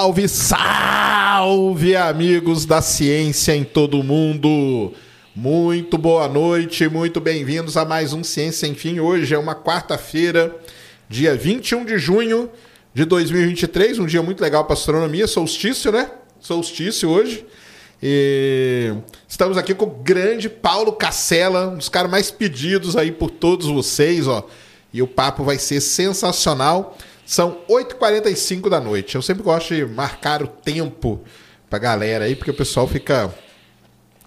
Salve, salve, amigos da ciência em todo mundo! Muito boa noite, muito bem-vindos a mais um Ciência Sem Fim. Hoje é uma quarta-feira, dia 21 de junho de 2023, um dia muito legal para astronomia, solstício, né? Solstício hoje. E estamos aqui com o grande Paulo Cacela, um dos caras mais pedidos aí por todos vocês, ó. E o papo vai ser sensacional. São 8h45 da noite. Eu sempre gosto de marcar o tempo pra galera aí, porque o pessoal fica.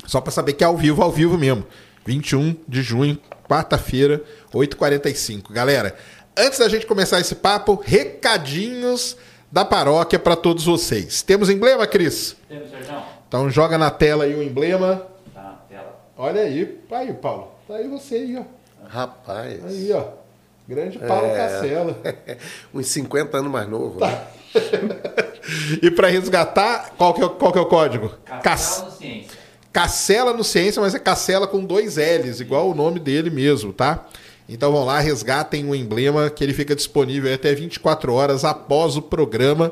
Só para saber que é ao vivo, ao vivo mesmo. 21 de junho, quarta-feira, 8h45. Galera, antes da gente começar esse papo, recadinhos da paróquia para todos vocês. Temos emblema, Cris? Temos, Sérgio. Então joga na tela aí o emblema. Tá na tela. Olha aí. Aí, Paulo. Tá aí você aí, ó. Rapaz. Aí, ó. Grande Paulo É. Cacela. Uns 50 anos mais novo. né? e para resgatar, qual que, é, o- qual que é o código? Cac- Castelo Ciência. Cacela no Ciência, mas é Cacela com dois L's, igual o nome dele mesmo, tá? Então vão lá, resgatem o emblema que ele fica disponível até 24 horas após o programa.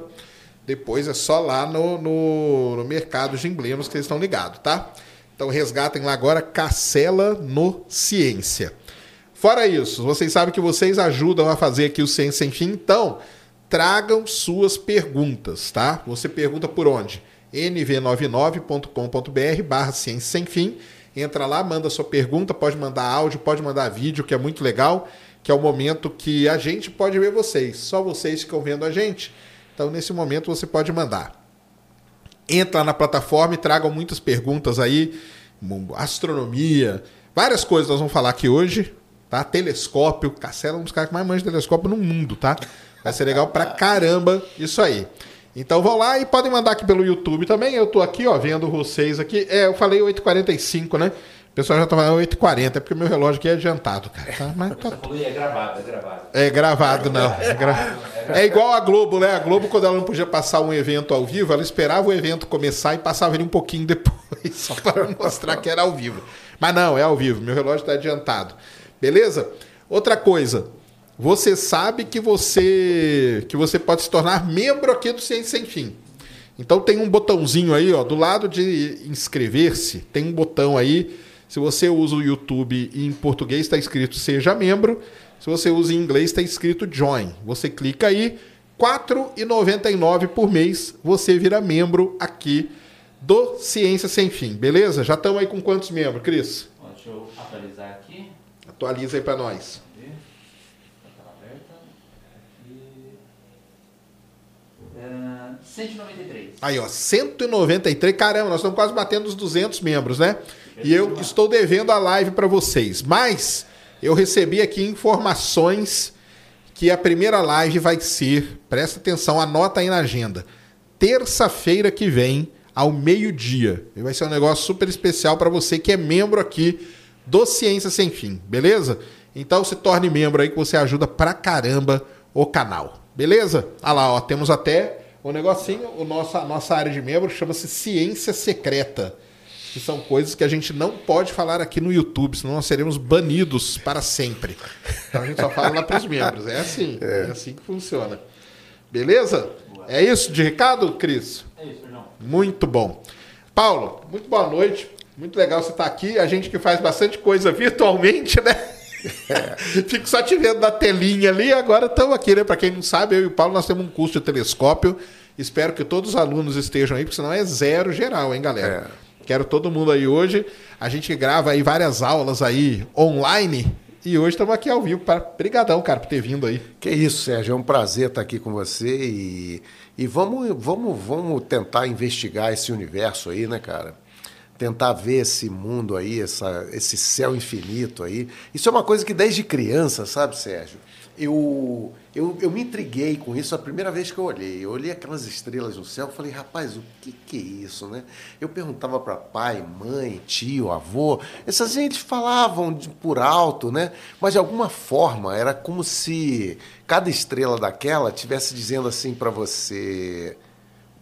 Depois é só lá no, no, no mercado de emblemas que eles estão ligados, tá? Então resgatem lá agora Cacela no Ciência. Fora isso, vocês sabem que vocês ajudam a fazer aqui o Ciência Sem Fim, então tragam suas perguntas, tá? Você pergunta por onde? nv99.com.br barra Ciência Sem Fim. Entra lá, manda sua pergunta, pode mandar áudio, pode mandar vídeo, que é muito legal, que é o momento que a gente pode ver vocês. Só vocês ficam vendo a gente. Então, nesse momento, você pode mandar. Entra na plataforma e tragam muitas perguntas aí, astronomia, várias coisas nós vamos falar aqui hoje, tá? Telescópio, Cacela é um dos caras que mais manja telescópio no mundo, tá? Vai ser legal pra caramba isso aí. Então vão lá e podem mandar aqui pelo YouTube também. Eu tô aqui, ó, vendo vocês aqui. É, eu falei 8h45, né? O pessoal já tá falando 8h40, é porque meu relógio aqui é adiantado, cara. tá? Mas tá Você falou é gravado, é gravado. é gravado, não. É, gra- é igual a Globo, né? A Globo, quando ela não podia passar um evento ao vivo, ela esperava o evento começar e passava ele um pouquinho depois, só para mostrar que era ao vivo. Mas não, é ao vivo. Meu relógio está adiantado. Beleza? Outra coisa. Você sabe que você que você pode se tornar membro aqui do Ciência Sem Fim. Então tem um botãozinho aí, ó, do lado de inscrever-se, tem um botão aí. Se você usa o YouTube em português está escrito seja membro. Se você usa em inglês está escrito join. Você clica aí, R$ 4,99 por mês, você vira membro aqui do Ciência Sem Fim, beleza? Já estamos aí com quantos membros, Cris? Deixa eu atualizar aqui. Atualiza aí para nós. Tá tela aberta. Aqui. É, 193. Aí, ó, 193. Caramba, nós estamos quase batendo os 200 membros, né? E eu estou devendo a live para vocês. Mas eu recebi aqui informações que a primeira live vai ser, presta atenção, anota aí na agenda. Terça-feira que vem, ao meio-dia. E vai ser um negócio super especial para você que é membro aqui do Ciência Sem Fim, beleza? Então se torne membro aí que você ajuda pra caramba o canal. Beleza? Olha lá, ó, temos até o negocinho, o nosso, a nossa área de membro chama-se Ciência Secreta. Que são coisas que a gente não pode falar aqui no YouTube, senão nós seremos banidos para sempre. Então a gente só fala lá para os membros. É assim, é. assim que funciona. Beleza? É isso de recado, Cris? É isso, Sérgio. Muito bom. Paulo, muito boa noite. Muito legal você estar aqui. A gente que faz bastante coisa virtualmente, né? Fico só te vendo na telinha ali. Agora estamos aqui, né? Para quem não sabe, eu e o Paulo nós temos um curso de telescópio. Espero que todos os alunos estejam aí, porque senão é zero geral, hein, galera? Quero todo mundo aí hoje. A gente grava aí várias aulas aí online. E hoje estamos aqui ao vivo. Para... Brigadão, cara, por ter vindo aí. Que isso, Sérgio. É um prazer estar aqui com você e, e vamos, vamos, vamos tentar investigar esse universo aí, né, cara? Tentar ver esse mundo aí, essa, esse céu infinito aí. Isso é uma coisa que desde criança, sabe, Sérgio? Eu, eu, eu me intriguei com isso a primeira vez que eu olhei. Eu olhei aquelas estrelas no céu e falei, rapaz, o que, que é isso, né? Eu perguntava para pai, mãe, tio, avô. Essas gente falavam de, por alto, né? Mas de alguma forma era como se cada estrela daquela tivesse dizendo assim para você.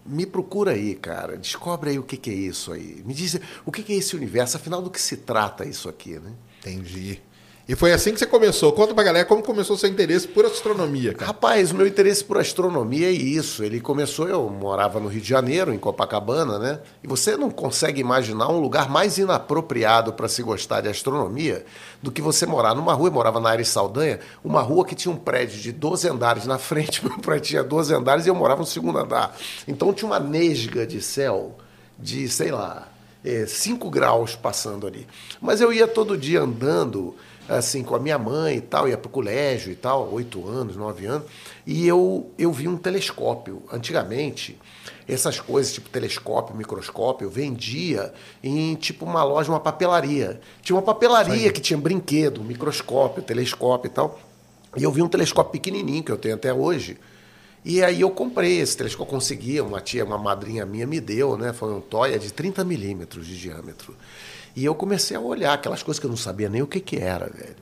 Me procura aí, cara. Descobre aí o que, que é isso aí. Me diz o que, que é esse universo. Afinal, do que se trata isso aqui, né? Entendi. E foi assim que você começou. Conta pra galera como começou seu interesse por astronomia, cara. Rapaz, o meu interesse por astronomia é isso. Ele começou, eu morava no Rio de Janeiro, em Copacabana, né? E você não consegue imaginar um lugar mais inapropriado para se gostar de astronomia do que você morar numa rua. Eu morava na Aires Saldanha, uma rua que tinha um prédio de 12 andares na frente, meu prédio tinha 12 andares e eu morava no segundo andar. Então tinha uma nesga de céu de, sei lá, 5 é, graus passando ali. Mas eu ia todo dia andando assim, com a minha mãe e tal, ia para o colégio e tal, oito anos, nove anos, e eu, eu vi um telescópio. Antigamente, essas coisas, tipo telescópio, microscópio, vendia em tipo uma loja, uma papelaria. Tinha uma papelaria que tinha brinquedo, microscópio, telescópio e tal. E eu vi um telescópio pequenininho, que eu tenho até hoje, e aí eu comprei esse telescópio, consegui, uma tia, uma madrinha minha me deu, né? Foi um Toya de 30 milímetros de diâmetro. E eu comecei a olhar aquelas coisas que eu não sabia nem o que, que era, velho.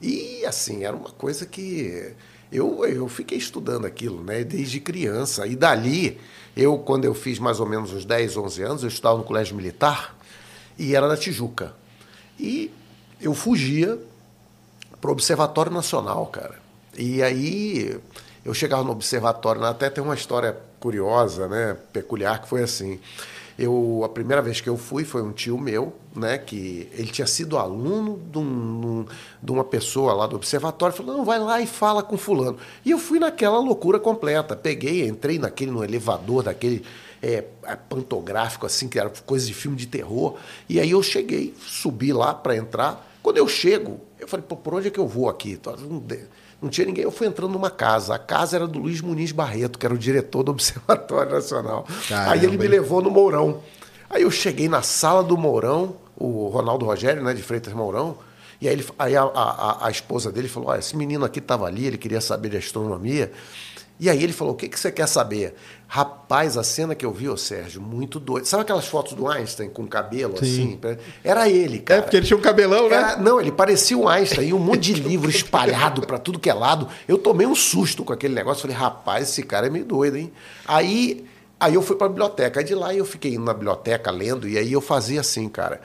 E assim, era uma coisa que eu, eu fiquei estudando aquilo, né, desde criança. E dali, eu, quando eu fiz mais ou menos uns 10, 11 anos, eu estudava no colégio militar e era na Tijuca. E eu fugia para o Observatório Nacional, cara. E aí eu chegava no observatório, até tem uma história curiosa, né, peculiar, que foi assim. Eu, a primeira vez que eu fui foi um tio meu, né, que ele tinha sido aluno de, um, de uma pessoa lá do observatório, falou, não, vai lá e fala com fulano. E eu fui naquela loucura completa. Peguei, entrei naquele, no elevador daquele é, é pantográfico, assim, que era coisa de filme de terror. E aí eu cheguei, subi lá para entrar. Quando eu chego, eu falei, por onde é que eu vou aqui? Não tinha ninguém. Eu fui entrando numa casa. A casa era do Luiz Muniz Barreto, que era o diretor do Observatório Nacional. Caramba. Aí ele me levou no Mourão. Aí eu cheguei na sala do Mourão, o Ronaldo Rogério, né, de Freitas Mourão, e aí, ele, aí a, a, a, esposa dele falou: ah, esse menino aqui estava ali, ele queria saber de astronomia. E aí ele falou: o que, que você quer saber? Rapaz, a cena que eu vi, ô Sérgio, muito doido. Sabe aquelas fotos do Einstein com cabelo Sim. assim? Era ele, cara. É, porque ele tinha um cabelão, né? Era, não, ele parecia um Einstein e um monte de livro espalhado para tudo que é lado. Eu tomei um susto com aquele negócio. Falei, rapaz, esse cara é meio doido, hein? Aí, aí eu fui para a biblioteca. Aí de lá eu fiquei indo na biblioteca lendo e aí eu fazia assim, cara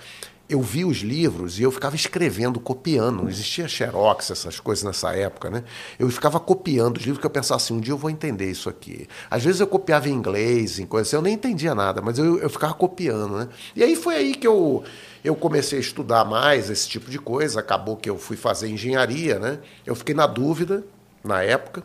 eu vi os livros e eu ficava escrevendo, copiando. Não existia xerox, essas coisas nessa época, né? Eu ficava copiando os livros que eu pensava assim, um dia eu vou entender isso aqui. Às vezes eu copiava em inglês, em coisas assim, eu nem entendia nada, mas eu, eu ficava copiando, né? E aí foi aí que eu, eu comecei a estudar mais esse tipo de coisa. Acabou que eu fui fazer engenharia, né? Eu fiquei na dúvida, na época,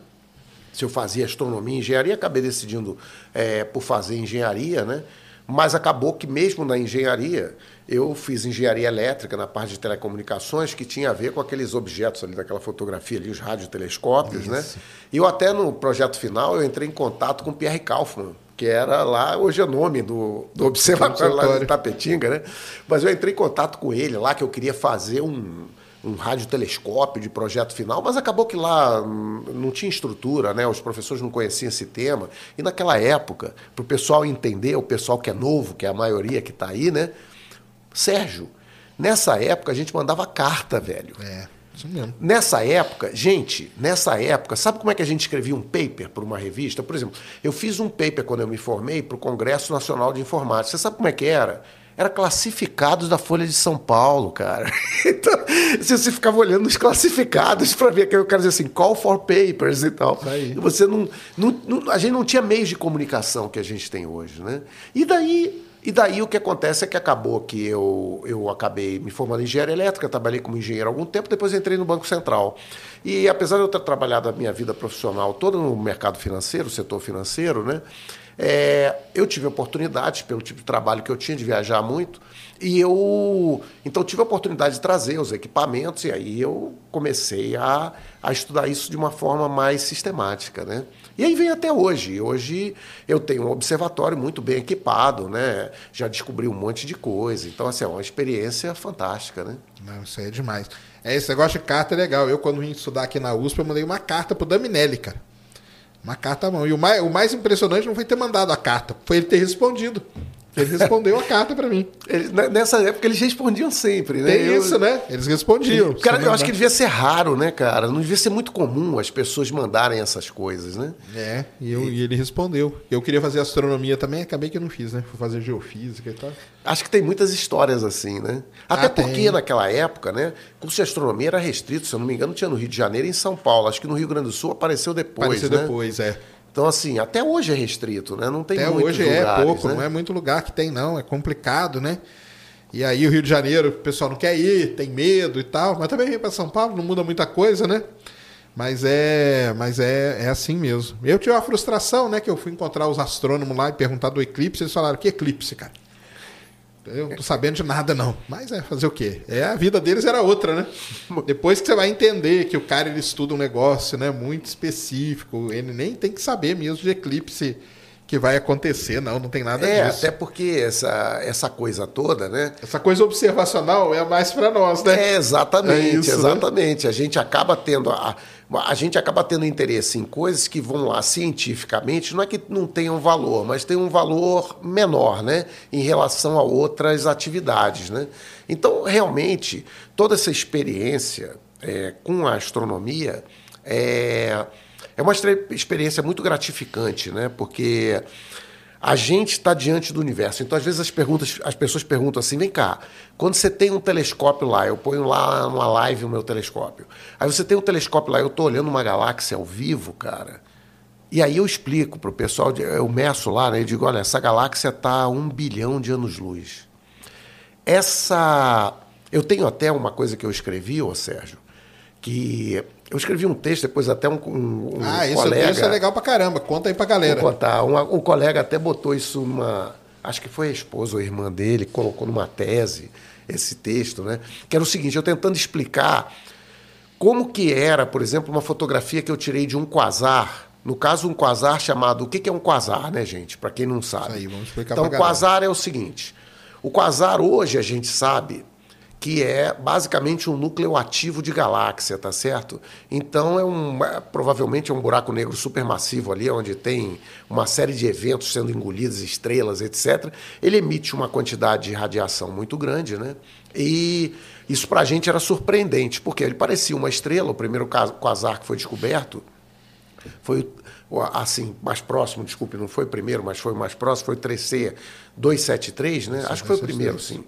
se eu fazia astronomia engenharia. Acabei decidindo é, por fazer engenharia, né? Mas acabou que mesmo na engenharia eu fiz engenharia elétrica na parte de telecomunicações, que tinha a ver com aqueles objetos ali daquela fotografia ali, os radiotelescópios, né? E eu até no projeto final eu entrei em contato com o Pierre Kaufmann, que era lá, hoje é nome do, do observatório lá de Tapetinga, né? Mas eu entrei em contato com ele lá, que eu queria fazer um, um radiotelescópio de projeto final, mas acabou que lá não tinha estrutura, né? Os professores não conheciam esse tema. E naquela época, para o pessoal entender, o pessoal que é novo, que é a maioria que está aí, né? Sérgio, nessa época a gente mandava carta, velho. É. Isso mesmo. Nessa época, gente, nessa época, sabe como é que a gente escrevia um paper para uma revista? Por exemplo, eu fiz um paper quando eu me formei para o Congresso Nacional de Informática. Você sabe como é que era? Era classificados da Folha de São Paulo, cara. Então, você ficava olhando os classificados para ver que o cara dizia assim, call for papers e tal. Aí. Você não, não, não, a gente não tinha meios de comunicação que a gente tem hoje, né? E daí e daí o que acontece é que acabou que eu, eu acabei me formando em engenharia elétrica, trabalhei como engenheiro há algum tempo, depois entrei no Banco Central. E apesar de eu ter trabalhado a minha vida profissional toda no mercado financeiro, setor financeiro, né? É, eu tive oportunidades, pelo tipo de trabalho que eu tinha, de viajar muito, e eu então tive a oportunidade de trazer os equipamentos, e aí eu comecei a, a estudar isso de uma forma mais sistemática. Né? E aí vem até hoje. Hoje eu tenho um observatório muito bem equipado, né? já descobri um monte de coisa. Então, assim, é uma experiência fantástica. Né? Não, isso aí é demais. É, esse negócio de carta é legal. Eu, quando vim estudar aqui na USP, eu mandei uma carta pro Daminelli, cara. Uma carta à mão. E o mais, o mais impressionante não foi ter mandado a carta, foi ele ter respondido. Ele respondeu a carta para mim. Ele- ne- nessa época eles respondiam sempre, né? Tem Eu- isso, né? Eles respondiam. Cara, eu acho que devia ser raro, né, cara? Não devia ser muito comum as pessoas mandarem essas coisas, né? É, e, eu- e ele respondeu. Eu queria fazer astronomia também, acabei que eu não fiz, né? Fui fazer geofísica e tal. Acho que tem muitas histórias assim, né? Até Ah, porque tem. naquela época, né, curso de astronomia era restrito, se eu não me engano, tinha no Rio de Janeiro e em São Paulo. Acho que no Rio Grande do Sul apareceu depois, Apareceu né? depois, é. Então, assim, até hoje é restrito, né? Não tem Até hoje é lugares, pouco, né? não é muito lugar que tem, não. É complicado, né? E aí o Rio de Janeiro, o pessoal não quer ir, tem medo e tal, mas também vem para São Paulo, não muda muita coisa, né? Mas é, mas é, é assim mesmo. Eu tive uma frustração, né? Que eu fui encontrar os astrônomos lá e perguntar do eclipse, eles falaram, que eclipse, cara? Eu não tô sabendo de nada, não. Mas é fazer o quê? É, a vida deles era outra, né? Depois que você vai entender que o cara ele estuda um negócio né, muito específico, ele nem tem que saber mesmo de eclipse que vai acontecer, não, não tem nada É, disso. até porque essa, essa coisa toda, né? Essa coisa observacional é mais para nós, né? É, exatamente, É isso, né? exatamente. A gente acaba tendo a, a gente acaba tendo interesse em coisas que vão lá cientificamente, não é que não tenham valor, mas tem um valor menor, né, em relação a outras atividades, né? Então, realmente, toda essa experiência é, com a astronomia é, é uma experiência muito gratificante, né? Porque a gente está diante do universo. Então, às vezes, as, perguntas, as pessoas perguntam assim: vem cá, quando você tem um telescópio lá, eu ponho lá numa live o meu telescópio. Aí você tem um telescópio lá, eu estou olhando uma galáxia ao vivo, cara. E aí eu explico para o pessoal, eu meço lá, né? Eu digo: olha, essa galáxia está a um bilhão de anos-luz. Essa. Eu tenho até uma coisa que eu escrevi, ô Sérgio, que. Eu escrevi um texto, depois até um, um, ah, isso, colega. isso é legal pra caramba. Conta aí pra galera. Vou contar. Um, um colega até botou isso numa. Acho que foi a esposa ou a irmã dele, colocou numa tese esse texto, né? Que era o seguinte: eu tentando explicar como que era, por exemplo, uma fotografia que eu tirei de um quasar. No caso, um quasar chamado. O que que é um quasar, né, gente? Para quem não sabe. Isso aí, vamos explicar Então, o quasar é o seguinte: o quasar hoje a gente sabe que é basicamente um núcleo ativo de galáxia, tá certo? Então é um é, provavelmente é um buraco negro supermassivo ali, onde tem uma série de eventos sendo engolidos, estrelas, etc. Ele emite uma quantidade de radiação muito grande, né? E isso para a gente era surpreendente, porque ele parecia uma estrela, o primeiro quasar que foi descoberto foi assim, mais próximo, desculpe, não foi o primeiro, mas foi o mais próximo, foi o 3C 273, né? Acho que foi o primeiro, sim.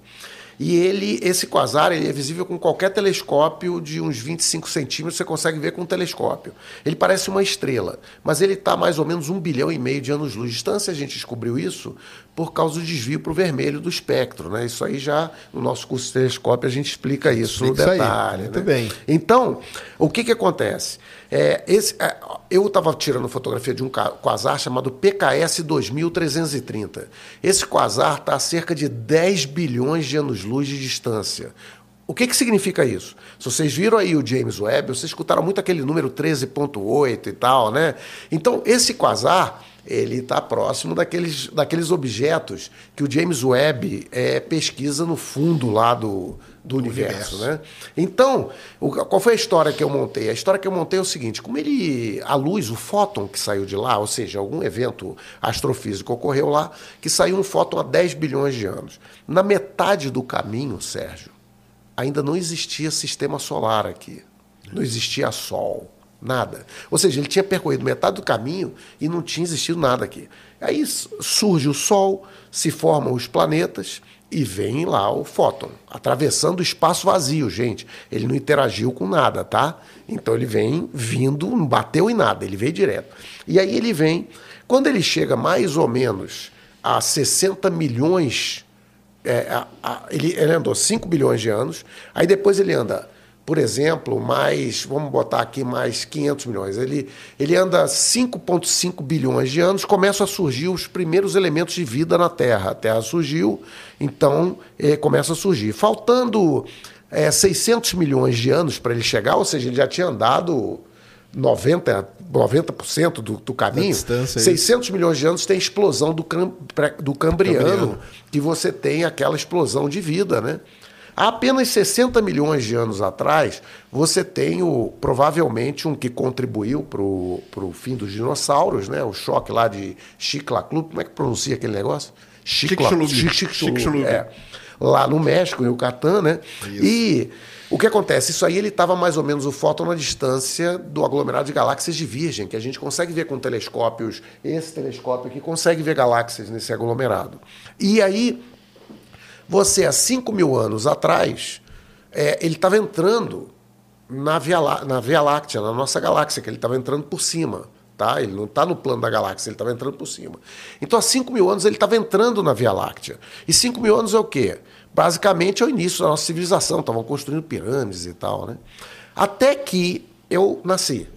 E ele, esse quasar, ele é visível com qualquer telescópio de uns 25 centímetros, você consegue ver com um telescópio. Ele parece uma estrela, mas ele está mais ou menos um bilhão e meio de anos-luz de distância. A gente descobriu isso por causa do desvio para o vermelho do espectro, né? Isso aí já, no nosso curso de telescópio, a gente explica isso no Explica isso aí. detalhe. Muito né? bem. Então, o que, que acontece? É, esse, é, eu estava tirando fotografia de um quasar chamado PKS 2330. Esse quasar está a cerca de 10 bilhões de anos-luz de distância. O que, que significa isso? Se vocês viram aí o James Webb, vocês escutaram muito aquele número 13.8 e tal, né? Então, esse quasar, ele está próximo daqueles, daqueles objetos que o James Webb é, pesquisa no fundo lá do, do universo, universo. né? Então, o- qual foi a história que eu montei? A história que eu montei é o seguinte: como ele, a luz, o fóton que saiu de lá, ou seja, algum evento astrofísico ocorreu lá, que saiu um fóton há 10 bilhões de anos. Na metade do caminho, Sérgio, ainda não existia sistema solar aqui, não existia Sol. Nada. Ou seja, ele tinha percorrido metade do caminho e não tinha existido nada aqui. Aí surge o Sol, se formam os planetas e vem lá o fóton, atravessando o espaço vazio, gente. Ele não interagiu com nada, tá? Então ele vem vindo, não bateu em nada, ele veio direto. E aí ele vem, quando ele chega mais ou menos a 60 milhões é, a- a- ele, ele andou 5 bilhões de anos, aí depois ele anda, por exemplo, mais, vamos botar aqui mais 500 milhões, ele, ele anda 5,5 bilhões de anos, começam a surgir os primeiros elementos de vida na Terra. A Terra surgiu, então eh, começa a surgir. Faltando eh, 600 milhões de anos para ele chegar, ou seja, ele já tinha andado 90%, 90% do, do caminho, distância, é 600 milhões de anos tem explosão do, cam- do cambriano, Cambriano. que você tem aquela explosão de vida, né? Há apenas 60 milhões de anos atrás, você tem o, provavelmente um que contribuiu para o fim dos dinossauros, né? o choque lá de Chiclaclup, como é que pronuncia aquele negócio? Chicxulub. Chicxulub, Chicxulub. É. Lá no México, em Yucatán, né? E o que acontece? Isso aí ele estava mais ou menos o fóton na distância do aglomerado de galáxias de Virgem, que a gente consegue ver com telescópios. Esse telescópio aqui consegue ver galáxias nesse aglomerado. E aí, você, há 5 mil anos atrás, é, ele estava entrando na Via, na Via Láctea, na nossa galáxia, que ele estava entrando por cima. Tá? Ele não está no plano da galáxia, ele estava entrando por cima. Então, há 5 mil anos, ele estava entrando na Via Láctea. E 5 mil anos é o quê? Basicamente é o início da nossa civilização, estavam construindo pirâmides e tal. Né? Até que eu nasci.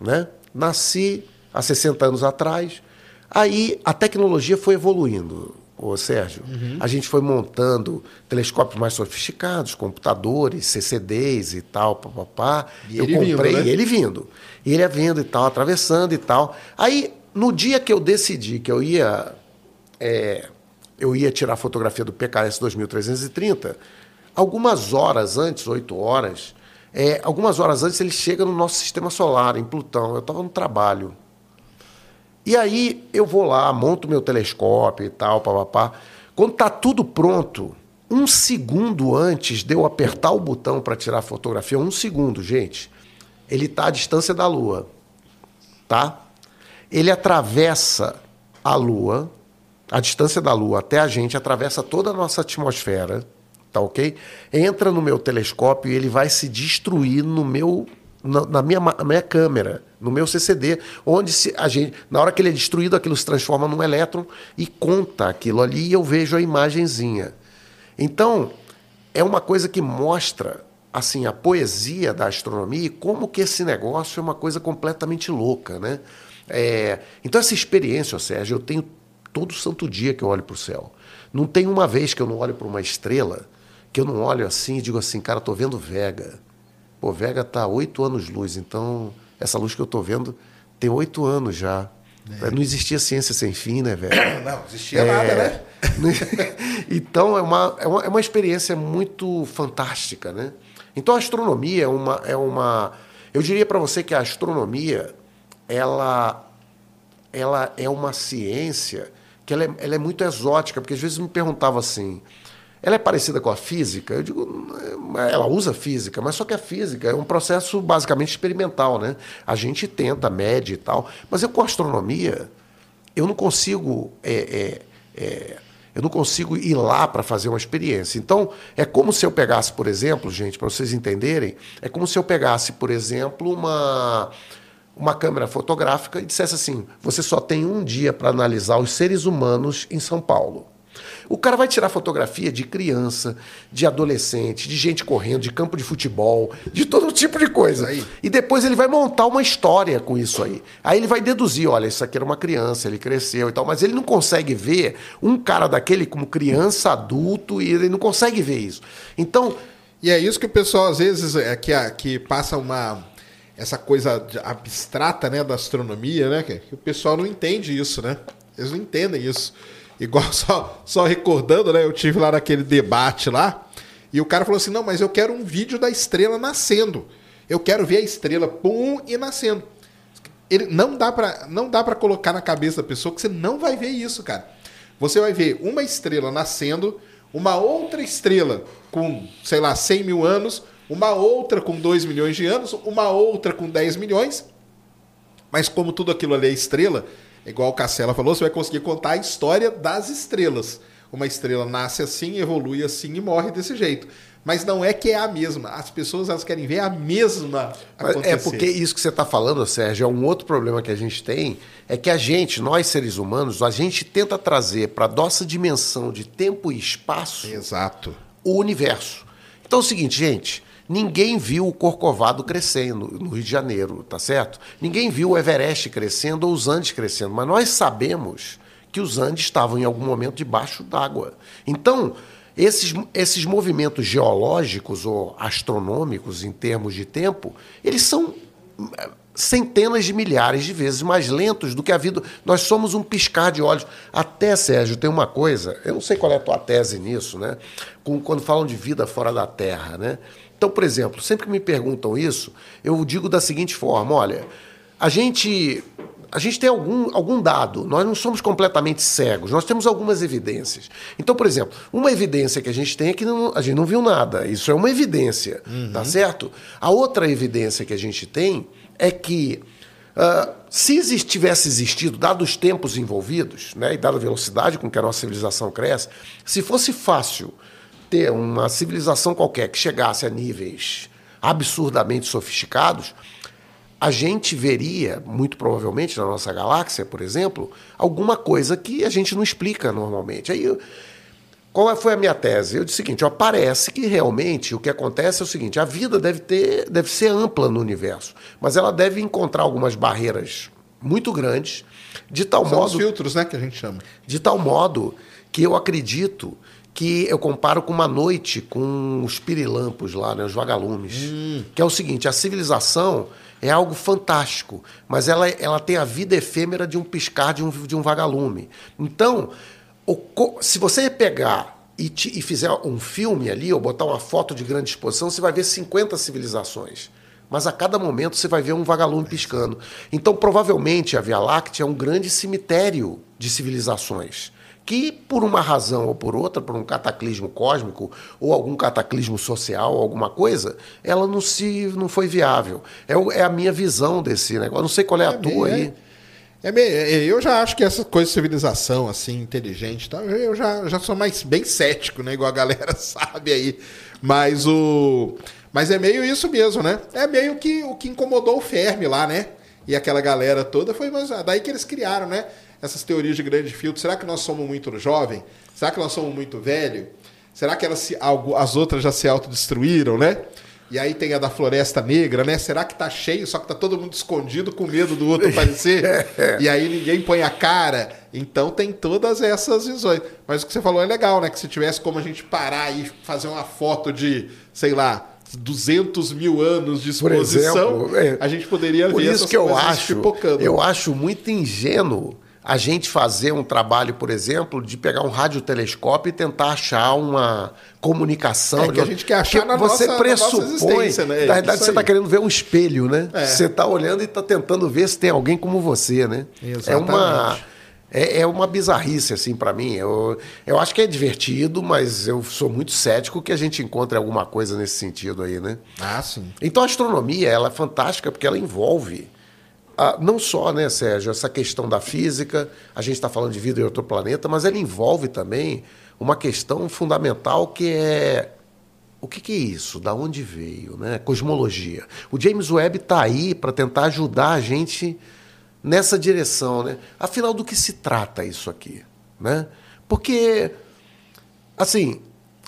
Né? Nasci há 60 anos atrás. Aí a tecnologia foi evoluindo, ô Sérgio. A gente foi montando telescópios mais sofisticados, computadores, CCDs e tal, papapá. E eu ele vindo, comprei né? e ele vindo. E ele ia vindo e tal, atravessando e tal. Aí, no dia que eu decidi que eu ia é, eu ia tirar a fotografia do PKS 2330, algumas horas antes, 8 horas, é, algumas horas antes ele chega no nosso sistema solar, em Plutão. Eu estava no trabalho. E aí eu vou lá, monto meu telescópio e tal, papapá. Quando está tudo pronto, um segundo antes de eu apertar o botão para tirar a fotografia, um segundo, gente, ele está à distância da Lua, tá? Ele atravessa a Lua, a distância da Lua até a gente, atravessa toda a nossa atmosfera, tá ok? Entra no meu telescópio e ele vai se destruir no meu na, na minha, minha câmera, no meu CCD, onde se, a gente, na hora que ele é destruído, aquilo se transforma num elétron e conta aquilo ali e eu vejo a imagenzinha. Então, é uma coisa que mostra assim a poesia da astronomia e como que esse negócio é uma coisa completamente louca, né? É, então essa experiência, Sérgio, eu tenho todo santo dia que eu olho para o céu. Não tem uma vez que eu não olho para uma estrela que eu não olho assim e digo assim, cara, estou vendo Vega. Pô, Vega está oito anos luz, então essa luz que eu estou vendo tem oito anos já. Não existia ciência sem fim, né, velho? Não, existia nada, né? então é uma, é, uma, é uma experiência muito fantástica, né? Então a astronomia é uma. É uma eu diria para você que a astronomia ela, ela é uma ciência que ela é, ela é muito exótica, porque às vezes me perguntava assim. Ela é parecida com a física? Eu digo, ela usa física, mas só que a física é um processo basicamente experimental, né? A gente tenta, mede e tal. Mas eu com a astronomia, eu não consigo é, é, é, eu não consigo ir lá para fazer uma experiência. Então, é como se eu pegasse, por exemplo, gente, para vocês entenderem, é como se eu pegasse, por exemplo, uma uma câmera fotográfica e dissesse assim: você só tem um dia para analisar os seres humanos em São Paulo. O cara vai tirar fotografia de criança, de adolescente, de gente correndo, de campo de futebol, de todo tipo de coisa. Aí. E depois ele vai montar uma história com isso aí. Aí ele vai deduzir, olha, isso aqui era uma criança, ele cresceu e tal, mas ele não consegue ver um cara daquele como criança, adulto, e ele não consegue ver isso. Então, E é isso que o pessoal, às vezes, é que, que passa uma. Essa coisa abstrata, né, da astronomia, né? Que o pessoal não entende isso, né? Eles não entendem isso. Igual, só, só recordando, né? Eu tive lá naquele debate lá, e o cara falou assim: não, mas eu quero um vídeo da estrela nascendo. Eu quero ver a estrela, pum, e nascendo. Ele não dá para não dá para colocar na cabeça da pessoa que você não vai ver isso, cara. Você vai ver uma estrela nascendo, uma outra estrela com, sei lá, 100 mil anos, uma outra com 2 milhões de anos, uma outra com 10 milhões. Mas como tudo aquilo ali é estrela, igual o Cassela falou, você vai conseguir contar a história das estrelas. Uma estrela nasce assim, evolui assim e morre desse jeito. Mas não é que é a mesma. As pessoas elas querem ver a mesma acontecer. É porque isso que você está falando, Sérgio, é um outro problema que a gente tem, é que a gente, nós seres humanos, a gente tenta trazer para a nossa dimensão de tempo e espaço Exato. o universo. Então é o seguinte, gente, ninguém viu o Corcovado crescendo no Rio de Janeiro, tá certo? Ninguém viu o Everest crescendo ou os Andes crescendo, mas nós sabemos que os Andes estavam em algum momento debaixo d'água. Então, esses, esses movimentos geológicos ou astronômicos em termos de tempo, eles são eh, centenas de milhares de vezes mais lentos do que a vida. Nós somos um piscar de olhos. Até, Sérgio, tem uma coisa, eu não sei qual é a tua tese nisso, né? Quando falam de vida fora da Terra, né? Então, por exemplo, sempre que me perguntam isso, eu digo da seguinte forma: olha, a gente. a gente tem algum, algum dado, nós não somos completamente cegos, nós temos algumas evidências. Então, por exemplo, uma evidência que a gente tem é que não, a gente não viu nada, isso é uma evidência, tá certo? A outra evidência que a gente tem é que ah, se tivesse existido, dados os tempos envolvidos, né, e dada a velocidade com que a nossa civilização cresce, se fosse fácil ter uma civilização qualquer que chegasse a níveis absurdamente sofisticados, a gente veria, muito provavelmente na nossa galáxia, por exemplo, alguma coisa que a gente não explica normalmente. Aí, qual é- foi a minha tese? Eu disse o seguinte: ó, parece que realmente o que acontece é o seguinte: a vida deve, ter, deve ser ampla no universo, mas ela deve encontrar algumas barreiras muito grandes, de tal São os modo filtros, né, que a gente chama. de tal modo que eu acredito que eu comparo com uma noite com os pirilampos lá, né, os vagalumes. Que é o seguinte: a civilização é algo fantástico, mas ela, ela tem a vida efêmera de um piscar de um, de um vagalume. Então, o se você pegar e, te- e fizer um filme ali, ou botar uma foto de grande exposição, você vai ver 50 civilizações. Mas a cada momento você vai ver um vagalume piscando. Então, provavelmente, a Via Láctea é um grande cemitério de civilizações. Que, por uma razão ou por outra, por um cataclismo cósmico ou algum cataclismo social, alguma coisa, ela não se não foi viável. É, é a minha visão desse negócio. Eu não sei qual é a É tua meio- aí. É meio- é, eu já acho que essa coisa de civilização, assim, inteligente e tal, eu já, já sou mais bem cético, né? Igual a galera sabe aí. Mas o. Mas é meio isso mesmo, né? É meio que o que incomodou o Fermi lá, né? E aquela galera toda foi mas daí que eles criaram, né? Essas teorias de grande filtro. Será que nós somos muito jovem? Será que nós somos muito velho? Será que elas se, algo- as outras já se autodestruíram, né? E aí tem a da Floresta Negra, né? Será que tá cheio, só que tá todo mundo escondido com medo do outro aparecer? e aí ninguém põe a cara. Então tem todas essas visões. Mas o que você falou é legal, né? Que se tivesse como a gente parar e fazer uma foto de, sei lá, 200 mil anos de exposição, exemplo, é. a gente poderia Por ver isso que eu acho, eu acho muito ingênuo a gente fazer um trabalho, por exemplo, de pegar um radiotelescópio e tentar achar uma comunicação. É, que a gente quer achar na você nossa- na pressupõe, existência, né? Na verdade, Isso você está querendo ver um espelho, né? É. Você está olhando e está tentando ver se tem alguém como você, né? É uma Exatamente. é, é uma bizarrice, assim, para mim. Eu, eu acho que é divertido, mas eu sou muito cético que a gente encontre alguma coisa nesse sentido aí, né? Ah, sim. Então a astronomia ela é fantástica porque ela envolve ah, não só, né, Sérgio, essa questão da física, a gente está falando de vida em outro planeta, mas ela envolve também uma questão fundamental que é o que, que é isso? Da onde veio? Né? Cosmologia. O James Webb está aí para tentar ajudar a gente nessa direção. Né? Afinal, do que se trata isso aqui? Né? Porque, assim,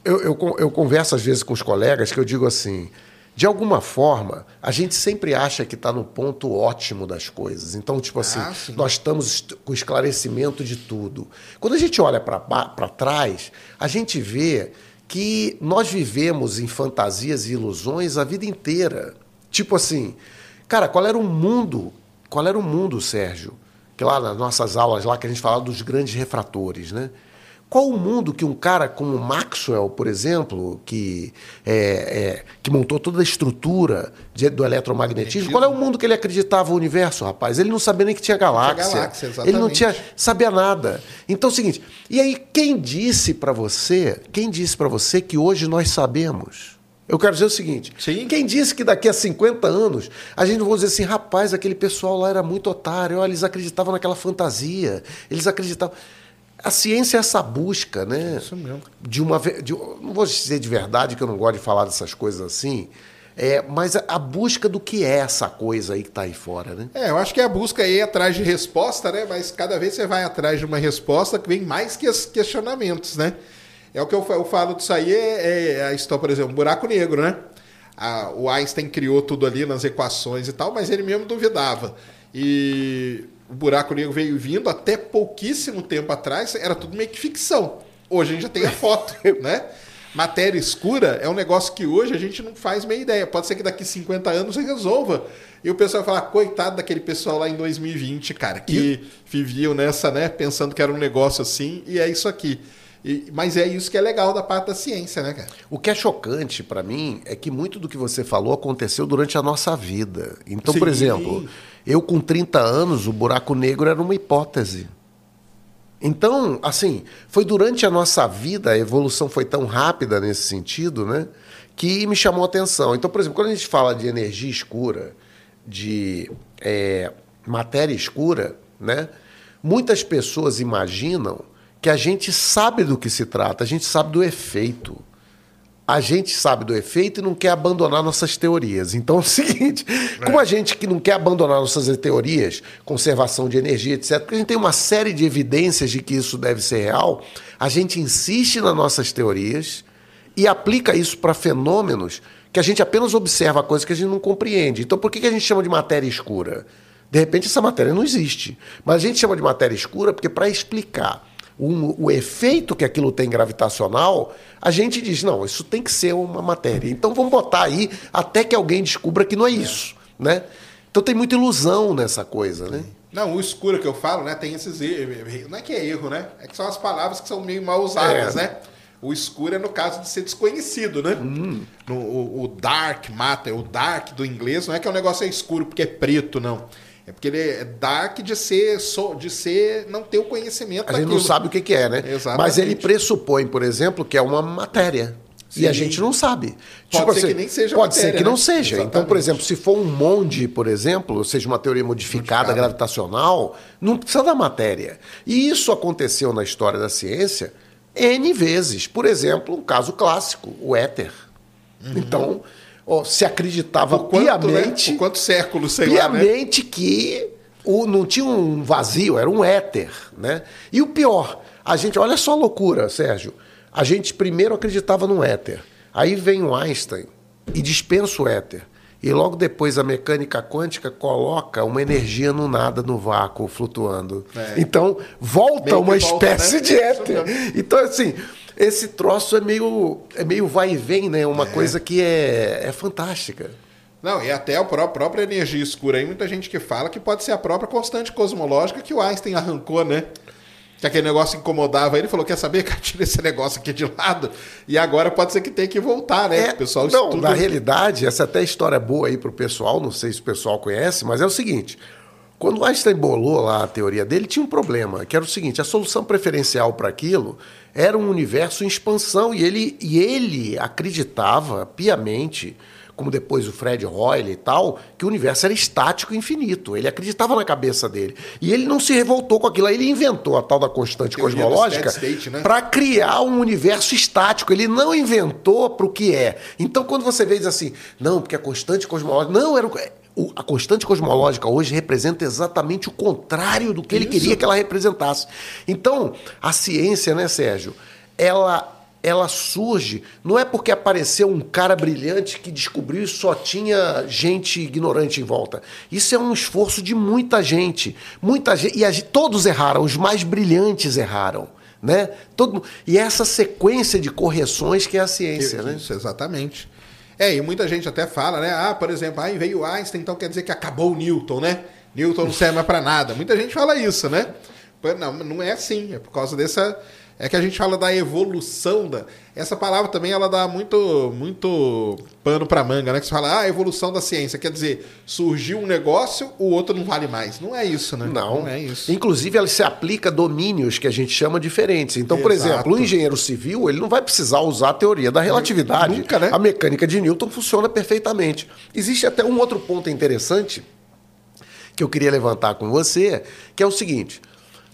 eu, eu, eu converso às vezes com os colegas que eu digo assim. De alguma forma, a gente sempre acha que está no ponto ótimo das coisas. Então, tipo assim, Ah, nós estamos est- com esclarecimento de tudo. Quando a gente olha para trás, a gente vê que nós vivemos em fantasias e ilusões a vida inteira. Tipo assim, cara, qual era o mundo? Qual era o mundo, Sérgio? Que lá nas nossas aulas lá que a gente falava dos grandes refratores, né? Qual o mundo que um cara como Maxwell, por exemplo, que, é, é, que montou toda a estrutura de- do eletromagnetismo, qual é o mundo que ele acreditava o universo, rapaz? Ele não sabia nem que tinha galáxia. galáxia, ele não tinha sabia nada. Então é o seguinte, e aí quem disse para você, quem disse para você que hoje nós sabemos? Eu quero dizer o seguinte, Sim. quem disse que daqui a 50 anos a gente não vai dizer assim, rapaz, aquele pessoal lá era muito otário, olha, eles acreditavam naquela fantasia, eles acreditavam. A ciência é essa busca, né? Isso mesmo. De uma. de- não vou dizer de verdade, que eu não gosto de falar dessas coisas assim, é, mas a, a busca do que é essa coisa aí que está aí fora, né? É, eu acho que a busca aí é atrás de resposta, né? Mas cada vez você vai atrás de uma resposta que vem mais que os questionamentos, né? É o que eu, eu falo disso aí, é, é a história, por exemplo, buraco negro, né? A- o Einstein criou tudo ali nas equações e tal, mas ele mesmo duvidava. E o buraco negro veio vindo até pouquíssimo tempo atrás, era tudo meio que ficção. Hoje a gente já tem a foto, né? Matéria escura é um negócio que hoje a gente não faz meia ideia. Pode ser que daqui 50 anos resolva. E o pessoal vai falar, coitado daquele pessoal lá em 2020, cara, que viviam nessa, né, pensando que era um negócio assim, e é isso aqui. E- mas é isso que é legal da parte da ciência, né, cara? O que é chocante para mim é que muito do que você falou aconteceu durante a nossa vida. Então, por Sim. exemplo, Eu, com 30 anos, o buraco negro era uma hipótese. Então, assim, foi durante a nossa vida, a evolução foi tão rápida nesse sentido, né? Que me chamou a atenção. Então, por exemplo, quando a gente fala de energia escura, de é, matéria escura, né? Muitas pessoas imaginam que a gente sabe do que se trata, a gente sabe do efeito a gente sabe do efeito e não quer abandonar nossas teorias. Então é o seguinte, como a gente que não quer abandonar nossas teorias, conservação de energia, etc., porque a gente tem uma série de evidências de que isso deve ser real, a gente insiste nas nossas teorias e aplica isso para fenômenos que a gente apenas observa coisas que a gente não compreende. Então por que a gente chama de matéria escura? De repente essa matéria não existe. Mas a gente chama de matéria escura porque para explicar o efeito que aquilo tem gravitacional, a gente diz, não, isso tem que ser uma matéria. Então vamos botar aí até que alguém descubra que não é isso, né? Então tem muita ilusão nessa coisa, né? Não, o escuro que eu falo, né, tem esses erros. Não é que é erro, né? É que são as palavras que são meio mal usadas, é. né? O escuro é no caso de ser desconhecido, né? Hum. No, o, o, dark matter, o dark do inglês, não é que o negócio é escuro porque é preto, não. É porque ele é dark de ser, de ser não ter o conhecimento A gente não sabe o que, que é, né? Exatamente. Mas ele pressupõe, por exemplo, que é uma matéria. Sim. E a gente não sabe. Pode tipo ser assim, que nem seja Pode matéria, ser que né? não seja. Exatamente. Então, por exemplo, se for um monde, por exemplo, ou seja, uma teoria modificada, modificada gravitacional, não precisa da matéria. E isso aconteceu na história da ciência N vezes. Por exemplo, um caso clássico, o éter. Uhum. Então, se acreditava por quanto, piamente. Né? Por quantos séculos, sei piamente lá, né? que o, não tinha um vazio, era um éter. Né? E o pior, a gente, olha só a loucura, Sérgio. A gente primeiro acreditava no éter. Aí vem o Einstein e dispensa o éter. E logo depois a mecânica quântica coloca uma energia no nada, no vácuo, flutuando. É. Então volta Meio uma espécie né? de éter. Então, assim, esse troço é meio, é meio vai e vem, né? Uma é. coisa que é, é fantástica. Não, e até a própria energia escura aí, muita gente que fala que pode ser a própria constante cosmológica que o Einstein arrancou, né? Que aquele negócio incomodava ele, falou: quer saber, cara, tira esse negócio aqui de lado. E agora pode ser que tenha que voltar, né? É, o pessoal não, estuda... na realidade, essa até história boa aí para o pessoal, não sei se o pessoal conhece, mas é o seguinte: quando Einstein bolou lá a teoria dele, tinha um problema, que era o seguinte: a solução preferencial para aquilo era um universo em expansão e ele, e ele acreditava piamente, como depois o Fred Hoyle e tal, que o universo era estático e infinito. Ele acreditava na cabeça dele. E ele não se revoltou com aquilo. Ele inventou a tal da constante cosmológica né? para criar um universo estático. Ele não inventou para o que é. Então, quando você vê diz assim, não, porque a constante cosmológica. Não, era o a constante cosmológica hoje representa exatamente o contrário do que ele queria que ela representasse. Então, a ciência, né, Sérgio, ela ela surge não é porque apareceu um cara brilhante que descobriu e só tinha gente ignorante em volta. Isso é um esforço de muita gente, muita gente e a, todos erraram, os mais brilhantes erraram, né? Todo, e essa sequência de correções que é a ciência, isso, né? Isso, exatamente. É, e muita gente até fala, né? Ah, por exemplo, aí veio Einstein, então quer dizer que acabou o Newton, né? Newton não serve mais para nada. Muita gente fala isso, né? Não, não é assim. É por causa dessa é que a gente fala da evolução da. Essa palavra também ela dá muito muito pano para manga, né? Que você fala, ah, evolução da ciência. Quer dizer, surgiu um negócio, o outro não vale mais. Não é isso, né? Não, não é isso. Inclusive, ela se aplica a domínios que a gente chama diferentes. Então, por Exato. exemplo, o engenheiro civil ele não vai precisar usar a teoria da relatividade. Nunca, né? A mecânica de Newton funciona perfeitamente. Existe até um outro ponto interessante que eu queria levantar com você, que é o seguinte.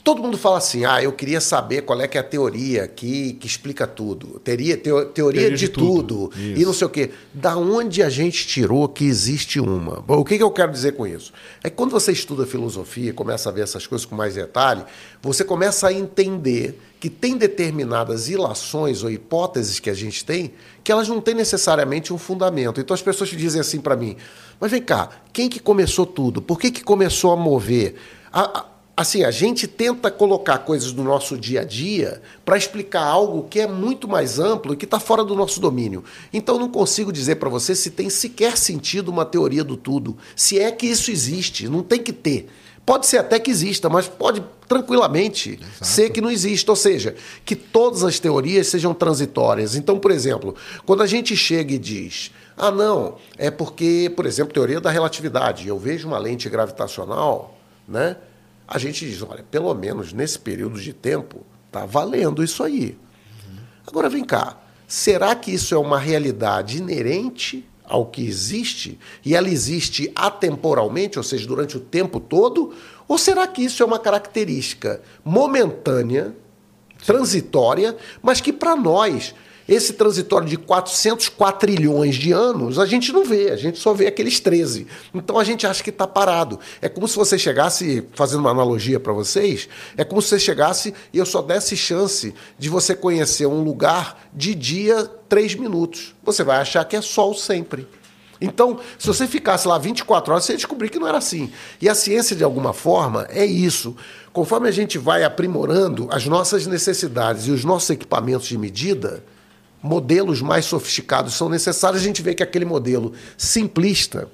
Todo mundo fala assim, ah, eu queria saber qual é que é a teoria que, que explica tudo. Teria, teo, teoria, teoria, de, de tudo. tudo. E não sei o quê. Da onde a gente tirou que existe uma? O que, que eu quero dizer com isso? É que quando você estuda filosofia, começa a ver essas coisas com mais detalhe, você começa a entender que tem determinadas ilações ou hipóteses que a gente tem que elas não têm necessariamente um fundamento. Então as pessoas dizem assim para mim, mas vem cá, quem que começou tudo? Por que, que começou a mover? A, a, assim, a gente tenta colocar coisas do nosso dia a dia para explicar algo que é muito mais amplo e que está fora do nosso domínio. Então não consigo dizer para você se tem sequer sentido uma teoria do tudo, se é que isso existe, não tem que ter. Pode ser até que exista, mas pode tranquilamente Exato. ser que não exista, ou seja, que todas as teorias sejam transitórias. Então, por exemplo, quando a gente chega e diz Ah, não, é porque, por exemplo, teoria da relatividade. Eu vejo uma lente gravitacional, né? A gente diz, olha, pelo menos nesse período de tempo, tá valendo isso aí. Agora vem cá, será que isso é uma realidade inerente ao que existe e ela existe atemporalmente, ou seja, durante o tempo todo? Ou será que isso é uma característica momentânea, transitória, mas que para nós esse transitório de 400 quatrilhões de anos, a gente não vê, a gente só vê aqueles 13. Então a gente acha que está parado. É como se você chegasse, fazendo uma analogia para vocês, é como se você chegasse e eu só desse chance de você conhecer um lugar de dia três minutos. Você vai achar que é sol sempre. Então, se você ficasse lá 24 horas, você ia descobrir que não era assim. E a ciência, de alguma forma, é isso. Conforme a gente vai aprimorando as nossas necessidades e os nossos equipamentos de medida, modelos mais sofisticados são necessários, a gente vê que aquele modelo simplista,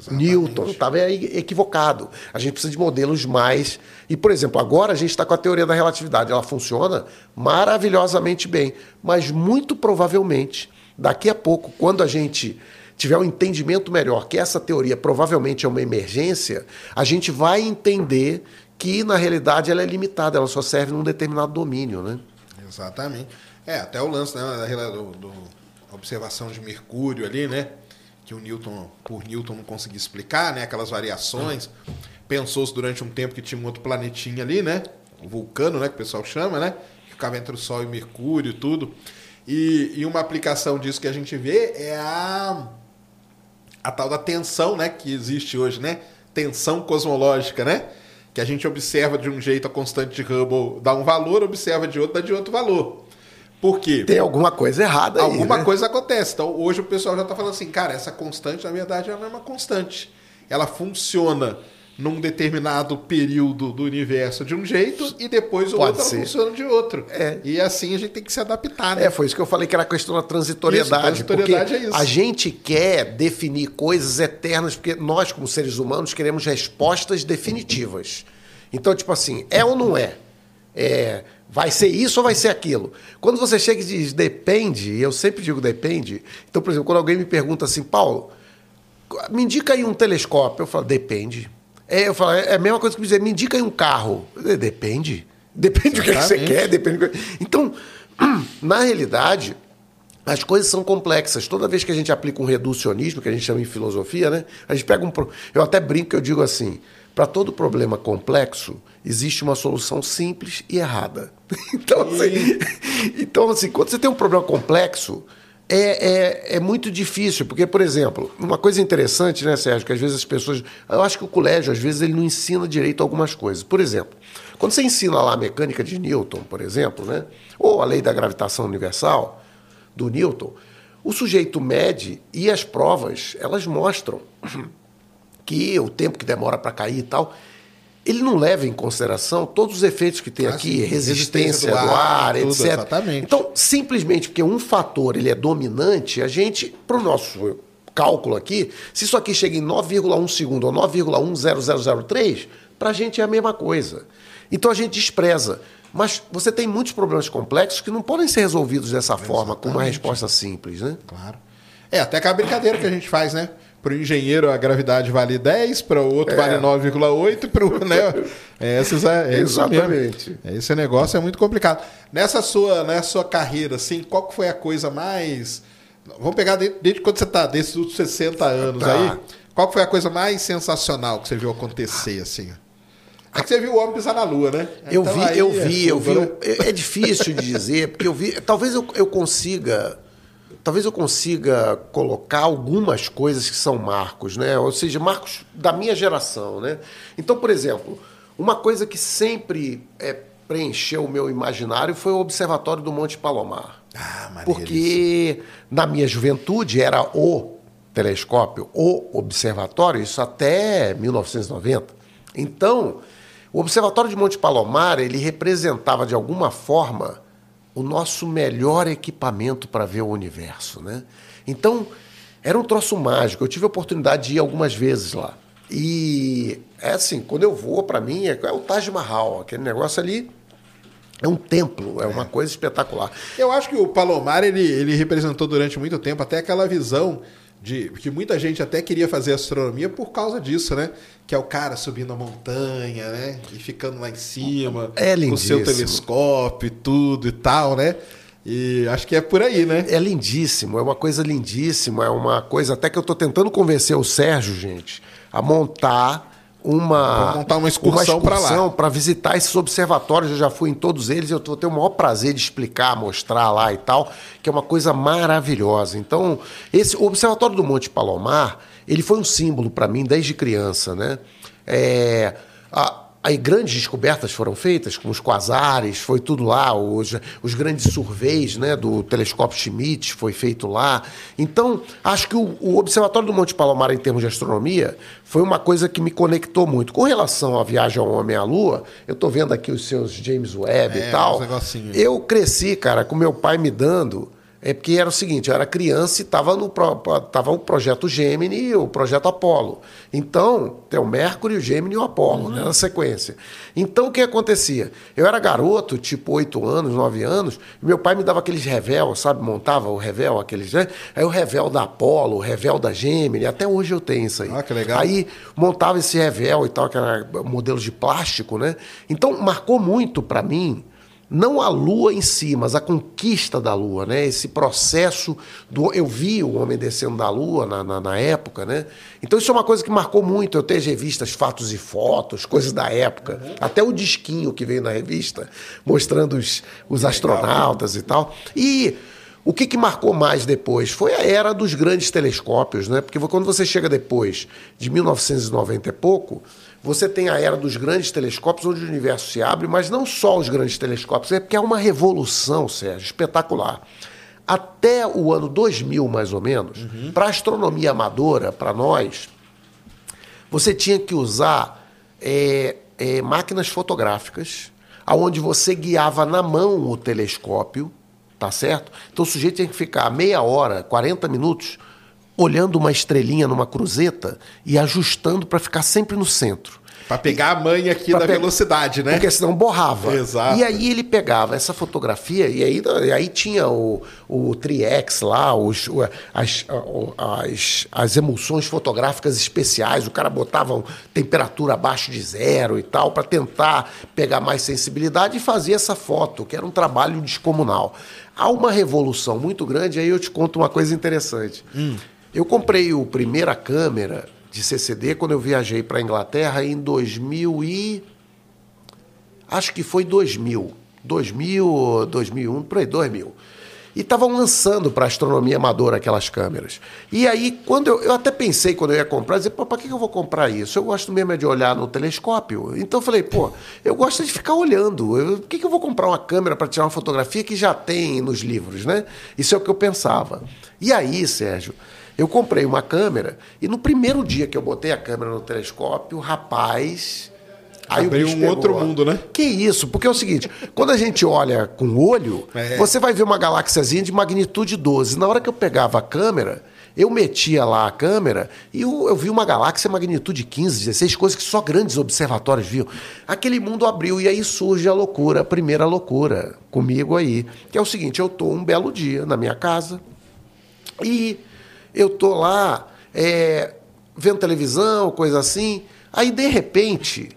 Exatamente. Newton, estava equivocado. A gente precisa de modelos mais. E, por exemplo, agora a gente está com a teoria da relatividade. Ela funciona maravilhosamente bem, mas muito provavelmente, daqui a pouco, quando a gente tiver um entendimento melhor que essa teoria provavelmente é uma emergência, a gente vai entender que, na realidade, ela é limitada, ela só serve num determinado domínio. Né? Exatamente. É, até o lance né, da do, do, observação de Mercúrio ali, né? Que o Newton, por Newton, não conseguia explicar, né? Aquelas variações. Pensou-se durante um tempo que tinha um outro planetinha ali, né? O vulcano, né? Que o pessoal chama, né? Que ficava entre o Sol e Mercúrio e tudo. E, e uma aplicação disso que a gente vê é a, a tal da tensão, né? Que existe hoje, né? Tensão cosmológica, né? Que a gente observa de um jeito a constante de Hubble dá um valor, observa de outro, dá de outro valor. Por quê? Tem alguma coisa errada aí. Alguma né? coisa acontece. Então, hoje o pessoal já está falando assim, cara, essa constante, na verdade, ela não é uma constante. Ela funciona num determinado período do universo de um jeito e depois o Pode outro funciona de outro. É. E assim a gente tem que se adaptar. Né? É, foi isso que eu falei que era a questão da transitoriedade. Isso, transitoriedade porque é isso. A gente quer definir coisas eternas, porque nós, como seres humanos, queremos respostas definitivas. Então, tipo assim, é ou não é? É Vai ser isso ou vai ser aquilo? Quando você chega e diz depende, eu sempre digo depende. Então, por exemplo, quando alguém me pergunta assim, Paulo, me indica aí um telescópio, eu falo, depende. É, eu falo, é a mesma coisa que me dizer, me indica aí um carro. Depende. Depende do que, que você quer, depende do que... Então, na realidade, as coisas são complexas. Toda vez que a gente aplica um reducionismo, que a gente chama em filosofia, né? A gente pega um. Eu até brinco eu digo assim: para todo problema complexo, existe uma solução simples e errada. Então, assim, então, assim quando você tem um problema complexo, é, é, é, muito difícil, porque, por exemplo, uma coisa interessante, né, Sérgio, que às vezes as pessoas. Eu acho que o colégio, às vezes, ele não ensina direito algumas coisas. Por exemplo, quando você ensina lá a mecânica de Newton, por exemplo, né, ou a lei da gravitação universal do Newton, o sujeito mede e as provas, elas mostram que o tempo que demora para cair e tal, ele não leva em consideração todos os efeitos que tem ah, aqui, sim, resistência, do ar, do ar tudo, etc. Exatamente. Então, simplesmente porque um fator ele é dominante, a gente, para o nosso cálculo aqui, se isso aqui chega em 9,1 segundo ou 9,10003, para a gente é a mesma coisa. Então a gente despreza. Mas você tem muitos problemas complexos que não podem ser resolvidos dessa Exatamente. forma, com uma resposta simples, né? Claro. É, até aquela brincadeira que a gente faz, né? Para o engenheiro a gravidade vale 10, para o outro é. vale 9,8, para o. Né? É, esses, é, é Exatamente. É, esse negócio é muito complicado. Nessa sua, nessa sua carreira, assim, qual que foi a coisa mais. Vamos pegar desde, desde quando você está, desde os 60 anos tá. aí. Qual foi a coisa mais sensacional que você viu acontecer, assim? É que você viu o homem pisar na lua, né? Eu então, vi, eu vi, é eu vi. Né? É difícil de dizer, porque eu vi. Talvez eu, eu consiga talvez eu consiga colocar algumas coisas que são marcos, né? Ou seja, marcos da minha geração, né? Então, por exemplo, uma coisa que sempre é, preencheu o meu imaginário foi o Observatório do Monte Palomar. Ah, Porque na minha juventude era o telescópio, o observatório, isso até 1990. Então, o Observatório de Monte Palomar, ele representava de alguma forma o nosso melhor equipamento para ver o universo. Né? Então, era um troço mágico. Eu tive a oportunidade de ir algumas vezes lá. E é assim, quando eu vou, para mim, é, é, o Taj Mahal. Aquele negócio ali é um templo, é uma coisa espetacular. Eu acho que o Palomar, ele, ele representou durante muito tempo até aquela visão de que muita gente até queria fazer astronomia por causa disso, né? Que é o cara subindo a montanha, né? E ficando lá em cima, É com o seu telescópio e tudo e tal, né? E acho que é por aí, né? É lindíssimo, é uma coisa lindíssima, é uma coisa até que eu estou tentando convencer o Sérgio, gente, a montar uma montar uma excursão pra lá. para visitar esses observatórios. Eu já fui em todos eles, eu vou ter o maior prazer de explicar, mostrar lá e tal, que é uma coisa maravilhosa. Então, esse o observatório do Monte Palomar, ele foi um símbolo para mim desde criança, né? É, a- Aí grandes descobertas foram feitas, com os quasares, foi tudo lá, os, os grandes surveys né, do telescópio Schmidt foi feito lá. Então, acho que o, o Observatório do Monte Palomar, em termos de astronomia, foi uma coisa que me conectou muito. Com relação à viagem ao Homem à Lua, eu estou vendo aqui os seus James Webb É, e tal. Eu cresci, cara, com meu pai me dando. É porque era o seguinte, eu era criança e estava no pro- tava o projeto Gemini e o projeto Apolo. Então, tem o Mercury, o Gemini e o Apolo, né, na sequência. Então, o que acontecia? Eu era garoto, tipo 8 anos, 9 anos, e meu pai me dava aqueles revel, sabe? Montava o revel, aqueles, né? Aí o revel da Apolo, o revel da Gemini, até hoje eu tenho isso aí. Ah, que legal. Aí montava esse revel e tal, que era modelos de plástico, né? Então marcou muito para mim, não a lua em si, mas a conquista da lua, né? Esse processo do. Eu vi o homem descendo da lua na, na, na época, né? Então isso é uma coisa que marcou muito. Eu tenho as revistas Fatos e Fotos, coisas da época. Até o disquinho que veio na revista, mostrando os, os astronautas e tal. E. O que, que marcou mais depois foi a era dos grandes telescópios, né? Porque quando você chega depois de 1990 e pouco, você tem a era dos grandes telescópios, onde o universo se abre, mas não só os grandes telescópios, é porque é uma revolução, Sérgio, espetacular. Até o ano 2000, mais ou menos, para a astronomia amadora, para nós, você tinha que usar é, é, máquinas fotográficas, aonde você guiava na mão o telescópio, tá certo? Então o sujeito tinha que ficar meia hora, 40 minutos, olhando uma estrelinha numa cruzeta e ajustando para ficar sempre no centro. Pra pegar a manha aqui Pra da pe- velocidade, né? Porque senão borrava. Exato. E aí ele pegava essa fotografia, e aí, e aí tinha o, o Tri-X lá, os, as, as, as emulsões fotográficas especiais, o cara botava temperatura abaixo de zero e tal, para tentar pegar mais sensibilidade e fazer essa foto, que era um trabalho descomunal. Há uma revolução muito grande, aí eu te conto uma coisa interessante. Eu comprei o primeira câmera de CCD quando eu viajei para a Inglaterra em 2000 e acho que foi 2000, 2000, 2001, por aí, 2000. E estavam lançando para astronomia amadora aquelas câmeras. E aí, quando eu, eu até pensei, quando eu ia comprar, dizer, pô, para que eu vou comprar isso? Eu gosto mesmo é de olhar no telescópio. Então eu falei, pô, eu gosto de ficar olhando. Por que, que eu vou comprar uma câmera para tirar uma fotografia que já tem nos livros, né? Isso é o que eu pensava. E aí, Sérgio, eu comprei uma câmera e no primeiro dia que eu botei a câmera no telescópio, rapaz. Aí o Abriu um pegou. outro mundo, né? Que isso? Porque é o seguinte, quando a gente olha com o olho, É. você vai ver uma galáxiazinha de magnitude 12. Na hora que eu pegava a câmera, eu metia lá a câmera e eu, eu vi uma galáxia magnitude 15, 16, coisas que só grandes observatórios viam. Aquele mundo abriu e aí surge a loucura, a primeira loucura comigo aí. Que é o seguinte, eu tô um belo dia na minha casa, e eu tô lá é, vendo televisão, coisa assim. Aí, de repente,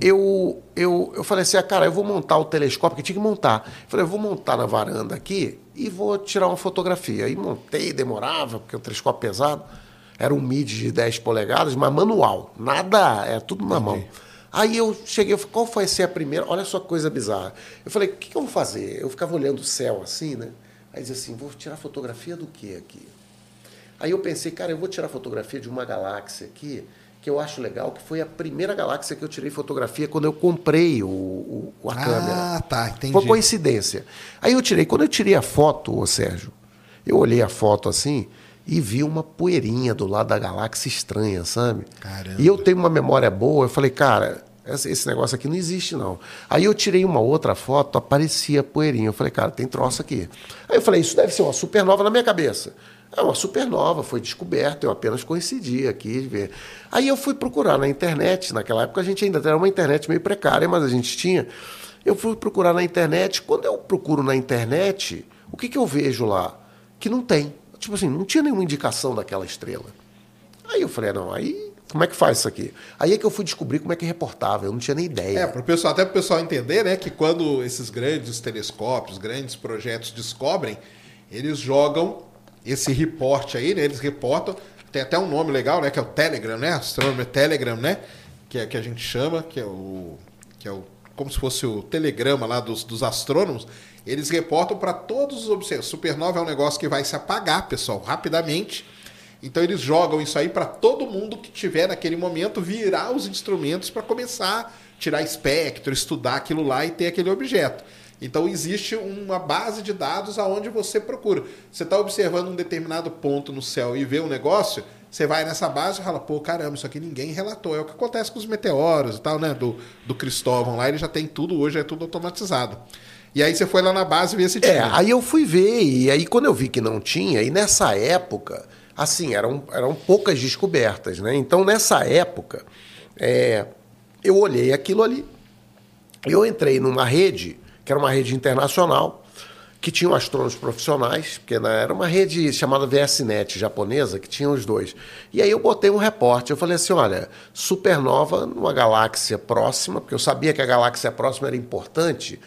eu, eu, eu falei assim, ah, cara, eu vou montar o telescópio, que tinha que montar. Eu falei, eu vou montar na varanda aqui e vou tirar uma fotografia. Aí montei, demorava, porque o telescópio pesado. Era um mid de 10 polegadas, mas manual. Nada, é tudo na mão. Aí eu cheguei, eu falei, qual vai ser a primeira? Olha só que coisa bizarra. Eu falei, o que, que eu vou fazer? Eu ficava olhando o céu assim, né? Aí dizia assim, vou tirar fotografia do que aqui? Aí eu pensei, cara, eu vou tirar fotografia de uma galáxia aqui, que eu acho legal, que foi a primeira galáxia que eu tirei fotografia quando eu comprei o, o- a câmera. Ah, tá, entendi. Foi coincidência. Aí eu tirei, quando eu tirei a foto, ô Sérgio, eu olhei a foto assim e vi uma poeirinha do lado da galáxia estranha, sabe? Caramba. E eu tenho uma memória boa, eu falei, cara, esse esse negócio aqui não existe, não. Aí eu tirei uma outra foto, aparecia poeirinha. Eu falei, cara, tem troço aqui. Aí eu falei, isso deve ser uma supernova na minha cabeça. É uma supernova, foi descoberta, eu apenas coincidi aqui ver. Aí eu fui procurar na internet, naquela época a gente ainda era uma internet meio precária, mas a gente tinha. Eu fui procurar na internet. Quando eu procuro na internet, o que, que eu vejo lá? Que não tem. tipo assim, não tinha nenhuma indicação daquela estrela. Aí eu falei, não, aí como é que faz isso aqui? Aí é que eu fui descobrir como é que reportava, eu não tinha nem ideia. É, pro pessoal, até para o pessoal entender, né, que quando esses grandes telescópios, grandes projetos descobrem, eles jogam esse reporte aí, né, eles reportam, tem até um nome legal, né, que é o Telegram, né, Astronomer Telegram, né, que é que a gente chama, que é o que é o como se fosse o telegrama lá dos, dos astrônomos, eles reportam para todos os observadores. Supernova é um negócio que vai se apagar, pessoal, rapidamente. Então eles jogam isso aí para todo mundo que tiver naquele momento virar os instrumentos para começar a tirar espectro, estudar aquilo lá e ter aquele objeto. Então existe uma base de dados aonde você procura. Você está observando um determinado ponto no céu e vê um negócio, você vai nessa base e fala, pô, caramba, isso aqui ninguém relatou. É o que acontece com os meteoros e tal, né? Do, do Cristóvão lá, ele já tem tudo hoje, é tudo automatizado. E aí você foi lá na base e vê se tinha. É, aí eu fui ver, e aí quando eu vi que não tinha, e nessa época, assim, eram, eram poucas descobertas, né? Então, nessa época, é, eu olhei aquilo ali, eu entrei numa rede, que era uma rede internacional, que tinham astrônomos profissionais, porque era uma rede chamada VSNet japonesa, que tinha os dois. E aí eu botei um repórter, eu falei assim, olha, supernova numa galáxia próxima, porque eu sabia que a galáxia próxima era importante,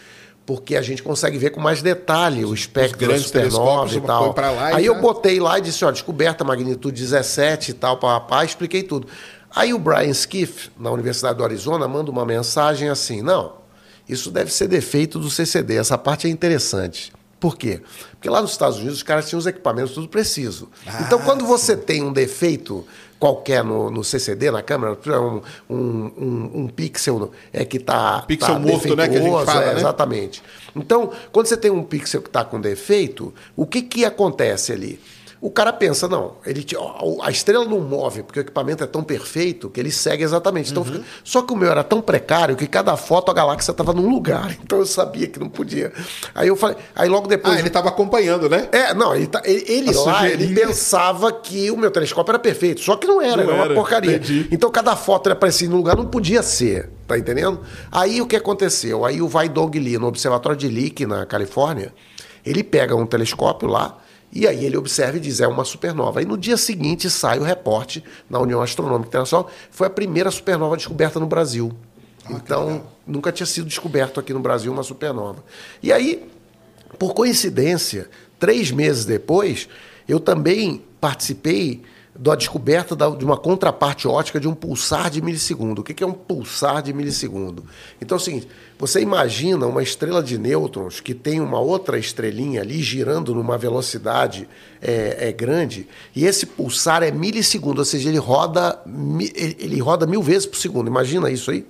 porque a gente consegue ver com mais detalhe o espectro da supernova e tal. aí já... eu botei lá e disse, ó, descoberta magnitude 17 e tal, papá, expliquei tudo. Aí o Brian Skiff, na Universidade do Arizona, manda uma mensagem assim, não, isso deve ser defeito do CCD, essa parte é interessante. Por quê? Porque lá nos Estados Unidos os caras tinham os equipamentos tudo preciso. Ah, então, quando você sim. tem um defeito qualquer no, no CCD, na câmera, um, um, um, um pixel é que está. Pixel tá morto, né? Que a gente fala. É, né? Exatamente. Então, quando você tem um pixel que está com defeito, o que, que acontece ali? O cara pensa, não, ele, a estrela não move, porque o equipamento é tão perfeito que ele segue exatamente. Então, uhum. fica, só que o meu era tão precário que cada foto a galáxia estava num lugar. Então eu sabia que não podia. Aí eu falei, aí logo depois. Ah, ele estava acompanhando, né? É, não, ele, tá, ele, ele lá, ele pensava que o meu telescópio era perfeito. Só que não era, não era, era uma porcaria. Entendi. Então cada foto ele aparecia num lugar, não podia ser. Tá entendendo? Aí o que aconteceu? Aí o Vai Dong Lee, no Observatório de Leake, na Califórnia, ele pega um telescópio lá e aí ele observa e diz, é uma supernova. Aí no dia seguinte sai o reporte na União Astronômica Internacional, foi a primeira supernova descoberta no Brasil. Ah, então, nunca tinha sido descoberto aqui no Brasil uma supernova. E aí, por coincidência, três meses depois, eu também participei da descoberta de uma contraparte ótica de um pulsar de milissegundo. O que é um pulsar de milissegundo? Então é o seguinte: você imagina uma estrela de nêutrons que tem uma outra estrelinha ali girando numa velocidade é, é grande, e esse pulsar é milissegundo, ou seja, ele roda, ele roda mil vezes por segundo. Imagina isso aí.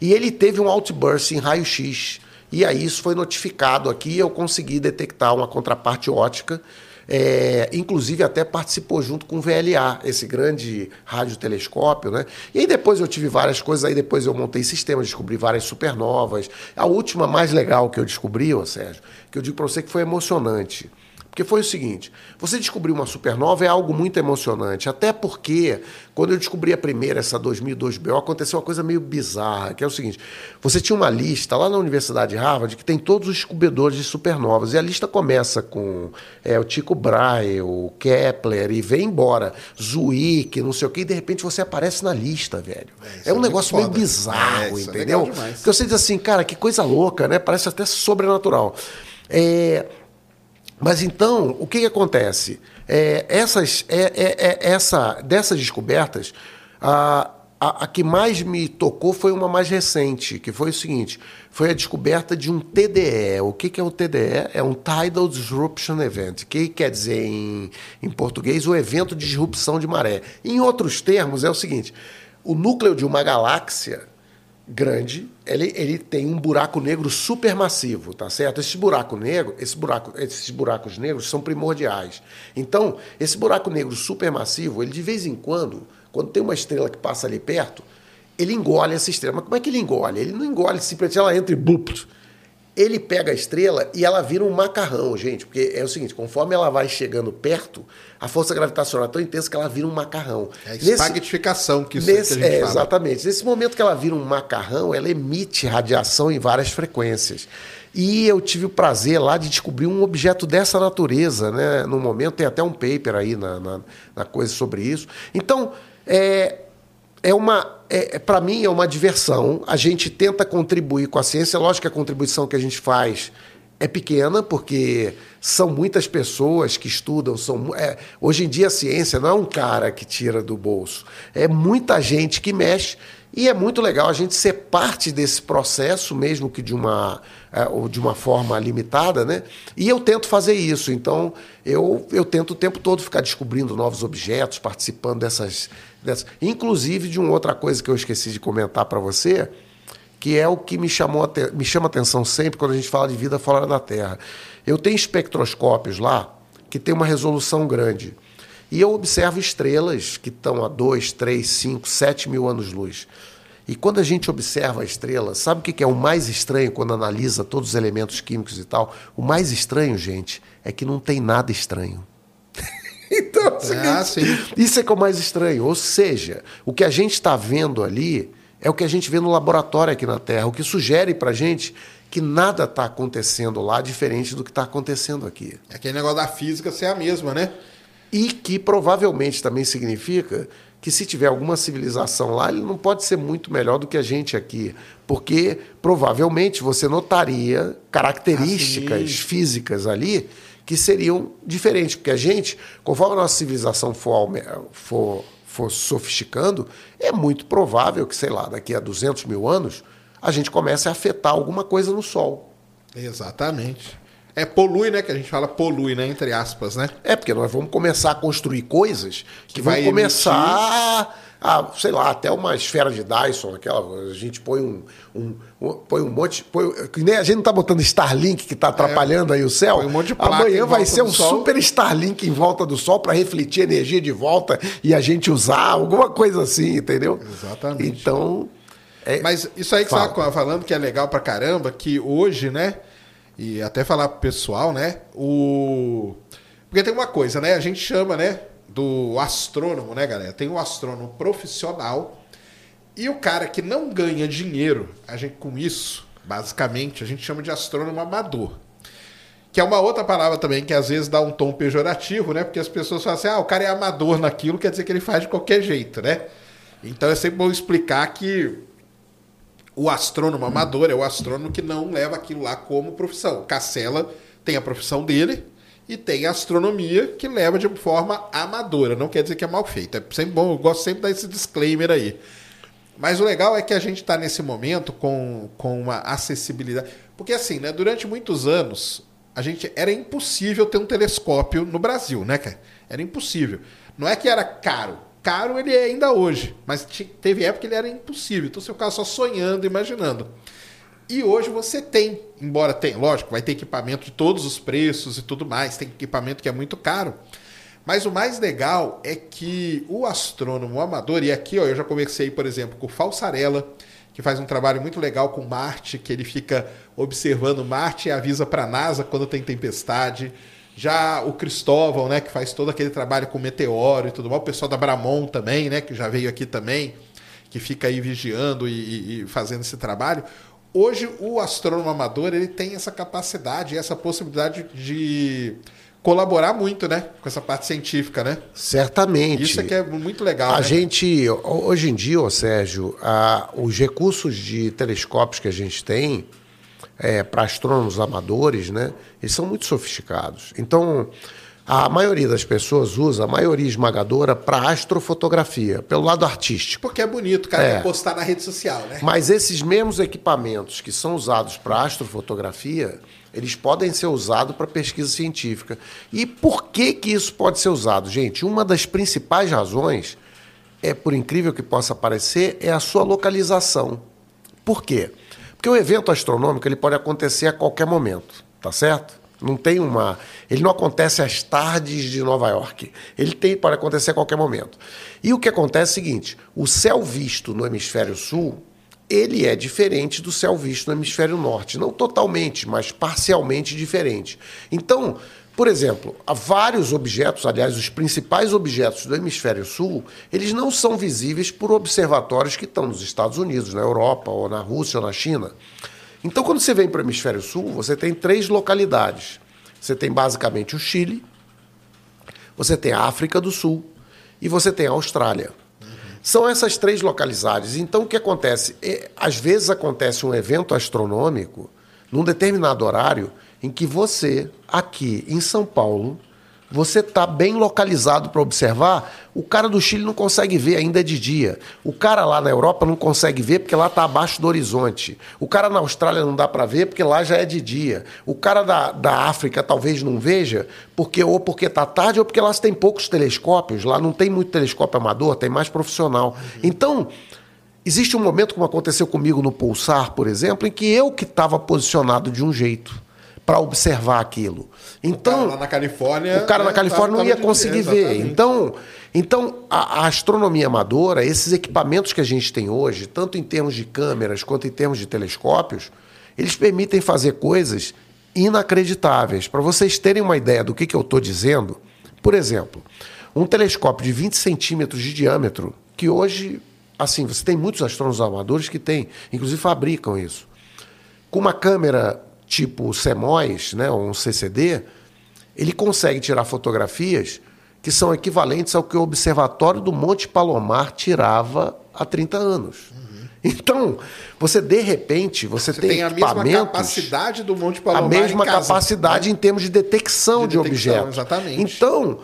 E ele teve um outburst em raio-x. E aí isso foi notificado aqui e eu consegui detectar uma contraparte ótica é, inclusive até participou junto com o VLA, esse grande radiotelescópio, né? E aí depois eu tive várias coisas, aí depois eu montei sistemas, descobri várias supernovas. A última mais legal que eu descobri, ô Sérgio, que eu digo para você que foi emocionante. Porque foi o seguinte: você descobrir uma supernova é algo muito emocionante, até porque quando eu descobri a primeira, essa 2002BO, aconteceu uma coisa meio bizarra, que é o seguinte: você tinha uma lista lá na Universidade de Harvard que tem todos os descobridores de supernovas, e a lista começa com é, o Tycho Brahe, o Kepler, e vem embora, Zwick, não sei o quê, e de repente você aparece na lista, velho. É, é um é negócio meio bizarro, é, é entendeu? Porque você diz assim, cara, que coisa louca, né? Parece até sobrenatural. É. Mas então, o que, que acontece? É, essas, é, é, é, essa, dessas descobertas, a, a, a, que mais me tocou foi uma mais recente, que foi o seguinte: foi a descoberta de um TDE. O que, que é um TDE? É um Tidal Disruption Event, que quer dizer em, em português o evento de disrupção de maré. Em outros termos, é o seguinte: o núcleo de uma galáxia grande, ele, ele tem um buraco negro supermassivo, tá certo? Esse buraco negro, esse buraco, esses buracos negros são primordiais. Então, esse buraco negro supermassivo, ele de vez em quando, quando tem uma estrela que passa ali perto, ele engole essa estrela. Mas como é que ele engole? Ele não engole simplesmente ela entra e bup, ele pega a estrela e ela vira um macarrão, gente. Porque é o seguinte, conforme ela vai chegando perto, a força gravitacional é tão intensa que ela vira um macarrão. É a espaguetificação que, isso nesse, que é, fala. Exatamente. Nesse momento que ela vira um macarrão, ela emite radiação em várias frequências. E eu tive o prazer lá de descobrir um objeto dessa natureza, né? No momento tem até um paper aí na, na, na coisa sobre isso. Então, é, é uma, é, para mim é uma diversão. A gente tenta contribuir com a ciência. Lógico que a contribuição que a gente faz é pequena, porque são muitas pessoas que estudam. São, é, hoje em dia a ciência não é um cara que tira do bolso, é muita gente que mexe. E é muito legal a gente ser parte desse processo, mesmo que de uma, é, ou de uma forma limitada, né? E eu tento fazer isso. Então, eu, eu tento o tempo todo ficar descobrindo novos objetos, participando dessas, dessas. Inclusive de uma outra coisa que eu esqueci de comentar para você, que é o que me, chamou, me chama atenção sempre quando a gente fala de vida fora da Terra. Eu tenho espectroscópios lá que tem uma resolução grande. E eu observo estrelas que estão a 2, 3, 5, 7 mil anos-luz. E quando a gente observa a estrela, sabe o que é o mais estranho quando analisa todos os elementos químicos e tal? O mais estranho, gente, é que não tem nada estranho. então, é o ah, isso é que é o mais estranho. Ou seja, o que a gente está vendo ali é o que a gente vê no laboratório aqui na Terra, o que sugere para a gente que nada está acontecendo lá diferente do que está acontecendo aqui. É aquele negócio da física ser a mesma, né? E que provavelmente também significa que se tiver alguma civilização lá, ele não pode ser muito melhor do que a gente aqui, porque provavelmente você notaria características ah, físicas ali que seriam diferentes, porque a gente, conforme a nossa civilização for, for for sofisticando, é muito provável que, sei lá, daqui a 200 mil anos, a gente comece a afetar alguma coisa no Sol. Exatamente. É polui, né? Que a gente fala polui, né? Entre aspas, né? É, porque nós vamos começar a construir coisas que, que vão começar a, sei lá, até uma esfera de Dyson, aquela, a gente põe um, um, um põe um monte, põe, nem a gente não está botando Starlink que está atrapalhando é, aí o céu. Um monte de Amanhã vai ser um sol. super Starlink em volta do Sol para refletir energia de volta e a gente usar alguma coisa assim, entendeu? Exatamente. Então, é, mas isso aí que Fala. você está falando que é legal para caramba, que hoje, né? E até falar pro pessoal, né? O porque tem uma coisa, né? A gente chama, né? Do astrônomo, né, galera? Tem o astrônomo profissional e o cara que não ganha dinheiro, a gente com isso, basicamente, a gente chama de astrônomo amador. Que é uma outra palavra também que às vezes dá um tom pejorativo, né? Porque as pessoas falam assim: "Ah, o cara é amador naquilo", quer dizer que ele faz de qualquer jeito, né? Então é sempre bom explicar que o astrônomo amador é o astrônomo que não leva aquilo lá como profissão. Cacela tem a profissão dele, e tem astronomia que leva de forma amadora. Não quer dizer que é mal feita. É sempre bom, eu gosto sempre de dar esse disclaimer aí. Mas o legal é que a gente está nesse momento com, com uma acessibilidade. Porque assim, né, durante muitos anos, a gente era impossível ter um telescópio no Brasil, né, cara? Era impossível. Não é que era caro. Caro ele é ainda hoje, mas teve época que ele era impossível. Então você ficava só sonhando, imaginando. E hoje você tem, embora tenha, lógico, vai ter equipamento de todos os preços e tudo mais, tem equipamento que é muito caro. Mas o mais legal é que o astrônomo amador, e aqui ó, eu já conversei, por exemplo, com o Falsarella, que faz um trabalho muito legal com Marte, que ele fica observando Marte e avisa para a NASA quando tem tempestade. Já o Cristóvão, né, que faz todo aquele trabalho com meteoro e tudo mais, o pessoal da Bramon também, né, que já veio aqui também, que fica aí vigiando e, e fazendo esse trabalho. Hoje o astrônomo amador ele tem essa capacidade, essa possibilidade de colaborar muito, né, com essa parte científica, né? Certamente. Isso é que é muito legal. A né? gente hoje em dia, ô Sérgio, a, os recursos de telescópios que a gente tem é, para astrônomos amadores, né, eles são muito sofisticados. Então a maioria das pessoas usa, a maioria esmagadora, para astrofotografia, pelo lado artístico. Porque é bonito, cara, é. postar na rede social, né? Mas esses mesmos equipamentos que são usados para astrofotografia, eles podem ser usados para pesquisa científica. E por que, que isso pode ser usado? Gente, uma das principais razões, é por incrível que possa parecer, é a sua localização. Por quê? Porque o evento astronômico ele pode acontecer a qualquer momento, tá certo? Não tem uma. Ele não acontece às tardes de Nova York. Ele tem, pode acontecer a qualquer momento. E o que acontece é o seguinte: o céu visto no hemisfério sul, ele é diferente do céu visto no hemisfério norte. Não totalmente, mas parcialmente diferente. Então, por exemplo, há vários objetos, aliás, os principais objetos do hemisfério sul, eles não são visíveis por observatórios que estão nos Estados Unidos, na Europa, ou na Rússia, ou na China. Então, quando você vem para o hemisfério sul, você tem três localidades. Você tem basicamente o Chile, você tem a África do Sul e você tem a Austrália. São essas três localidades. Então, o que acontece? É, às vezes acontece um evento astronômico num determinado horário em que você, aqui em São Paulo, você está bem localizado para observar, o cara do Chile não consegue ver, ainda é de dia. O cara lá na Europa não consegue ver porque lá está abaixo do horizonte. O cara na Austrália não dá para ver porque lá já é de dia. O cara da, da África talvez não veja, porque ou porque está tarde ou porque lá tem poucos telescópios. Lá não tem muito telescópio amador, tem mais profissional. Então, existe um momento, como aconteceu comigo no Pulsar, por exemplo, em que eu que estava posicionado de um jeito para observar aquilo. Então, o cara lá na Califórnia, o cara né, na Califórnia não ia conseguir ver. Então, então a, a, astronomia amadora, esses equipamentos que a gente tem hoje, tanto em termos de câmeras quanto em termos de telescópios, eles permitem fazer coisas inacreditáveis. Para vocês terem uma ideia do que, que eu estou dizendo, por exemplo, um telescópio de 20 centímetros de diâmetro, que hoje, assim, você tem muitos astrônomos amadores que têm, inclusive fabricam isso, com uma câmera tipo CMOS, né, ou um CCD, ele consegue tirar fotografias que são equivalentes ao que o Observatório do Monte Palomar tirava há 30 anos. Uhum. Então, você de repente, você, você tem, tem a mesma capacidade do Monte Palomar. A mesma capacidade né? em termos de detecção de, de detecção, objetos. Exatamente. Então,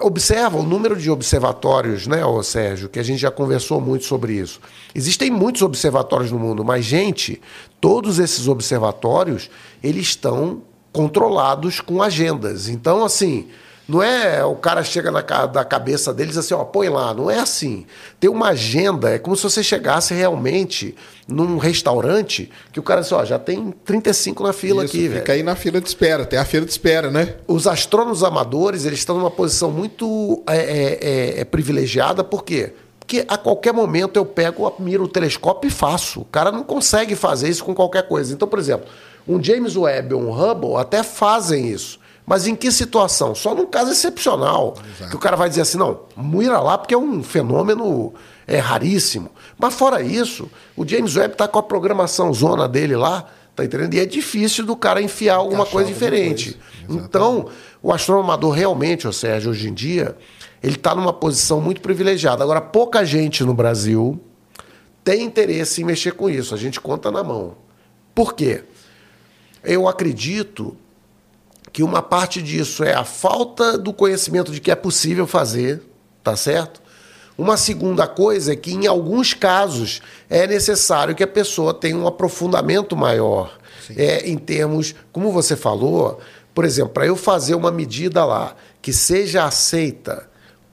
Observa o número de observatórios, né, ô Sérgio, que a gente já conversou muito sobre isso. Existem muitos observatórios no mundo, mas, gente, todos esses observatórios, eles estão controlados com agendas. Então, assim, não é o cara chega na da cabeça deles assim, ó, põe lá. Não é assim. Tem uma agenda, é como se você chegasse realmente num restaurante que o cara assim, ó, já tem 35 na fila Isso, aqui, fica velho. Fica aí na fila de espera, tem a fila de espera, né? Os astrônomos amadores, eles estão numa posição muito é, é, é, é privilegiada, por quê? Porque a qualquer momento eu pego, miro o telescópio e faço. O cara não consegue fazer isso com qualquer coisa. Então, por exemplo, um James Webb ou um Hubble até fazem isso. Mas em que situação? Só num caso excepcional. Exato. Que o cara vai dizer assim, não, mira lá porque é um fenômeno é, raríssimo. Mas fora isso, o James Webb está com a programação zona dele lá, tá entendendo? E é difícil do cara enfiar alguma coisa diferente. Coisa. Então, o astrônomo amador realmente, o Sérgio, hoje em dia, ele está numa posição muito privilegiada. Agora, pouca gente no Brasil tem interesse em mexer com isso. A gente conta na mão. Por quê? Eu acredito que uma parte disso é a falta do conhecimento de que é possível fazer, tá certo? Uma segunda coisa é que, em alguns casos, é necessário que a pessoa tenha um aprofundamento maior. É, em termos, como você falou, por exemplo, para eu fazer uma medida lá que seja aceita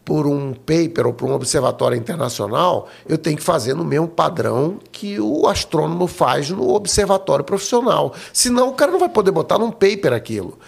por um paper ou por um observatório internacional, eu tenho que fazer no mesmo padrão que o astrônomo faz no observatório profissional. Senão o cara não vai poder botar num paper aquilo.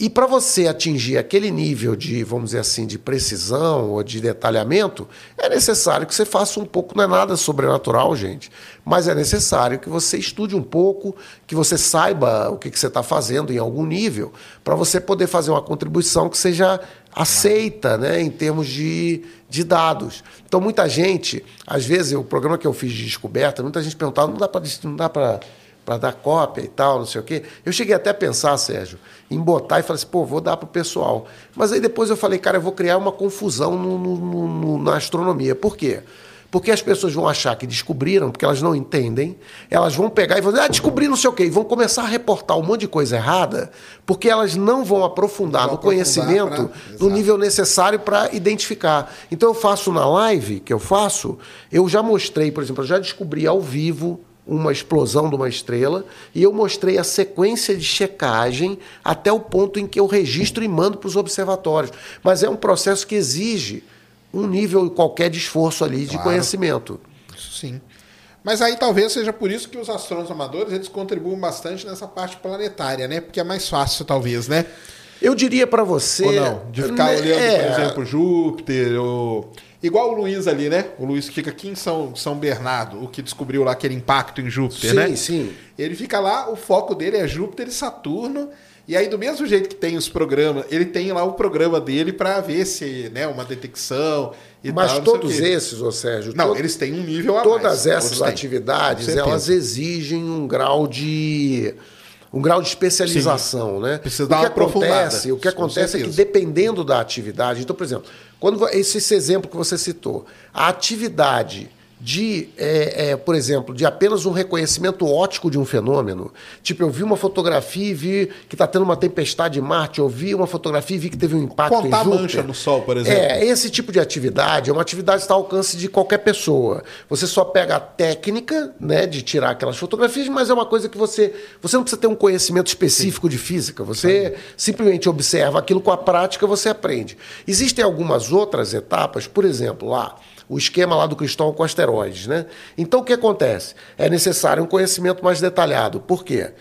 E para você atingir aquele nível de, vamos dizer assim, de precisão ou de detalhamento, é necessário que você faça um pouco, não é nada sobrenatural, gente, mas é necessário que você estude um pouco, que você saiba o que, que você está fazendo em algum nível, para você poder fazer uma contribuição que seja aceita né, em termos de, de dados. Então, muita gente, às vezes, o programa que eu fiz de descoberta, muita gente perguntava, não dá para para dar cópia e tal, não sei o quê. Eu cheguei até a pensar, Sérgio, em botar e falar assim, pô, vou dar para o pessoal. Mas aí depois eu falei, cara, eu vou criar uma confusão no, no, no, na astronomia. Por quê? Porque as pessoas vão achar que descobriram, porque elas não entendem, elas vão pegar e vão dizer, ah, descobri não sei o quê, e vão começar a reportar um monte de coisa errada, porque elas não vão aprofundar vão no aprofundar conhecimento pra... no nível necessário para identificar. Então eu faço na live que eu faço, eu já mostrei, por exemplo, eu já descobri ao vivo uma explosão de uma estrela e eu mostrei a sequência de checagem até o ponto em que eu registro e mando para os observatórios. Mas é um processo que exige um nível qualquer de esforço ali de conhecimento. Isso sim. Mas aí talvez seja por isso que os astrônomos amadores eles contribuem bastante nessa parte planetária, né? Porque é mais fácil, talvez, né? Eu diria para você. Ou não, de ficar né, olhando, é... por exemplo, Júpiter ou Igual o Luiz ali, né? O Luiz que fica aqui em São, São Bernardo, o que descobriu lá aquele impacto em Júpiter, sim, né? Sim, sim. Ele fica lá, o foco dele é Júpiter e Saturno. E aí, do mesmo jeito que tem os programas, ele tem lá o programa dele para ver se, né, uma detecção e Mas tal, todos esses, ô Sérgio, Não, todo- eles têm um nível a todas mais. essas atividades, elas exigem um grau de um grau de especialização, né? Precisa o dar que acontece, o que acontece é que dependendo da atividade, então, por exemplo, quando esse, esse exemplo que você citou, a atividade de, é, é, por exemplo, de apenas um reconhecimento óptico de um fenômeno. Tipo, eu vi uma fotografia e vi que está tendo uma tempestade em Marte, eu vi uma fotografia e vi que teve um impacto Contar em Júpiter. mancha no Sol, por exemplo. É, esse tipo de atividade é uma atividade que está ao alcance de qualquer pessoa. Você só pega a técnica né, de tirar aquelas fotografias, mas é uma coisa que você. Você não precisa ter um conhecimento específico de física. Você simplesmente observa aquilo com a prática, você aprende. Existem algumas outras etapas, por exemplo, lá. O esquema lá do cristal com asteroides, né? Então o que acontece? É necessário um conhecimento mais detalhado. Por quê?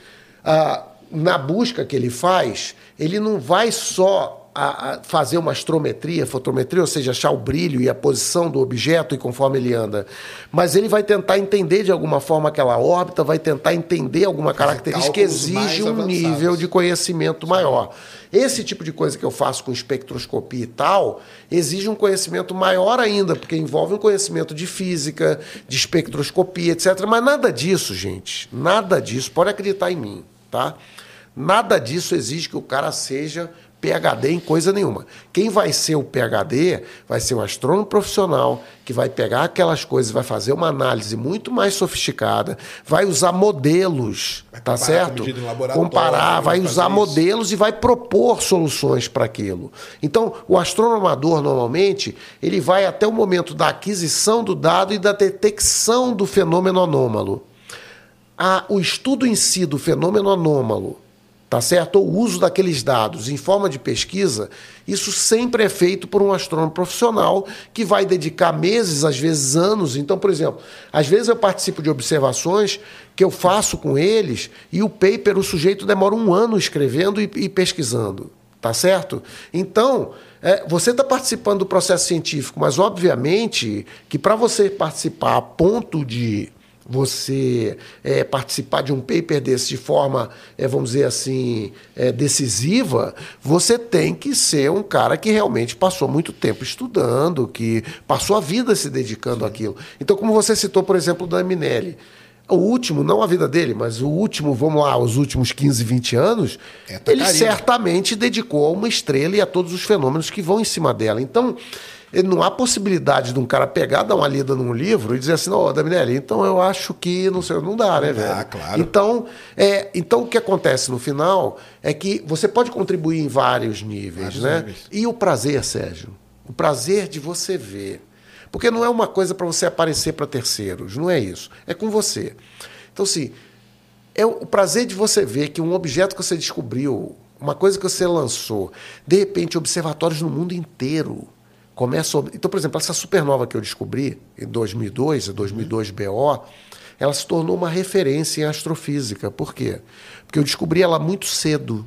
Ah, na busca que ele faz, ele não vai só a- a fazer uma astrometria, fotometria, ou seja, achar o brilho e a posição do objeto e conforme ele anda, mas ele vai tentar entender de alguma forma aquela órbita, vai tentar entender alguma característica que exige um avançados. nível de conhecimento maior. Esse tipo de coisa que eu faço com espectroscopia e tal, exige um conhecimento maior ainda, porque envolve um conhecimento de física, de espectroscopia, etc. Mas nada disso, gente, nada disso, pode acreditar em mim, tá? Nada disso exige que o cara seja PhD em coisa nenhuma. Quem vai ser o PhD vai ser um astrônomo profissional que vai pegar aquelas coisas, vai fazer uma análise muito mais sofisticada, vai usar modelos, Vai tá certo? Comparar, vai vai usar isso. modelos e vai propor soluções para aquilo. Então, o astrônomo amador, normalmente, ele vai até o momento da aquisição do dado e da detecção do fenômeno anômalo. A- o estudo em si do fenômeno anômalo, tá certo? O uso daqueles dados em forma de pesquisa, isso sempre é feito por um astrônomo profissional que vai dedicar meses, às vezes anos. Então, por exemplo, às vezes eu participo de observações que eu faço com eles e o paper, o sujeito demora um ano escrevendo e, e pesquisando. Tá certo? Então, é, você está participando do processo científico, mas obviamente que para você participar a ponto de você é, participar de um paper desse de forma, é, vamos dizer assim, é, decisiva, você tem que ser um cara que realmente passou muito tempo estudando, que passou a vida se dedicando àquilo. Então, como você citou, por exemplo, o Dan Minelli. O último, não a vida dele, mas o último, vamos lá, os últimos 15, 20 anos, É ele Tacarina. certamente dedicou a uma estrela e a todos os fenômenos que vão em cima dela. Então, eh, não há possibilidade de um cara pegar, dar uma lida num livro e dizer assim, não, Daminelli, então eu acho que não sei, não dá, né, velho? dá, claro. Então, é, então o que acontece no final é que você pode contribuir em vários níveis, Vários né? níveis. E o prazer, Sérgio, o prazer de você ver. Porque não é uma coisa para você aparecer para terceiros, não é isso. É com você. Então, assim, é o prazer de você ver que um objeto que você descobriu, uma coisa que você lançou, de repente, observatórios no mundo inteiro começam. a- Então, por exemplo, essa supernova que eu descobri em 2002, a 2002 BO, ela se tornou uma referência em astrofísica. Por quê? Porque eu descobri ela muito cedo.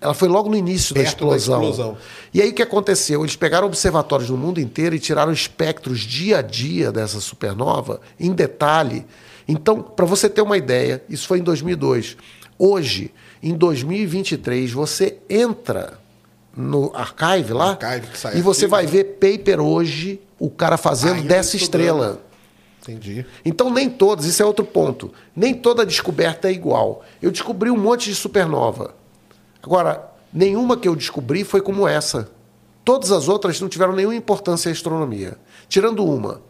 Ela foi logo no início da Perto da explosão. explosão. E aí o que aconteceu? Eles pegaram observatórios no mundo inteiro e tiraram espectros dia a dia dessa supernova, em detalhe. Então, para você ter uma ideia, isso foi em 2002. Hoje, em 2023, você entra no archive lá Archive que sai e você arquivo, vai né? ver paper hoje, o cara fazendo Ainda dessa estrela. Entendi. Então, nem todas, isso é outro ponto. Nem toda descoberta é igual. Eu descobri um monte de supernova. Agora, nenhuma que eu descobri foi como essa. Todas as outras não tiveram nenhuma importância em astronomia. Tirando uma,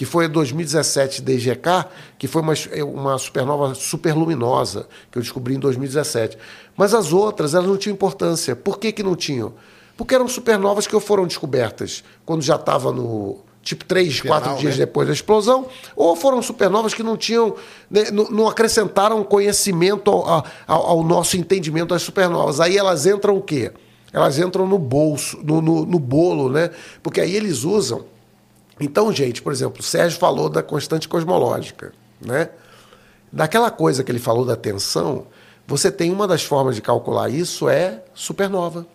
que foi a 2017 DGK, que foi uma, uma supernova superluminosa, que eu descobri em 2017. Mas as outras, elas não tinham importância. Por que, que não tinham? Porque eram supernovas que foram descobertas quando já estava no. Tipo, três, quatro dias né? depois da explosão, ou foram supernovas que não tinham, né, não, não acrescentaram conhecimento ao, ao- ao nosso entendimento das supernovas. Aí elas entram o quê? Elas entram no bolso, no, no, no bolo, né? Porque aí eles usam. Então, gente, por exemplo, o Sérgio falou da constante cosmológica, né? Daquela coisa que ele falou da tensão, você tem uma das formas de calcular isso é supernova.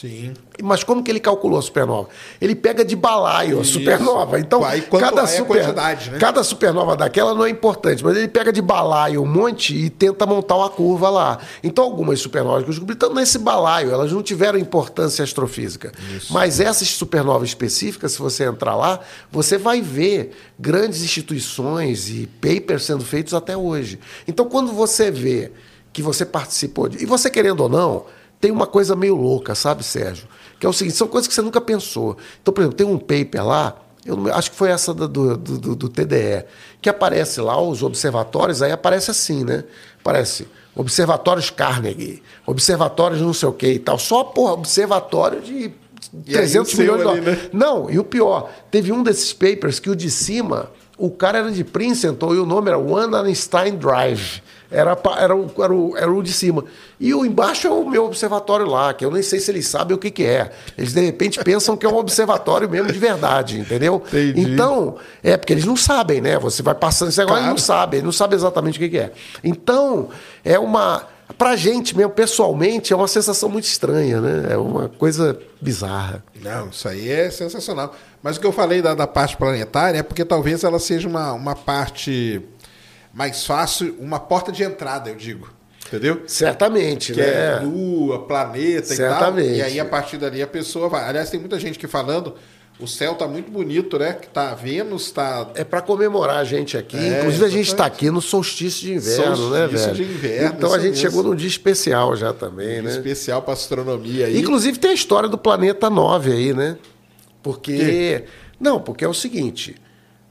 Sim. Mas como que ele calculou a supernova? Ele pega de balaio a Isso. supernova. Então, Aí cada, a super- né? cada supernova daquela não é importante, mas ele pega de balaio um monte e tenta montar uma curva lá. Então, algumas supernovas que eu descobri estão nesse balaio, elas não tiveram importância astrofísica. Mas essas supernovas específicas, se você entrar lá, você vai ver grandes instituições e papers sendo feitos até hoje. Então, quando você vê que você participou de. E você querendo ou não, tem uma coisa meio louca, sabe, Sérgio? Que é o seguinte: são coisas que você nunca pensou. Então, por exemplo, tem um paper lá, eu não- acho que foi essa do, do, do- do TDE, que aparece lá os observatórios, aí aparece assim, né? Aparece observatórios Carnegie, observatórios não sei o que e tal. Só, porra, observatório de E aí 300 o seu milhões de ali, dólares. né? Não, e o pior, teve um desses papers que o de cima, o cara era de Princeton e o nome era One Einstein Drive. Era, era, o, era, o, era o de cima. E o embaixo é o meu observatório lá, que eu nem sei se eles sabem o que, que é. Eles de repente pensam que é um observatório mesmo de verdade, entendeu? Entendi. Então, é porque eles não sabem, né? Você vai passando isso agora, Claro. eles não sabem, eles não sabem exatamente o que, que é. Então, é uma. Pra gente mesmo, pessoalmente, é uma sensação muito estranha, né? É uma coisa bizarra. Não, isso aí é sensacional. Mas o que eu falei da, da parte planetária é porque talvez ela seja uma, uma parte mais fácil, uma porta de entrada, eu digo. Entendeu? Certamente, Que né? é lua, planeta e tal. Certamente. E aí, a partir dali, a pessoa vai. Aliás, tem muita gente que falando, o céu tá muito bonito, né? Que tá Vênus, tá. É para comemorar a gente aqui. É, Inclusive, a gente está aqui no solstício de inverno, né, Solstício de inverno, então a gente mesmo. chegou num dia especial já também, né? Especial para astronomia aí. Inclusive tem a história do planeta 9 aí, né? Porque. Não, porque é o seguinte: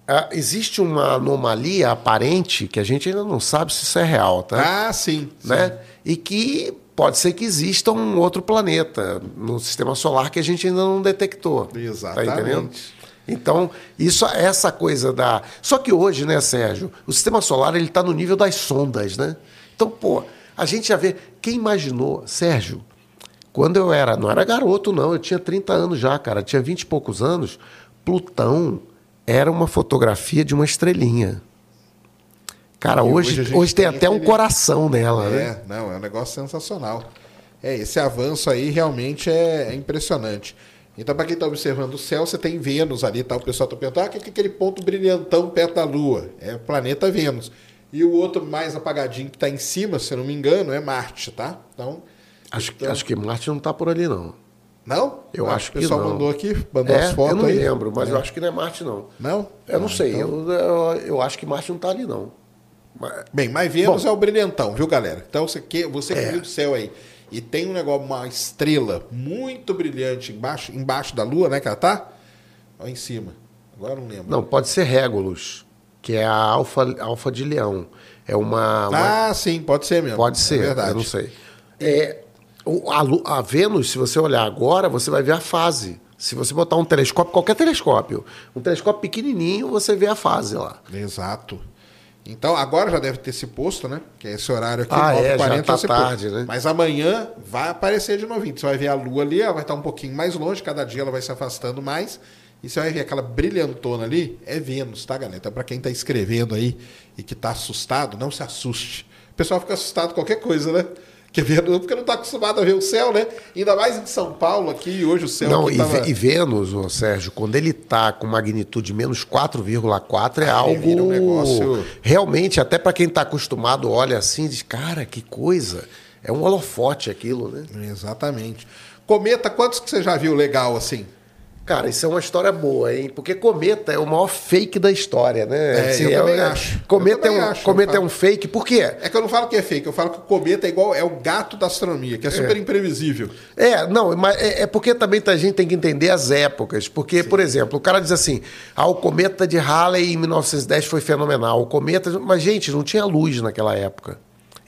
ah, existe uma anomalia aparente que a gente ainda não sabe se isso é real, tá? Ah, sim. sim. né? E que pode ser que exista um outro planeta no sistema solar que a gente ainda não detectou. Exatamente. Tá entendendo? Então, isso, essa coisa da. Só que hoje, né, Sérgio, o sistema solar ele está no nível das sondas, né? Então, pô, a gente já vê. Quem imaginou, Sérgio, quando eu era. Não era garoto, não, eu tinha 30 anos já, cara, tinha 20 e poucos anos. Plutão era uma fotografia de uma estrelinha. Cara, E hoje, hoje hoje, tem tem até um coração nela, né? É, não, é um negócio sensacional. É, esse avanço aí realmente é, é impressionante. Então, para quem está observando o céu, você tem Vênus ali, tá? O pessoal está perguntando, ah, o que é aquele ponto brilhantão perto da Lua? É o planeta Vênus. E o outro mais apagadinho que está em cima, se eu não me engano, é Marte, tá? Então, Acho, que- então- acho que Marte não está por ali, não. Não? Eu acho que O pessoal não. mandou aqui, mandou É, as fotos eu não aí. lembro, mas É. eu acho que não é Marte, não. Não? Eu não Ah, sei, então- eu, eu, eu acho que Marte não está ali, não. Mas- Bem, mas Vênus Bom. é o brilhantão, viu, galera? Então você que você É. viu do céu aí e tem um negócio, uma estrela muito brilhante embaixo, embaixo da Lua, né, que ela tá? Ó, em cima. Agora não lembro. Não, pode ser Régulus, que é a alfa, alfa de leão. É uma. uma- Ah, sim, pode ser mesmo. pode ser, é verdade. eu não sei. É, a, a Vênus, se você olhar agora, você vai ver a fase. Se você botar um telescópio, qualquer telescópio, um telescópio pequenininho, você vê a fase lá. Exato. Então, agora já deve ter se posto, né? Que é esse horário aqui, Ah, é, 9h40 já tá se posto. tarde, né? Mas amanhã vai aparecer de novinho. Você vai ver a Lua ali, ela vai estar um pouquinho mais longe, cada dia ela vai se afastando mais. E você vai ver aquela brilhantona ali, é Vênus, tá, galera? Então, pra quem tá escrevendo aí e que tá assustado, não se assuste. O pessoal fica assustado com qualquer coisa, né? Que Vênus, porque não tá acostumado a ver o céu, né? Ainda mais em São Paulo aqui, hoje o céu Não, e, tava... E Vênus, ô, Sérgio, quando ele está com magnitude menos 4,4 é algo um negócio- realmente até para quem está acostumado olha assim e diz, cara, que coisa. É um holofote aquilo, né? Exatamente. Cometa, quantos que você já viu legal assim? Cara, isso é uma história boa, hein? Porque cometa é o maior fake da história, né? É, eu também acho. Cometa, Eu é, um, acho, cometa é um fake, por quê? É que eu não falo que é fake, eu falo que o cometa é igual é o gato da astronomia, que é super imprevisível. É, não, mas é, é porque também a gente tem que entender as épocas. Porque, por exemplo, o cara diz assim: ah, o cometa de Halley em 1910 foi fenomenal. O cometa. Mas, gente, não tinha luz naquela época.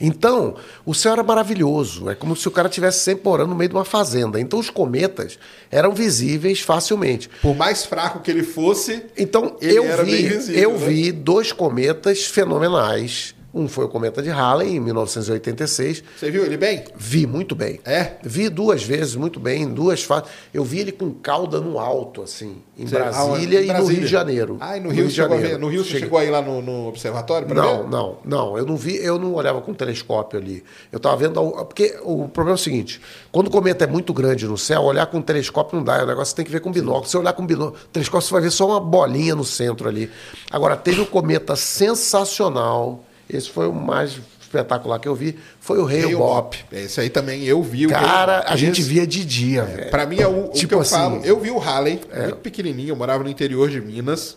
Então, o céu era maravilhoso. É como se o cara estivesse sempre morando no meio de uma fazenda. Então, os cometas eram visíveis facilmente. Por mais fraco que ele fosse, Então, eu vi, visível, eu né? vi dois cometas fenomenais Um foi o cometa de Halley, em 1986. Você viu ele bem? Vi muito bem. É? Vi duas vezes, muito bem, em duas fases. Eu vi ele com cauda no alto, assim, em Você- Brasília ah, em e no Brasília. Rio de Janeiro. Ah, e no Rio, de chegou a ver- Janeiro. No Rio você Cheguei. chegou aí lá no, no observatório para Não, ver? não, não. Eu não vi, eu não olhava com telescópio ali. Eu estava vendo. Porque o problema é o seguinte: quando o cometa é muito grande no céu, olhar com telescópio não dá. É um negócio tem que ver com binóculo. Se você olhar com binóculo, telescópio, você vai ver só uma bolinha no centro ali. Agora, teve um cometa sensacional. Esse foi o mais espetacular que eu vi. Foi o Hale Bopp. Esse aí também eu vi. o Cara, a gente via de dia, velho. Pra mim é o, o Tipo que eu assim, falo. Eu vi o Halley, muito pequenininho, eu morava no interior de Minas.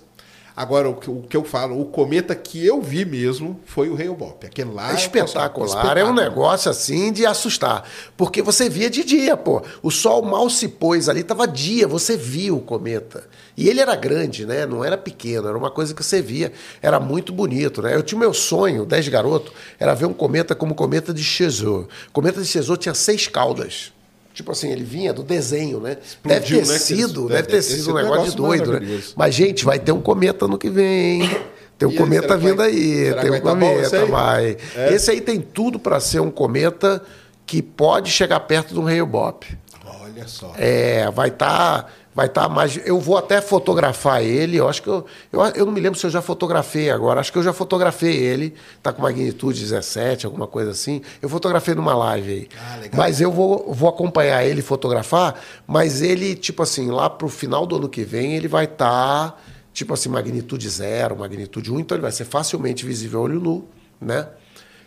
Agora, o que, o que eu falo, o cometa que eu vi mesmo foi o Hale Bopp. Aquele lá É um espetacular, é um negócio assim de assustar. Porque você via de dia, pô. O sol mal se pôs ali, tava dia, você via o cometa. E ele era grande, né? Não era pequeno, era uma coisa que você via. Era muito bonito, né? Eu tinha o meu sonho, 10 garoto, era ver um cometa como o cometa de Chezot. O cometa de Chezot tinha seis caudas. Tipo assim, ele vinha do desenho, né? deve ter né, sido, deve deve ter sido um negócio de doido, né? Mas, gente, vai ter um cometa no que vem, hein? Tem um E cometa vindo vai- aí, tem um tá cometa, aí? vai. É? Esse aí tem tudo para ser um cometa que pode chegar perto do Hale Bopp. Olha só. É, vai estar vai tá mais. Eu vou até fotografar ele. Eu acho que eu, eu, eu não me lembro se eu já fotografei agora. Acho que eu já fotografei ele. Tá com magnitude 17, alguma coisa assim. Eu fotografei numa live aí. Ah, legal. Mas eu vou, vou acompanhar ele fotografar. Mas ele, tipo assim, lá pro final do ano que vem, ele vai estar, tipo assim, magnitude zero, magnitude 1. Então ele vai ser facilmente visível a olho nu, né?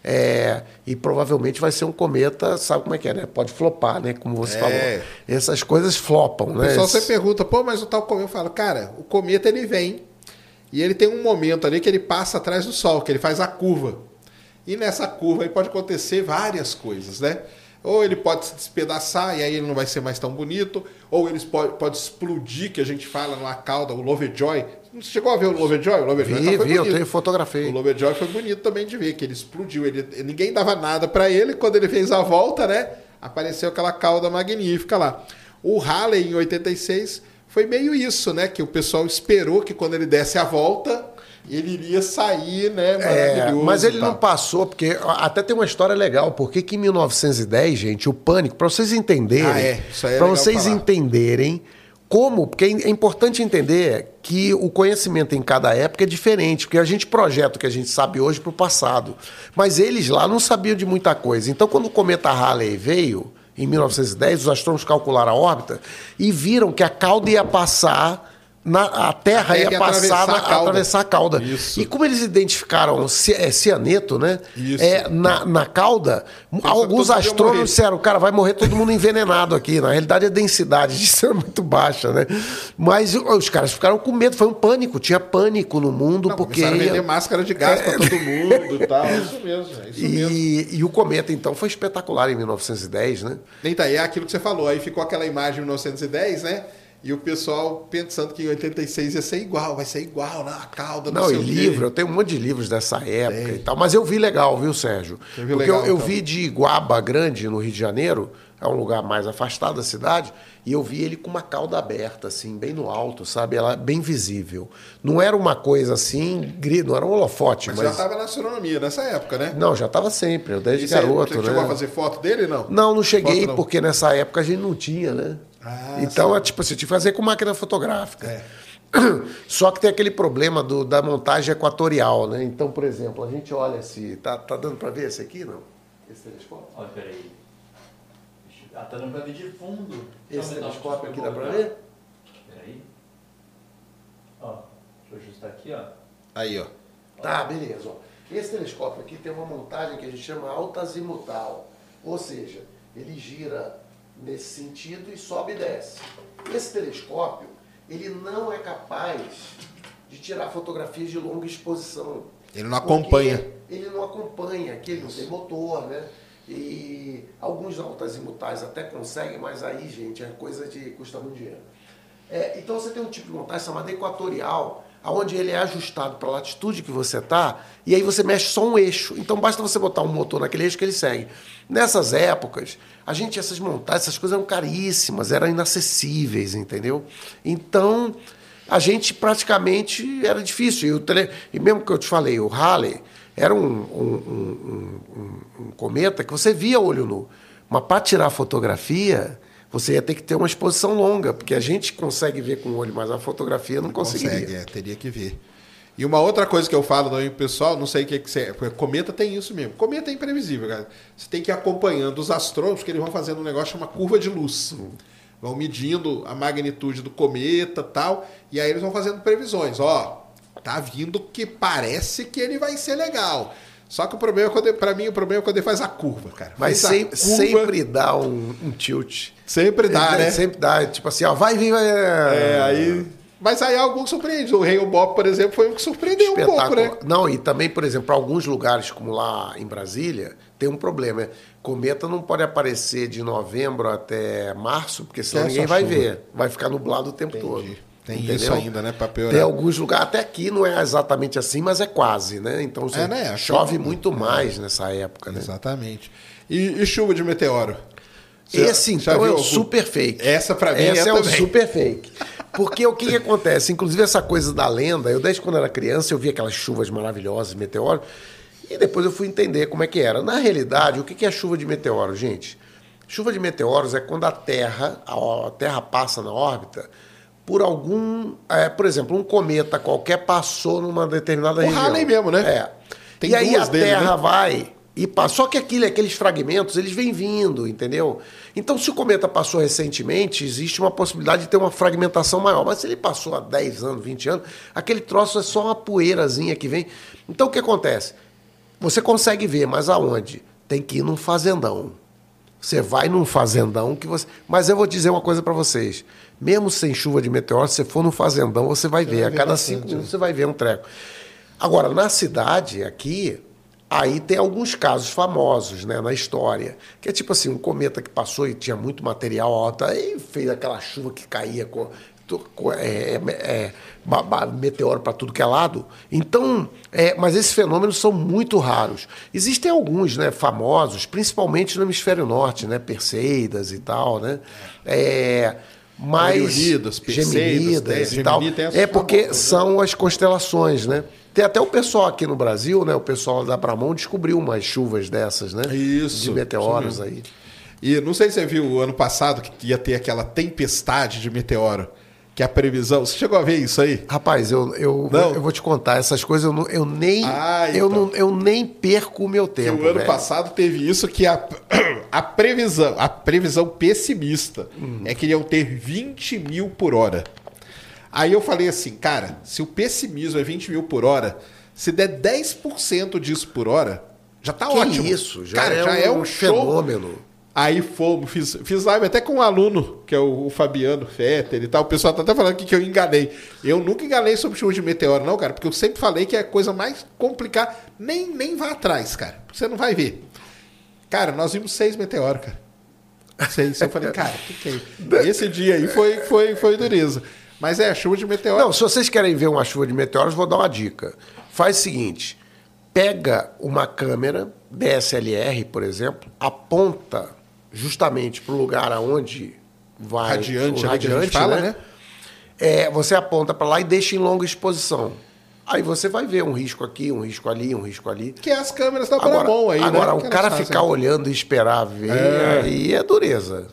É, e provavelmente vai ser um cometa, sabe como é que é, né? Pode flopar, né? Como você É. falou. Essas coisas flopam, O né? pessoal Esse- sempre pergunta, pô, mas o tal cometa, eu falo, cara, o cometa ele vem e ele tem um momento ali que ele passa atrás do Sol, que ele faz a curva. E nessa curva aí pode acontecer várias coisas, né? Ou ele pode se despedaçar e aí ele não vai ser mais tão bonito, ou ele pode, pode explodir, que a gente fala numa cauda, o Lovejoy. Você chegou a ver o Lovejoy? O Lovejoy Vi, foi vi, eu bonito. tenho, fotografei. O Lovejoy foi bonito também de ver, que ele explodiu. Ele, ninguém dava nada para ele. Quando ele fez a volta, né? Apareceu aquela cauda magnífica lá. O Halley, em 86, foi meio isso, né? Que o pessoal esperou que quando ele desse a volta, ele iria sair, né? É, Maravilhoso. mas ele não passou, porque até tem uma história legal, porque que em 1910, gente, o pânico, para vocês entenderem, Ah, é. É para vocês falar. entenderem como, porque é importante entender que o conhecimento em cada época é diferente, porque a gente projeta o que a gente sabe hoje para o passado, mas eles lá não sabiam de muita coisa. Então, quando o cometa Halley veio em 1910, os astrônomos calcularam a órbita e viram que a cauda ia passar na, a Terra A ia ia passar atravessar na, a cauda. atravessar a cauda. Isso. E como eles identificaram é, cianeto, né? Isso. É, na, na cauda, que alguns ia astrônomos disseram, cara, vai morrer todo mundo envenenado aqui. Na realidade, a densidade disso é muito baixa, né? Mas os caras ficaram com medo, foi um pânico, tinha pânico no mundo, Não, porque. começaram a vender máscara de gás pra todo mundo e tal. É Isso mesmo, é isso mesmo. E, e o cometa, então, foi espetacular em 1910, né? Aí, é aquilo que você falou. Aí ficou aquela imagem em 1910, né? E o pessoal pensando que em 86 ia ser igual, vai ser igual, né? A cauda, não, Não, sei e livro, eu tenho um monte de livros dessa época e tal. Mas eu vi legal, viu, Sérgio? Viu Porque legal, eu, eu então? vi de Iguaba Grande, no Rio de Janeiro, é um lugar mais afastado da cidade, e eu vi ele com uma cauda aberta, assim, bem no alto, sabe? Ela bem visível. Não era uma coisa assim, não era um holofote, Mas, mas. já estava na astronomia nessa época, né? Não, já estava sempre, eu desde você- garoto, você né? chegou a fazer foto dele, não? Não, não cheguei, não. porque nessa época a gente não tinha, né? Ah, então, é tipo assim, tinha que fazer com máquina fotográfica. É. Só que tem aquele problema do, da montagem equatorial, né? Então, por exemplo, a gente olha se. Tá, tá dando para ver esse aqui, não? Esse telescópio? Olha, peraí. Ah, tá dando pra ver de fundo. Esse telescópio aqui dá para ver? Peraí. Ó, deixa eu ajustar aqui, ó. Aí, ó. Tá, beleza. ó. Esse telescópio aqui tem uma montagem que a gente chama altazimutal. Ou seja, ele gira nesse sentido e sobe e desce. Esse telescópio, ele não é capaz de tirar fotografias de longa exposição. Ele não acompanha. Ele não acompanha, que ele não tem motor, né? E alguns altazimutais até conseguem, mas aí, gente, é coisa de custa muito dinheiro. É, então você tem um tipo de montagem chamada equatorial, onde ele é ajustado para a latitude que você está, e aí você mexe só um eixo. Então basta você botar um motor naquele eixo que ele segue. Nessas épocas, a gente, essas montagens, essas coisas eram caríssimas, eram inacessíveis, entendeu? Então, a gente praticamente era difícil. E, o tele... e mesmo que eu te falei, o Halley, era um, um, um, um, cometa que você via olho nu. Mas para tirar fotografia, você ia ter que ter uma exposição longa, porque a gente consegue ver com o olho, mas a fotografia não, conseguiria. Consegue, é, teria que ver. E uma outra coisa que eu falo no pessoal, não sei o que, que você. Cometa tem isso mesmo. Cometa é imprevisível, cara. Você tem que ir acompanhando os astrônomos, que eles vão fazendo um negócio chamado curva de luz. Vão medindo a magnitude do cometa tal. E aí eles vão fazendo previsões. Ó, tá vindo que parece que ele vai ser legal. Só que o problema é quando, pra mim, o problema é quando ele faz a curva, cara. Mas curva, sempre dá um, um tilt. Sempre dá, Ele né? Sempre dá, tipo assim, ó, vai vir, vai. É, aí. Mas aí alguns surpreendem. O Rei Bob, por exemplo, foi um que surpreendeu um pouco, né? Não, e também, por exemplo, para alguns lugares, como lá em Brasília, tem um problema. é, Cometa não pode aparecer de novembro até março, porque senão É, ninguém vai chuva. ver. Vai ficar nublado o tempo Entendi. todo. Tem Entendeu? isso ainda, né? Pra piorar. Tem alguns lugares, até aqui não é exatamente assim, mas é quase, né? Então É, né? Chove muito mais nessa época, né? Exatamente. E, e chuva de meteoro? Você- Esse já então é o super fake. Essa pra mim Essa é é, o super fake. Porque o que, que acontece? Inclusive essa coisa da lenda, eu desde quando era criança eu via aquelas chuvas maravilhosas, meteoro, e depois eu fui entender como é que era. Na realidade, o que, que é chuva de meteoro, gente? Chuva de meteoros é quando a Terra, a Terra passa na órbita por algum, é, por exemplo, um cometa qualquer passou numa determinada O região. Halley mesmo, né? É. Tem e aí a dele, Terra né? vai e. Só que aquilo, aqueles fragmentos, eles vêm vindo, entendeu? Então, se o cometa passou recentemente, existe uma possibilidade de ter uma fragmentação maior. Mas se ele passou há 10 anos, 20 anos, aquele troço é só uma poeirazinha que vem. Então, o que acontece? Você consegue ver, mas aonde? Tem que ir num fazendão. Você vai num fazendão que você. Mas eu vou dizer uma coisa para vocês. Mesmo sem chuva de meteoro, se você for num fazendão, você vai ver. vai A ver cada cinco minutos né? você vai ver um treco. Agora, na cidade, aqui, aí tem alguns casos famosos né, na história. Que é tipo assim, um cometa que passou e tinha muito material alto, aí fez aquela chuva que caía com. com- é, é, é, meteoro para tudo que é lado. Então, é, mas esses fenômenos são muito raros. Existem alguns né, famosos, principalmente no hemisfério norte, né, Perseidas e tal, né? É, mas Perseidas, Geminidas tem- e tal. Gemini É porque né? são as constelações, né? Tem até o pessoal aqui no Brasil, né? O pessoal da Bramon descobriu umas chuvas dessas, né? Isso, De meteoros aí. E não sei se você viu o ano passado que ia ter aquela tempestade de meteoro. Que a previsão. Você chegou a ver isso aí? Rapaz, eu, eu, Não. eu vou te contar, essas coisas eu, não- eu nem Ah, eu, então. não, eu nem perco o meu tempo. o ano velho. passado teve isso que a, a previsão, a previsão pessimista Uhum. é que iam ter 20 mil por hora. Aí eu falei assim, cara, se o pessimismo é 20 mil por hora, se der 10% disso por hora, já tá Que ótimo. isso, já, cara, é, já um é um show. fenômeno. Aí fomos, fiz, fiz live até com um aluno, que é o, o Fabiano Fetter e tal. O pessoal tá até falando aqui que eu enganei. Eu nunca enganei sobre chuva de meteoro, não, cara, porque eu sempre falei que é a coisa mais complicada. Nem, nem vá atrás, cara, porque você não vai ver. Cara, nós vimos seis meteoros, cara. Seis. Eu falei, cara, o que, que é isso? Esse dia aí foi, foi, foi dureza. Mas é, chuva de meteoro. Não, se vocês querem ver uma chuva de meteoros, vou dar uma dica. Faz o seguinte: pega uma câmera DSLR, por exemplo, aponta justamente para o lugar aonde vai Radiante, o né, a gente fala, né? É, você aponta para lá e deixa em longa exposição. Aí você vai ver um risco aqui, um risco ali, um risco ali. Que é as câmeras da Bramon aí, agora né? o cara ficar olhando e esperar ver, É. aí é dureza.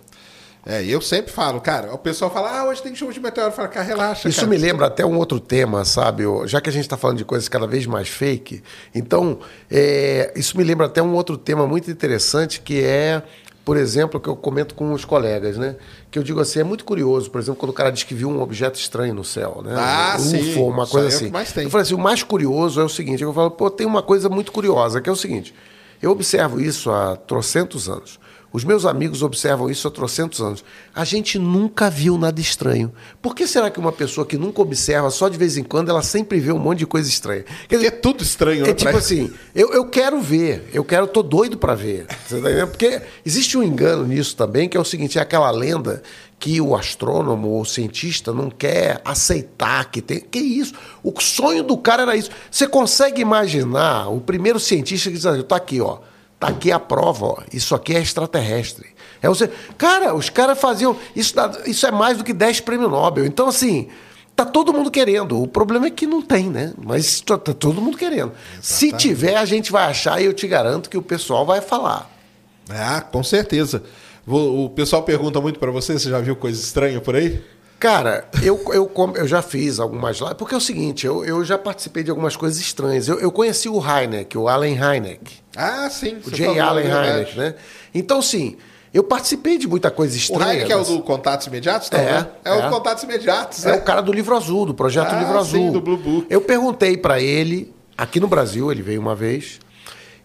É, eu sempre falo, cara, o pessoal fala, ah, hoje tem chuva de meteoro. Eu falo, cara, relaxa, Isso cara. me lembra até um outro tema, sabe? Já que a gente está falando de coisas cada vez mais fake, então é, isso me lembra até um outro tema muito interessante que é, por exemplo, que eu comento com os colegas, né? Que eu digo assim, é muito curioso, por exemplo, quando o cara diz que viu um objeto estranho no céu, né? Ah, um sim. UFO, uma coisa é assim. Eu falei assim, o mais curioso é o seguinte, eu falo, pô, tem uma coisa muito curiosa, que é o seguinte, eu observo isso há trocentos anos. Os meus amigos observam isso há trocentos anos. A gente nunca viu nada estranho. Por que será que uma pessoa que nunca observa, só de vez em quando, ela sempre vê um monte de coisa estranha? Quer dizer, é tudo estranho, né? é tipo pra- assim, eu, eu quero ver, eu quero, tô doido para ver. Você tá entendendo? Porque existe um engano nisso também, que é o seguinte, é aquela lenda que o astrônomo ou o cientista não quer aceitar que tem. Que isso? O sonho do cara era isso. Você consegue imaginar o primeiro cientista que diz assim, tá aqui, ó. Tá aqui a prova, ó. Isso aqui é extraterrestre. É você, cara, os caras faziam isso, isso é mais do que 10 prêmios Nobel. Então assim, Tá todo mundo querendo. O problema é que não tem, né? Mas tá, tá todo mundo querendo. Se tiver, a gente vai achar e eu te garanto que o pessoal vai falar. Ah, com certeza. O pessoal pergunta muito para você, você já viu coisa estranha por aí? Cara, eu, eu, eu já fiz algumas lives, porque é o seguinte, eu, eu já participei de algumas coisas estranhas. Eu, eu conheci o Heineck, o Allen Heineck. Ah, sim. O J. Allen Heineck, né? Então, sim, eu participei de muita coisa estranha. O Heineck é o do Contatos Imediatos? Tá, é, né? é, é, o Contatos Imediatos. É, é o cara do Livro Azul, do Projeto ah, Livro Azul. Sim, do Blue Book. Eu perguntei para ele, aqui no Brasil, ele veio uma vez,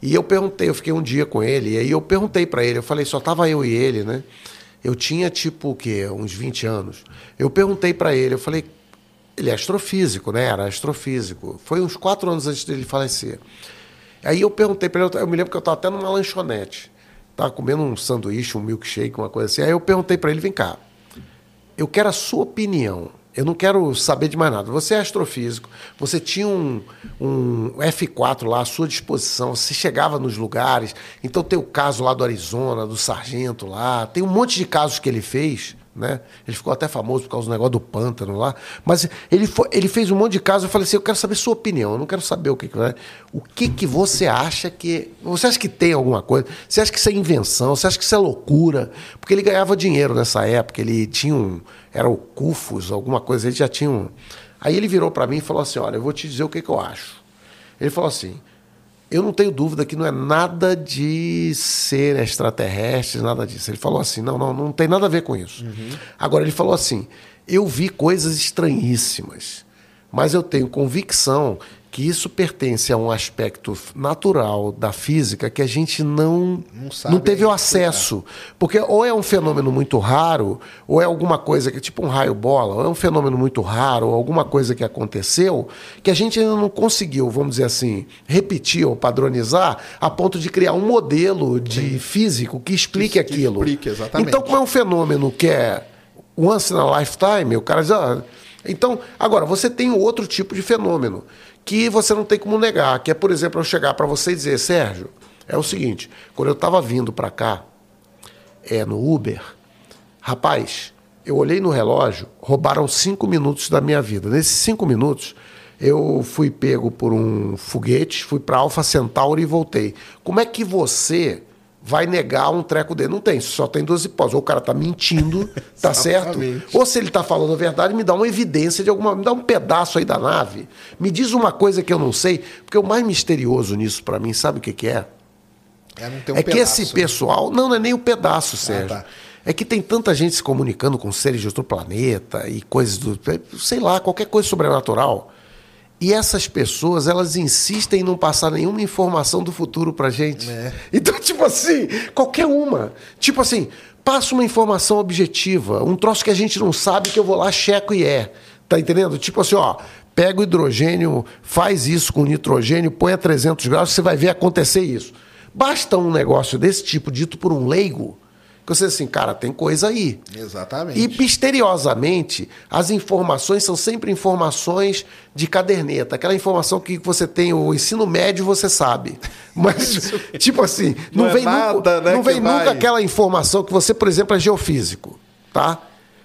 e eu perguntei, eu fiquei um dia com ele, e aí eu perguntei para ele, eu falei, só tava eu e ele, né? Eu tinha tipo o quê? Uns 20 anos. Eu perguntei para ele, eu falei, ele é astrofísico, né? Era astrofísico. Foi uns quatro anos antes dele falecer. Aí eu perguntei para ele, eu me lembro que eu estava até numa lanchonete. Estava comendo um sanduíche, um milkshake, uma coisa assim. Aí eu perguntei para ele, vem cá, eu quero a sua opinião. Eu não quero saber de mais nada. Você é astrofísico, você tinha um, um F4 lá à sua disposição, você chegava nos lugares. Então tem o caso lá do Arizona, do sargento lá, tem um monte de casos que ele fez. Né? Ele ficou até famoso por causa do negócio do pântano lá. Mas ele, foi, ele fez um monte de casos. Eu falei assim: eu quero saber sua opinião. Eu não quero saber o que. Né? O que, que você acha que. Você acha que tem alguma coisa? Você acha que isso é invenção? Você acha que isso é loucura? Porque ele ganhava dinheiro nessa época. Ele tinha um era o Cufos, alguma coisa, ele já tinha um. Aí ele virou para mim e falou assim: Olha, eu vou te dizer o que, que eu acho. Ele falou assim: Eu não tenho dúvida que não é nada de ser extraterrestre, nada disso. Ele falou assim: Não, não, não tem nada a ver com isso. Uhum. Agora, ele falou assim: Eu vi coisas estranhíssimas, mas eu tenho convicção que isso pertence a um aspecto natural da física que a gente não, não, não teve o acesso. Porque ou é um fenômeno muito raro, ou é alguma coisa que, tipo um raio-bola, ou é um fenômeno muito raro, ou alguma coisa que aconteceu, que a gente ainda não conseguiu, vamos dizer assim, repetir ou padronizar a ponto de criar um modelo de Sim. físico que explique que, aquilo. Que explique, exatamente. Então, como é um fenômeno que é once in a lifetime, o cara diz. Ah, então, agora, você tem outro tipo de fenômeno que você não tem como negar, que é, por exemplo, eu chegar para você e dizer, Sérgio, é o seguinte, quando eu estava vindo para cá, é, no Uber, rapaz, eu olhei no relógio, roubaram cinco minutos da minha vida. Nesses cinco minutos, eu fui pego por um foguete, fui para Alpha Centauri e voltei. Como é que você vai negar um treco dele. Não tem, só tem duas hipóteses. Ou o cara está mentindo, tá certo? Ou se ele está falando a verdade, me dá uma evidência de alguma. Me dá um pedaço aí da nave. Me diz uma coisa que eu não sei. Porque o mais misterioso nisso para mim, sabe o que, que é? É, um é que esse né? pessoal. Não, não é nem o pedaço, ah, Sérgio. Ah, tá. É que tem tanta gente se comunicando com seres de outro planeta e coisas do. Sei lá, qualquer coisa sobrenatural. E essas pessoas, elas insistem em não passar nenhuma informação do futuro pra gente. É. Então, tipo assim, qualquer uma. Tipo assim, passa uma informação objetiva, um troço que a gente não sabe que eu vou lá, checo e é. Tá entendendo? Tipo assim, ó, pega o hidrogênio, faz isso com nitrogênio, põe a 300 graus, você vai ver acontecer isso. Basta um negócio desse tipo dito por um leigo que você assim, cara, tem coisa aí. Exatamente. E misteriosamente, as informações são sempre informações de caderneta. Aquela informação que você tem o ensino médio, você sabe. Mas, tipo assim, não, não vem, é nada, nunca, né, não vem nunca aquela informação que você, por exemplo, é geofísico, tá?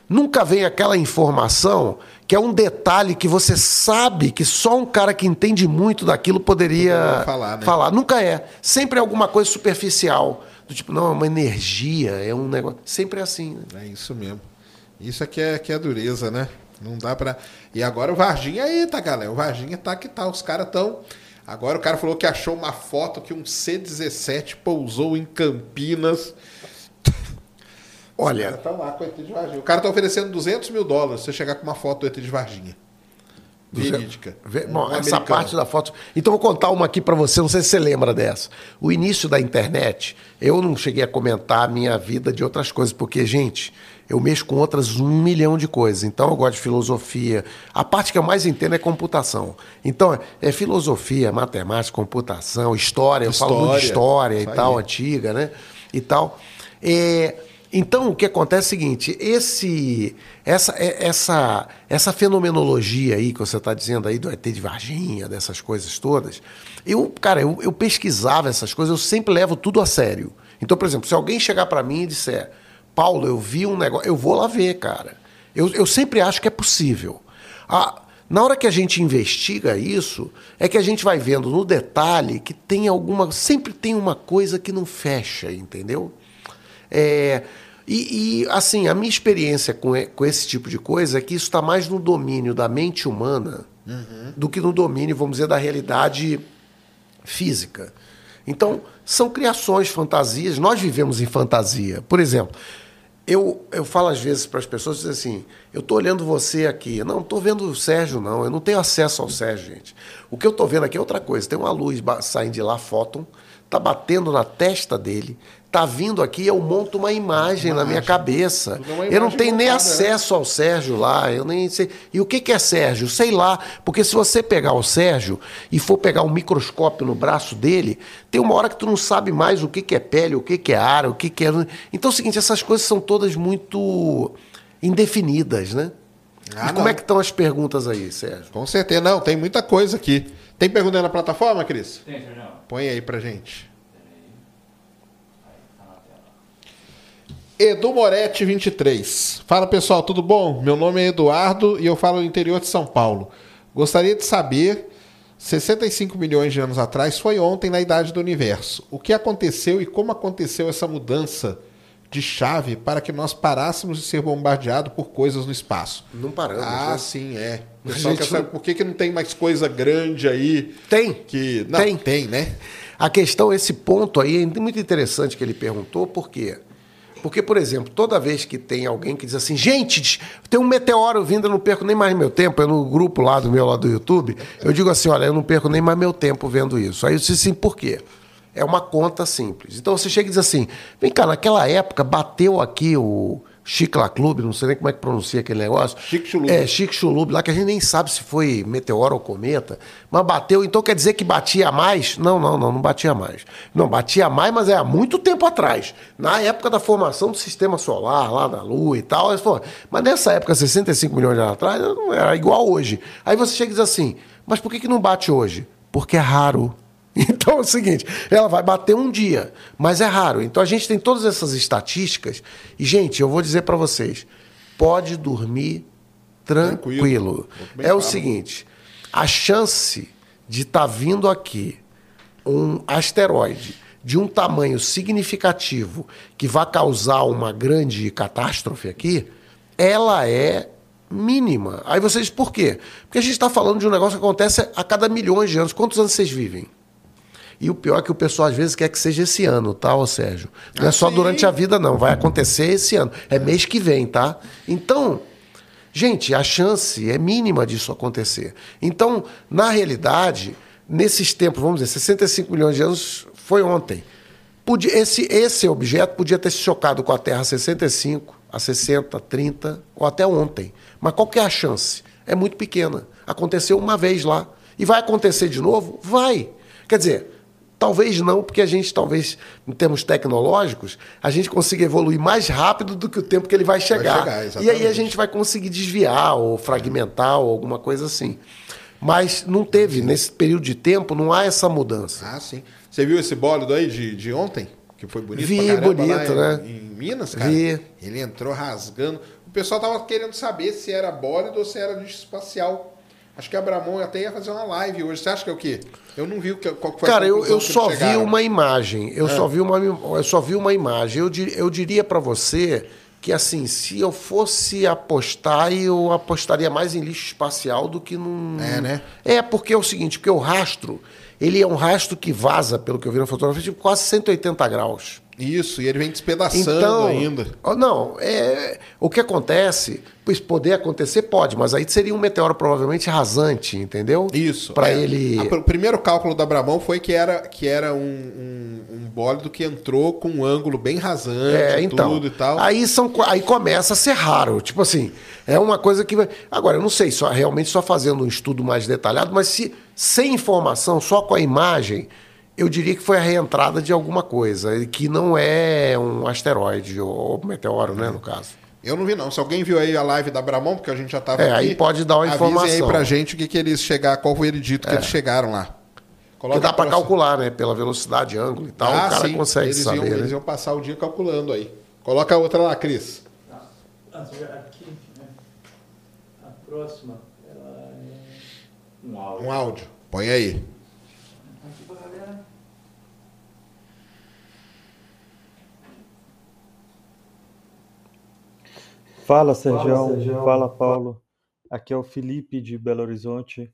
Nunca vem aquela informação que é um detalhe que você sabe que só um cara que entende muito daquilo poderia falar, né? falar. Nunca é. Sempre é alguma coisa superficial do tipo, não, é uma energia, é um negócio. Sempre é assim. Né? É isso mesmo. Isso aqui é, que é dureza, né? Não dá pra. E agora o Varginha aí, tá, galera? O Varginha tá que tá. Os caras tão. Agora o cara falou que achou uma foto que um C-17 pousou em Campinas. Olha. Lá com o ET de Varginha. O cara tá oferecendo 200 mil dólares se você chegar com uma foto do ET de Varginha. Verídica. Bom, um essa parte da foto. Então, vou contar uma aqui para você, não sei se você lembra dessa. O início da internet, eu não cheguei a comentar a minha vida de outras coisas, porque, gente, eu mexo com outras um milhão de coisas. Então, eu gosto de filosofia. A parte que eu mais entendo é computação. Então, é filosofia, matemática, computação, história. história. Eu falo muito de história e tal, antiga, né? E tal. É então, o que acontece é o seguinte: esse, essa, é, essa, essa fenomenologia aí que você está dizendo aí do ET de Varginha, dessas coisas todas, eu, cara, eu, eu pesquisava essas coisas, eu sempre levo tudo a sério. Então, por exemplo, se alguém chegar para mim e disser, Paulo, eu vi um negócio, eu vou lá ver, cara. Eu, eu sempre acho que é possível. A, na hora que a gente investiga isso, é que a gente vai vendo no detalhe que tem alguma. Sempre tem uma coisa que não fecha, entendeu? É, e, e, assim, a minha experiência com, com esse tipo de coisa é que isso está mais no domínio da mente humana uhum. do que no domínio, vamos dizer, da realidade física. Então, são criações, fantasias. Nós vivemos em fantasia. Por exemplo, eu, eu falo às vezes para as pessoas assim: eu estou olhando você aqui. Não, estou vendo o Sérgio, não. Eu não tenho acesso ao Sérgio, gente. O que eu estou vendo aqui é outra coisa. Tem uma luz saindo de lá, fóton, está batendo na testa dele, tá vindo aqui, eu monto uma imagem, imagem. na minha cabeça. eu não tenho nem montada, né? acesso né? ao Sérgio lá, eu nem sei. E o que, que é Sérgio? Sei lá, porque se você pegar o Sérgio e for pegar um microscópio no braço dele, tem uma hora que tu não sabe mais o que, que é pele, o que, que é ar, o que, que é. Então é o seguinte, essas coisas são todas muito indefinidas, né? Ah, como é que estão as perguntas aí, Sérgio? Com certeza, não, tem muita coisa aqui. Tem pergunta aí na plataforma, Cris? Tem, Sérgio. Põe aí pra gente. Edu Moretti 23. Fala pessoal, tudo bom? Meu nome é Eduardo e eu falo do interior de São Paulo. Gostaria de saber, 65 milhões de anos atrás foi ontem na idade do universo. O que aconteceu e como aconteceu essa mudança de chave para que nós parássemos de ser bombardeados por coisas no espaço? Não paramos. Ah, né? sim, é. O pessoal quer saber por que, que não tem mais coisa grande aí? Tem. Que... Não, tem. Tem, né? A questão, esse ponto aí, é muito interessante que ele perguntou, por quê? Porque, por exemplo, toda vez que tem alguém que diz assim, gente, tem um meteoro vindo, eu não perco nem mais meu tempo, é no grupo lá do meu lá do YouTube, eu digo assim, olha, eu não perco nem mais meu tempo vendo isso. Aí eu disse assim, por quê? É uma conta simples. Então você chega e diz assim, vem cá, naquela época bateu aqui o Chicla Clube, não sei nem como é que pronuncia aquele negócio. Chique Chulub. É, Chique Chulub, lá que a gente nem sabe se foi meteoro ou cometa, mas bateu, então quer dizer que batia mais? Não, não, não, não batia mais. Não, batia mais, mas é há muito tempo atrás. Na época da formação do sistema solar, lá da Lua e tal, mas nessa época, 65 milhões de anos atrás, não era igual hoje. Aí você chega e diz assim, mas por que, que não bate hoje? Porque é raro. Então é o seguinte, ela vai bater um dia, mas é raro. Então a gente tem todas essas estatísticas e gente, eu vou dizer para vocês, pode dormir tranquilo. tranquilo. É claro. o seguinte, a chance de estar tá vindo aqui um asteroide de um tamanho significativo que vai causar uma grande catástrofe aqui, ela é mínima. Aí vocês, por quê? Porque a gente está falando de um negócio que acontece a cada milhões de anos. Quantos anos vocês vivem? E o pior é que o pessoal às vezes quer que seja esse ano, tá, ô Sérgio? Não é só durante a vida, não. Vai acontecer esse ano. É mês que vem, tá? Então, gente, a chance é mínima disso acontecer. Então, na realidade, nesses tempos, vamos dizer, 65 milhões de anos foi ontem. Podia, esse, esse objeto podia ter se chocado com a Terra a 65, a 60, 30 ou até ontem. Mas qual que é a chance? É muito pequena. Aconteceu uma vez lá. E vai acontecer de novo? Vai. Quer dizer, Talvez não, porque a gente, talvez, em termos tecnológicos, a gente consiga evoluir mais rápido do que o tempo que ele vai chegar. Vai chegar e aí a gente vai conseguir desviar ou fragmentar ou alguma coisa assim. Mas não teve, nesse período de tempo, não há essa mudança. Ah, sim. Você viu esse bólido aí de, de ontem? Que foi bonito Vi, pra caramba, bonito, né? Em, em, Minas, cara. Vi. Ele entrou rasgando. O pessoal tava querendo saber se era bólido ou se era lixo espacial. Acho que a Abramon até ia fazer uma live hoje. Você acha que é o quê? Eu não vi o que, qual foi Cara, eu, eu só vi uma imagem. Eu, é. só vi uma, eu só vi uma imagem. Eu, eu diria para você que, assim, se eu fosse apostar, eu apostaria mais em lixo espacial do que num. É, né? É, porque é o seguinte: porque o rastro, ele é um rastro que vaza, pelo que eu vi na fotografia, de quase 180 graus. Isso, e ele vem despedaçando então, ainda. Não, é, o que acontece, pois poder acontecer pode, mas aí seria um meteoro provavelmente rasante, entendeu? Isso. Para é, ele. A, o primeiro cálculo da Brabão foi que era, que era um, um, um bólido que entrou com um ângulo bem rasante, é, então, tudo e tal. Aí, são, aí começa a ser raro. Tipo assim, é uma coisa que. Agora, eu não sei, só, realmente só fazendo um estudo mais detalhado, mas se sem informação, só com a imagem eu diria que foi a reentrada de alguma coisa, que não é um asteroide ou meteoro, né, no caso. Eu não vi, não. Se alguém viu aí a live da Bramon, porque a gente já estava é, aqui... aí pode dar uma informação. aí pra gente o que, que eles chegaram, qual foi o veredito é. que eles chegaram lá. Coloca que dá para calcular, né? Pela velocidade, ângulo e tal, ah, o cara sim. consegue eles saber. Iam, né? Eles iam passar o dia calculando aí. Coloca a outra lá, Cris. Aqui, né? A próxima, ela Um áudio. Um áudio. Põe aí. Aqui pra galera. Fala, Sérgio. Sergião. Fala, Paulo. Aqui é o Felipe de Belo Horizonte.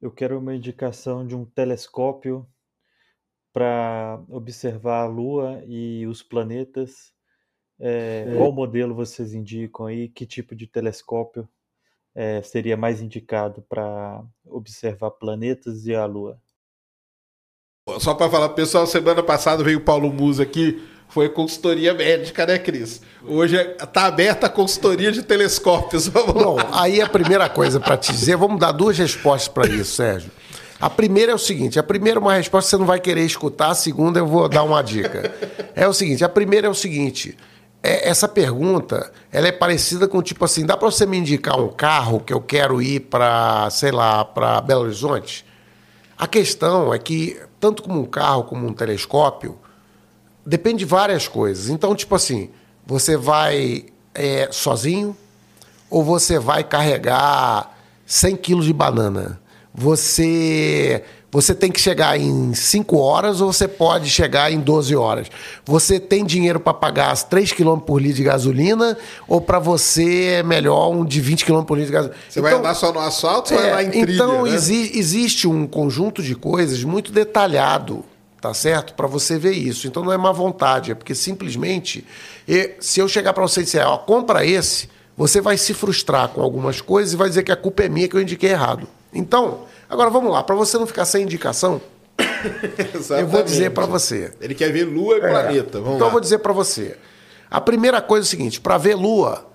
Eu quero uma indicação de um telescópio para observar a Lua e os planetas. É, qual modelo vocês indicam aí? Que tipo de telescópio é, seria mais indicado para observar planetas e a Lua? Só para falar, pessoal, semana passada veio o Paulo Musa aqui, foi consultoria médica, né, Cris? Hoje é- tá aberta a consultoria de telescópios. Vamos lá. Bom, aí a primeira coisa para te dizer, vamos dar duas respostas para isso, Sérgio. A primeira é o seguinte: a primeira é uma resposta que você não vai querer escutar, a segunda eu vou dar uma dica. É o seguinte: a primeira é o seguinte. é- essa pergunta, ela é parecida com tipo assim, dá para você me indicar um carro que eu quero ir para, sei lá, para Belo Horizonte? A questão é que tanto como um carro como um telescópio, depende de várias coisas. Então, tipo assim, você vai é, sozinho ou você vai carregar 100 quilos de banana? Você você tem que chegar em 5 horas ou você pode chegar em 12 horas? Você tem dinheiro para pagar 3 km por litro de gasolina ou para você é melhor um de 20 km por litro de gasolina? Você vai andar só no asfalto ou vai É, andar em trilha? então né? exi- existe um conjunto de coisas muito detalhado, tá certo? Para você ver isso. Então não é má vontade, é porque simplesmente se eu chegar para você e disser, ó, compra esse, você vai se frustrar com algumas coisas e vai dizer que a culpa é minha que eu indiquei errado. Então, agora vamos lá, para você não ficar sem indicação, eu vou dizer para você. Ele quer ver Lua e planeta. Vamos então lá. eu vou dizer para você. A primeira coisa é o seguinte, para ver lua,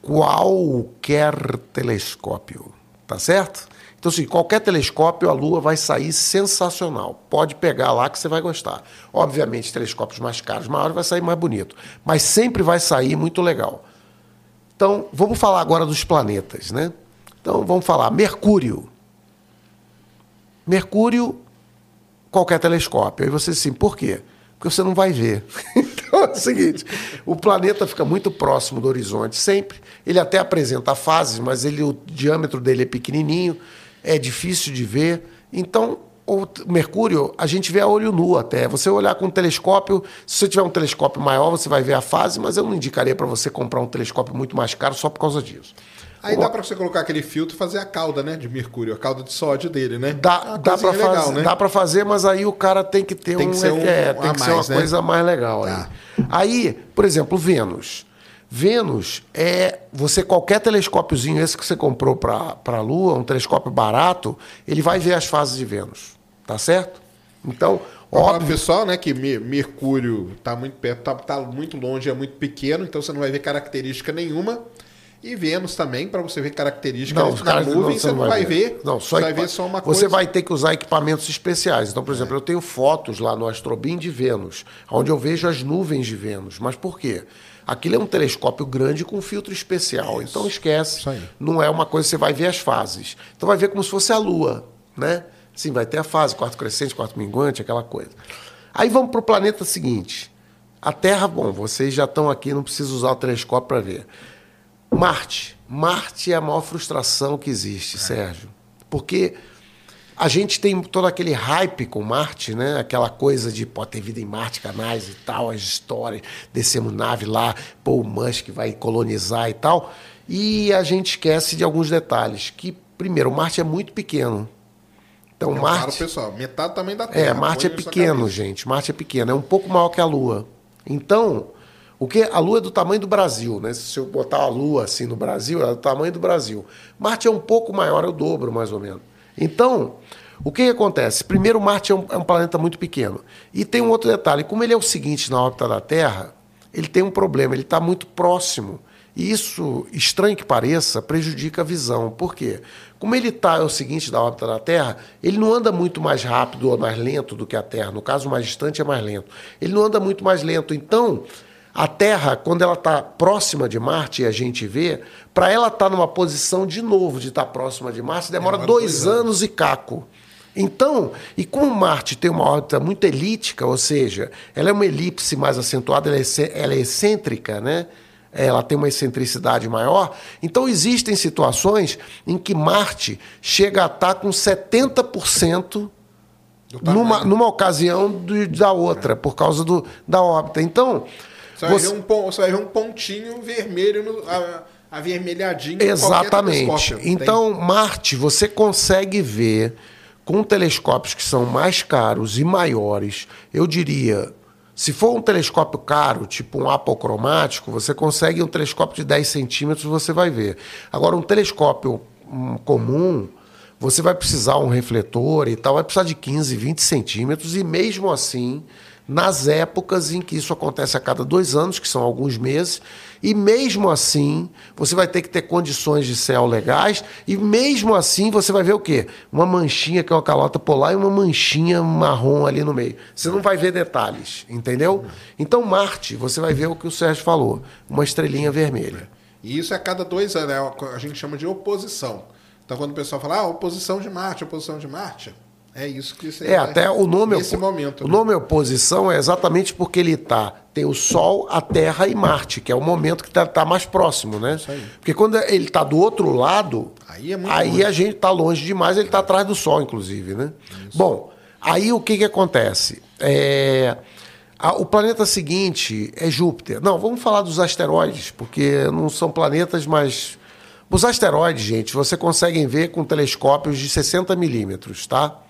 qualquer telescópio, tá certo? Então, assim, qualquer telescópio, a Lua vai sair sensacional. Pode pegar lá que você vai gostar. Obviamente, telescópios mais caros, maiores, vai sair mais bonito. Mas sempre vai sair muito legal. Então, vamos falar agora dos planetas, né? Então, vamos falar Mercúrio. Mercúrio, qualquer telescópio. Aí você assim, por quê? Porque você não vai ver. então é o seguinte: o planeta fica muito próximo do horizonte sempre. Ele até apresenta fases, mas ele, o diâmetro dele é pequenininho, é difícil de ver. Então, o Mercúrio, a gente vê a olho nu até. Você olhar com um telescópio, se você tiver um telescópio maior, você vai ver a fase, mas eu não indicaria para você comprar um telescópio muito mais caro só por causa disso. Aí dá pra você colocar aquele filtro e fazer a cauda, né? De Mercúrio, a cauda de sódio dele, né? É Dá, uma dá, coisinha fazer, né? dá pra fazer, mas aí o cara tem que ter Tem um. que ser um- é, um tem a que ser mais, uma né? coisa mais legal Tá. aí. Aí, por exemplo, Vênus. Vênus é. Você, qualquer telescópiozinho, esse que você comprou para a Lua, um telescópio barato, ele vai ver as fases de Vênus. Tá certo? Então, óbvio. pessoal, né, que Mer- Mercúrio tá muito perto, tá, tá muito longe, é muito pequeno, então você não vai ver característica nenhuma. E Vênus também, para você ver características Não, da nuvem, você não vai ver. Não, só você vai ver só uma Você coisa. vai ter que usar equipamentos especiais. Então, por exemplo, eu tenho fotos lá no Astrobin de Vênus, onde eu vejo as nuvens de Vênus. Mas por quê? Aquilo é um telescópio grande com filtro especial. Então esquece. Isso. Não é uma coisa que você vai ver as fases. Então vai ver como se fosse a Lua, né? Sim, vai ter a fase, quarto crescente, quarto minguante, aquela coisa. Aí vamos para o planeta seguinte. A Terra, bom, vocês já estão aqui, não precisa usar o telescópio para ver. Marte. Marte é a maior frustração que existe, Sérgio. Porque a gente tem todo aquele hype com Marte, né? Aquela coisa de pô, ter vida em Marte, canais e tal, as histórias, descemos nave lá, pô, o Musk vai colonizar e tal. E a gente esquece de alguns detalhes. Que, primeiro, Marte é muito pequeno. Então, o Marte. pessoal, metade tamanho da Terra. É, Marte é pequeno, gente. Marte é pequeno. É um pouco maior que a Lua. Então, o que a Lua é do tamanho do Brasil, né? Se eu botar a Lua assim no Brasil, ela é do tamanho do Brasil. Marte é um pouco maior, é o dobro, mais ou menos. Então, o que, que acontece? Primeiro, Marte é um, é um planeta muito pequeno. E tem um outro detalhe: como ele é o seguinte na órbita da Terra, ele tem um problema, ele está muito próximo. E isso, estranho que pareça, prejudica a visão. Por quê? Como ele está, é o seguinte, da órbita da Terra, ele não anda muito mais rápido ou mais lento do que a Terra. No caso, mais distante é mais lento. Ele não anda muito mais lento. Então, a Terra, quando ela está próxima de Marte e a gente vê, para ela estar numa posição de novo de estar próxima de Marte, demora Demora dois dois anos e caco. Então, e como Marte tem uma órbita muito elíptica, ou seja, ela é uma elipse mais acentuada, ela é, ela é excêntrica, né? ela tem uma excentricidade maior. Então existem situações em que Marte chega a estar com 70% numa, numa ocasião da outra, por causa do, da órbita. Então. Você vai. Ver, um, você vai ver um pontinho vermelho, no, a, avermelhadinho. Exatamente. Então, Tem. Marte, você consegue ver com telescópios que são mais caros e maiores. Eu diria se for um telescópio caro, tipo um apocromático, você consegue um telescópio de 10 centímetros, você vai ver. Agora, um telescópio um, comum, você vai precisar um refletor e tal, vai precisar de 15, 20 centímetros, e mesmo assim, nas épocas em que isso acontece a cada dois anos, que são alguns meses, e mesmo assim você vai ter que ter condições de céu legais, e mesmo assim você vai ver o quê? Uma manchinha que é uma calota polar e uma manchinha marrom ali no meio. Você não vai ver detalhes, entendeu? Então Marte, você vai ver o que o Sérgio falou, uma estrelinha vermelha. E isso é a cada dois anos, né? a gente chama de oposição. Então quando o pessoal fala, ah, oposição de Marte, oposição de Marte, é isso que você É, até o nome nesse momento. O né? nome oposição é exatamente porque ele tá tem o Sol, a Terra e Marte, que é o momento que está tá mais próximo, né? Isso aí. Porque quando ele está do outro lado, aí, é aí a gente está longe demais, ele está atrás do Sol, inclusive, né? Isso. Bom, aí o que que acontece? É, a, o planeta seguinte é Júpiter. Não, vamos falar dos asteroides, porque não são planetas, mas os asteroides, gente, você consegue ver com telescópios de 60 milímetros, tá?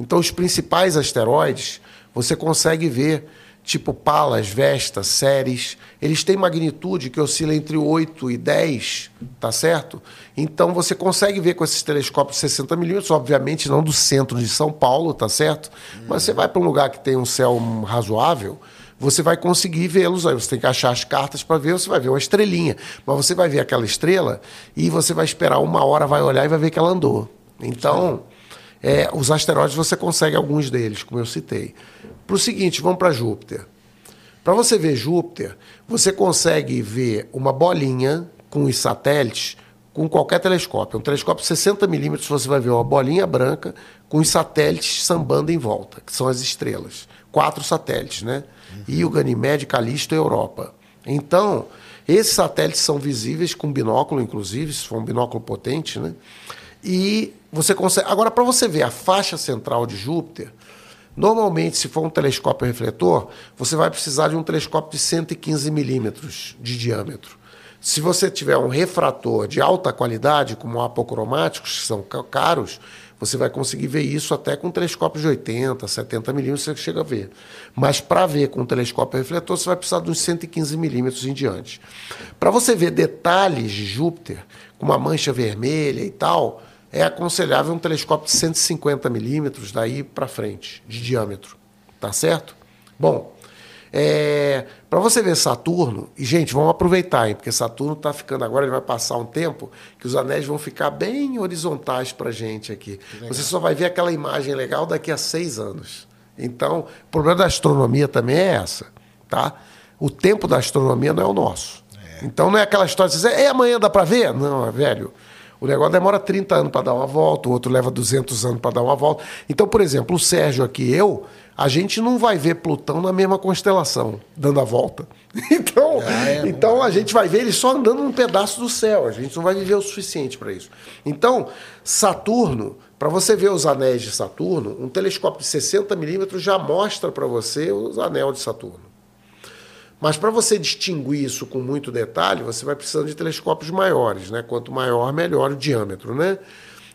Então, os principais asteroides você consegue ver, tipo Palas, Vesta, Ceres, eles têm magnitude que oscila entre 8 e 10, tá certo? Então, você consegue ver com esses telescópios de 60 milímetros, obviamente não do centro de São Paulo, tá certo? Mas você vai para um lugar que tem um céu razoável, você vai conseguir vê-los. Aí você tem que achar as cartas para ver, você vai ver uma estrelinha. Mas você vai ver aquela estrela e você vai esperar uma hora, vai olhar e vai ver que ela andou. Então. Sim é, os asteroides você consegue alguns deles, como eu citei. Para o seguinte, vamos para Júpiter. Para você ver Júpiter, você consegue ver uma bolinha com os satélites com qualquer telescópio. Um telescópio de 60 milímetros, você vai ver uma bolinha branca com os satélites sambando em volta, que são as estrelas. Quatro satélites, né? Uhum. Io, Ganymede, Calisto e Europa. Então, esses satélites são visíveis com binóculo, inclusive, se for um binóculo potente, né? E você consegue. Agora, para você ver a faixa central de Júpiter, normalmente, se for um telescópio refletor, você vai precisar de um telescópio de 115 milímetros de diâmetro. Se você tiver um refrator de alta qualidade, como apocromáticos, que são caros, você vai conseguir ver isso até com telescópios de 80, 70 milímetros, você chega a ver. Mas para ver com um telescópio refletor, você vai precisar de uns 115 milímetros em diante. Para você ver detalhes de Júpiter, com uma mancha vermelha e tal, é aconselhável um telescópio de 150 milímetros daí para frente, de diâmetro. Tá certo? Bom, é, para você ver Saturno, e gente, vamos aproveitar, hein, porque Saturno está ficando agora, ele vai passar um tempo que os anéis vão ficar bem horizontais para gente aqui. Você só vai ver aquela imagem legal daqui a seis anos. Então, o problema da astronomia também é essa, tá? O tempo da astronomia não é o nosso. É. Então não é aquela história de dizer, é amanhã dá para ver? Não, velho. O negócio demora 30 anos para dar uma volta, o outro leva 200 anos para dar uma volta. Então, por exemplo, o Sérgio aqui, eu, a gente não vai ver Plutão na mesma constelação, dando a volta. Então, ah, é, então a gente vai ver ele só andando num pedaço do céu. A gente não vai viver o suficiente para isso. Então, Saturno, para você ver os anéis de Saturno, um telescópio de 60 milímetros já mostra para você os anéis de Saturno. Mas para você distinguir isso com muito detalhe, você vai precisando de telescópios maiores, né? Quanto maior, melhor o diâmetro, né?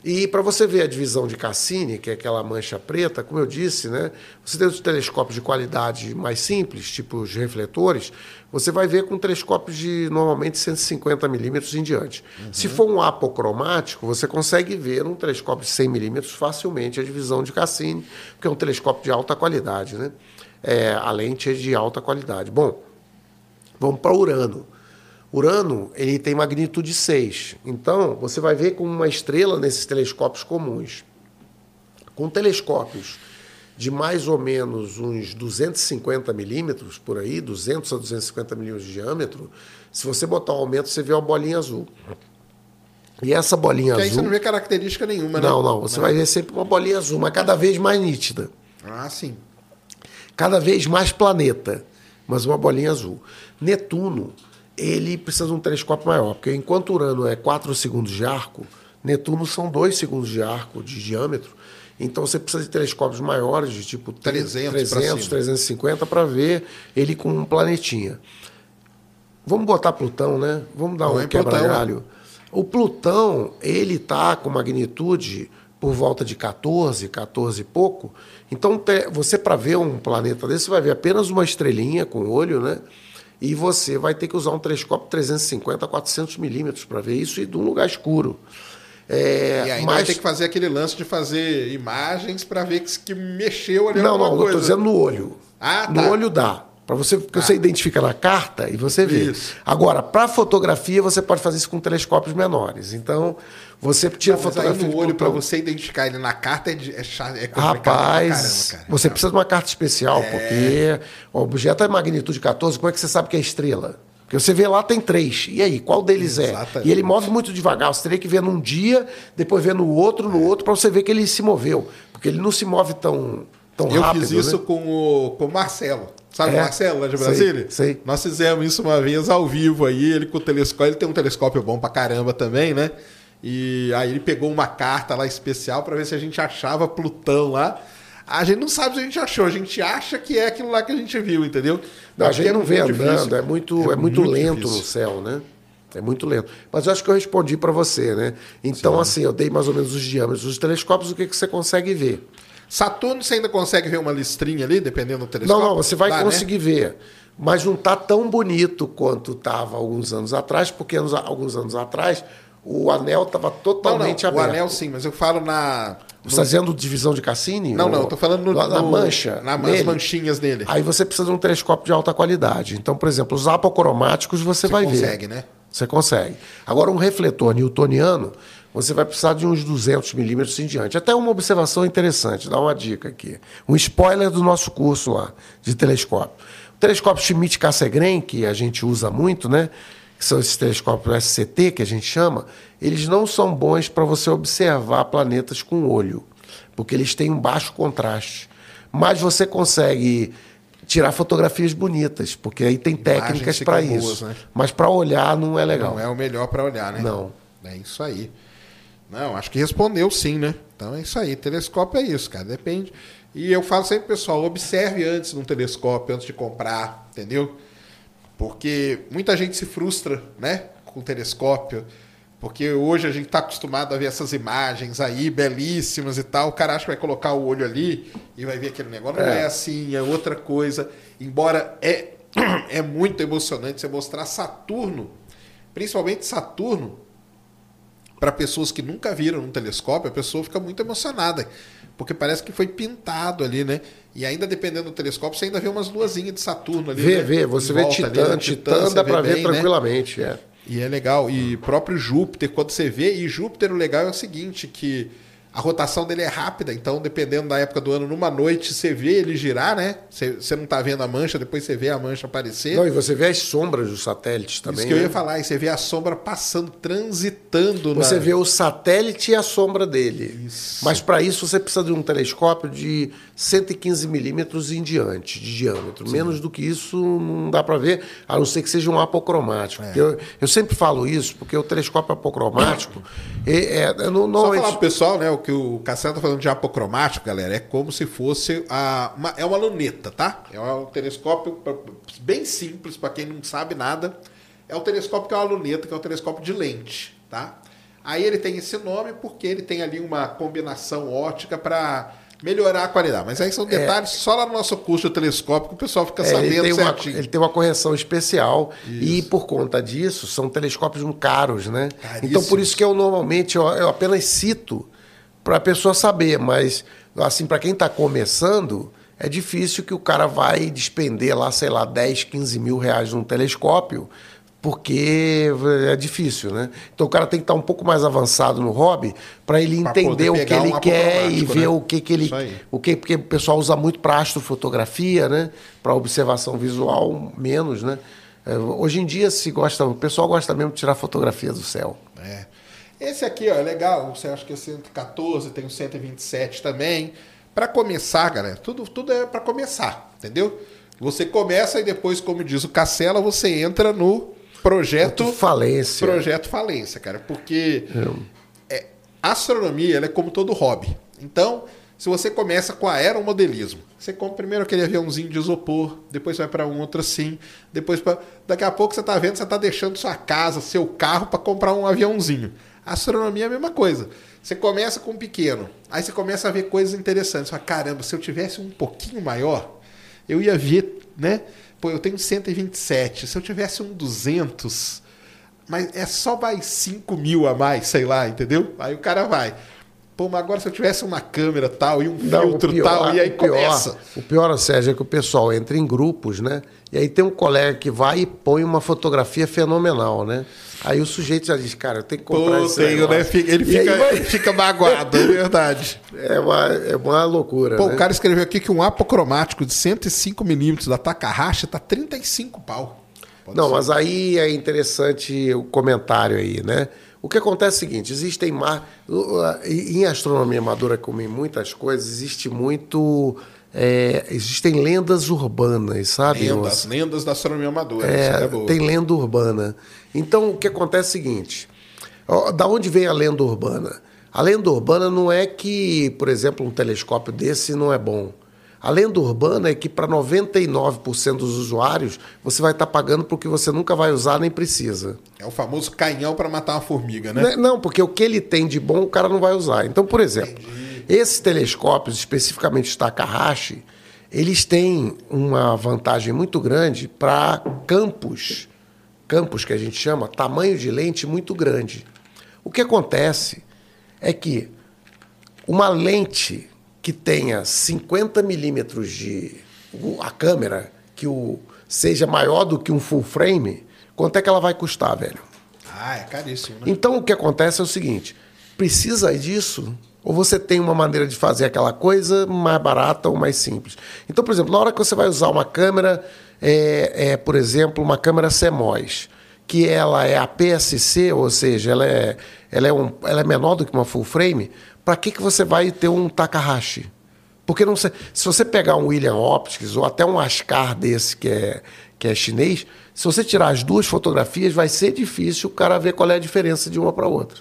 E para você ver a divisão de Cassini, que é aquela mancha preta, como eu disse, né? Você tem os telescópios de qualidade mais simples, tipo os refletores, você vai ver com telescópios de normalmente 150 milímetros em diante. Uhum. Se for um apocromático, você consegue ver num telescópio de 100 milímetros facilmente a divisão de Cassini, porque é um telescópio de alta qualidade, né? É, a lente é de alta qualidade. Bom, Vamos para Urano. Urano ele tem magnitude 6. Então, você vai ver como uma estrela nesses telescópios comuns. Com telescópios de mais ou menos uns 250 milímetros, por aí, 200 a 250 milímetros de diâmetro, se você botar um aumento, você vê uma bolinha azul. E essa bolinha Porque azul. Aí você não vê característica nenhuma, né? Não, não. Você vai ver sempre uma bolinha azul, mas cada vez mais nítida. Ah, sim. Cada vez mais planeta, mas uma bolinha azul. Netuno ele precisa de um telescópio maior, porque enquanto Urano é 4 segundos de arco, Netuno são 2 segundos de arco de diâmetro. Então você precisa de telescópios maiores, de tipo 300 pra 300 cima. 350, para ver ele com um planetinha. Vamos botar Plutão, né? Vamos dar Põe um quebra-galho. O Plutão, ele tá com magnitude por volta de 14, 14 e pouco. Então, você para ver um planeta desse, vai ver apenas uma estrelinha com olho, né? E você vai ter que usar um telescópio 350 a 400 milímetros para ver isso e de um lugar escuro. É, E ainda mas ter que fazer aquele lance de fazer imagens para ver que, que mexeu ali Não, não, eu coisa. estou dizendo no olho. Ah, No tá. olho dá. Para você, porque você identifica na carta e você vê. Isso. Agora, para fotografia, você pode fazer isso com telescópios menores. Então, você tira Não, aí fotografia no olho, para você identificar ele na carta, é, de- é, é Rapaz, caramba, cara. você precisa de uma carta especial, É. porque o objeto é magnitude 14, como é que você sabe que é estrela? Porque você vê lá, tem três. E aí, qual deles é? Exatamente. E ele move muito devagar. Você teria que ver num dia, depois ver no outro, no outro, para você ver que ele se moveu. Porque ele não se move tão, tão Eu rápido. fiz isso né? com o, com o Marcelo. Sabe É? o Marcelo, lá de Sei, Brasília? sei. Nós fizemos isso uma vez ao vivo aí, ele com o telescópio. Ele tem um telescópio bom pra caramba também, né? E aí ele pegou uma carta lá especial pra ver se a gente achava Plutão lá. A gente não sabe se a gente achou, a gente acha que é aquilo lá que a gente viu, entendeu? Não, a gente é não vê muito andando, difícil. é muito, é muito, lento difícil. no céu, né? É muito lento. Mas eu acho que eu respondi para você, né? Então, assim, eu dei mais ou menos os diâmetros dos telescópios, o que, que você consegue ver. Saturno você ainda consegue ver uma listrinha ali, dependendo do telescópio? Não, não, você vai Dá, né? conseguir ver. Mas não está tão bonito quanto estava alguns anos atrás, porque anos- alguns anos atrás o anel estava Não, não, totalmente o aberto. anel sim, mas eu falo na... Você está dizendo divisão de Cassini? Não, Ou- não, eu tô falando no, na, mancha. Na, nas manchinhas dele. Aí você precisa de um telescópio de alta qualidade. Então, por exemplo, os apocromáticos você, vai consegue, ver. né? Você consegue. Agora, um refletor newtoniano, você vai precisar de uns 200 milímetros em diante. Até uma observação interessante, dá uma dica aqui. Um spoiler do nosso curso lá, de telescópio. O telescópio Schmidt-Cassegrain, que a gente usa muito, né? Que são esses telescópios SCT, que a gente chama, eles não são bons para você observar planetas com olho, porque eles têm um baixo contraste. Mas você consegue tirar fotografias bonitas, porque aí tem técnicas para boas, isso. né? Mas para olhar não é legal. Não é o melhor para olhar, né? Não. É isso aí. Não, acho que respondeu sim, né? Então é isso aí. Telescópio é isso, cara. Depende. E eu falo sempre, pessoal, observe antes num telescópio, antes de comprar, entendeu? Porque muita gente se frustra, né? Com o telescópio. Porque hoje a gente está acostumado a ver essas imagens aí, belíssimas e tal. O cara acha que vai colocar o olho ali e vai ver aquele negócio. Não é, É. assim, é outra coisa. Embora é, é muito emocionante você mostrar Saturno, principalmente Saturno, para pessoas que nunca viram um telescópio, a pessoa fica muito emocionada. Porque parece que foi pintado ali, né? E ainda dependendo do telescópio, você ainda vê umas luazinhas de Saturno ali. Vê, né? vê, você vê volta ali, Titã, né? Titã você dá para ver bem, né? tranquilamente. É. E é legal. E próprio Júpiter, quando você vê, e Júpiter o legal é o seguinte, que a rotação dele é rápida, então dependendo da época do ano, numa noite você vê ele girar, né? Você, você não tá vendo a mancha, depois você vê a mancha aparecer. Não, e você vê as sombras dos satélites também. Isso que eu né? ia falar, e você vê a sombra passando, transitando Você na... vê o satélite e a sombra dele. Isso. Mas para isso você precisa de um telescópio de 115 milímetros em diante de diâmetro. Menos do que isso não dá para ver, a não ser que seja um apocromático. É. Eu, eu sempre falo isso, porque o telescópio apocromático é, é, eu não, Só não, falar pro pessoal, né? Que o Cassiano tá falando de apocromático, galera, é como se fosse a, uma, é uma luneta, tá? É um telescópio bem simples para quem não sabe nada. É o telescópio que é uma luneta, que é o telescópio de lente, tá? Aí ele tem esse nome porque ele tem ali uma combinação ótica para melhorar a qualidade. Mas aí são detalhes só lá no nosso curso de telescópio que o pessoal fica É, ele, sabendo uma, certinho. ele tem uma correção especial e por conta disso são telescópios caros, né? Caríssimos. Então por isso que eu normalmente eu, eu apenas cito para a pessoa saber, mas assim para quem está começando é difícil que o cara vai despender lá, sei lá, 10, 15 mil reais num telescópio, porque é difícil, né? Então o cara tem que estar um pouco mais avançado no hobby para ele Pra entender o que ele um quer e ver né? o que, que ele o que porque o pessoal usa muito para astrofotografia, né? Para observação visual menos, né? É, Hoje em dia se gosta, o pessoal gosta mesmo de tirar fotografia do céu. É. Esse aqui, ó, é legal. Você acha que é 114, tem o 127 também. Para começar, galera, tudo, tudo é para começar, entendeu? Você começa e depois, como diz o Cacela, você entra no projeto falência. Projeto falência, cara, porque é, a astronomia é como todo hobby. Então, se você começa com aeromodelismo, você compra primeiro aquele aviãozinho de isopor, depois vai para um outro assim, depois pra... daqui a pouco você está vendo, você está deixando sua casa, seu carro para comprar um aviãozinho. A astronomia é a mesma coisa. Você começa com um pequeno, aí você começa a ver coisas interessantes. Você fala, caramba, se eu tivesse um pouquinho maior, eu ia ver, né? Pô, eu tenho 127, se eu tivesse um 200, mas é só mais 5 mil a mais, sei lá, entendeu? Aí o cara vai. Pô, mas agora se eu tivesse uma câmera tal e um Não, filtro pior, tal, e aí o pior, começa. O pior, Sérgio, é que o pessoal entra em grupos, né? E aí tem um colega que vai e põe uma fotografia fenomenal, né? Aí o sujeito já diz, cara, eu tenho que comprar Pô, isso. Tenho, né? Ele fica, vai... fica magoado, é verdade. É uma, é uma loucura. Pô, né? o cara escreveu aqui que um apocromático de 105mm da Takahashi tá 35 pau. Pode Não, ser. mas aí é interessante o comentário aí, né? O que acontece é o seguinte: existem mar... em astronomia amadora, como em muitas coisas, existe muito. É, existem lendas urbanas, sabe? Lendas, lendas da astronomia amadora. É, é tem lenda urbana. Então, o que acontece é o seguinte: ó, da onde vem a lenda urbana? A lenda urbana não é que, por exemplo, um telescópio desse não é bom. A lenda urbana é que para 99% dos usuários você vai estar tá pagando porque você nunca vai usar nem precisa. É o famoso canhão para matar uma formiga, né? Não, porque o que ele tem de bom o cara não vai usar. Então, por exemplo, Entendi. Esses telescópios, especificamente os Takahashi, eles têm uma vantagem muito grande para campos, campos que a gente chama, tamanho de lente muito grande. O que acontece é que uma lente que tenha 50 milímetros de a câmera que o seja maior do que um full frame, quanto é que ela vai custar, velho? Ah, é caríssimo. Né? Então o que acontece é o seguinte: precisa disso? Ou você tem uma maneira de fazer aquela coisa mais barata ou mais simples? Então, por exemplo, na hora que você vai usar uma câmera, é, é por exemplo, uma câmera CMOS, que ela é a PSC, ou seja, ela é, ela é, um, ela é menor do que uma full frame, para que, que você vai ter um Takahashi? Porque não se, se você pegar um William Optics ou até um Ascar desse que é, que é chinês, se você tirar as duas fotografias, vai ser difícil o cara ver qual é a diferença de uma para outra.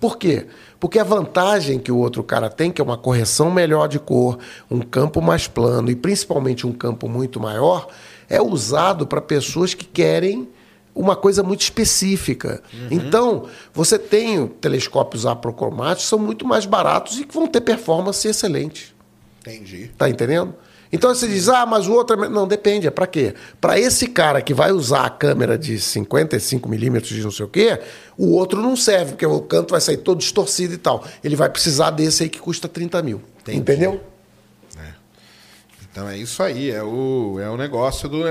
Por quê? Porque a vantagem que o outro cara tem, que é uma correção melhor de cor, um campo mais plano e principalmente um campo muito maior, é usado para pessoas que querem uma coisa muito específica. Uhum. Então, você tem telescópios aprocromáticos são muito mais baratos e que vão ter performance excelente. Entendi. Tá entendendo? Então você diz, ah, mas o outro. É... Não, depende. É para quê? Para esse cara que vai usar a câmera de 55 milímetros de não sei o quê, o outro não serve, porque o canto vai sair todo distorcido e tal. Ele vai precisar desse aí que custa 30 mil. Entendi. Entendeu? É. Então é isso aí. É o, é o negócio do.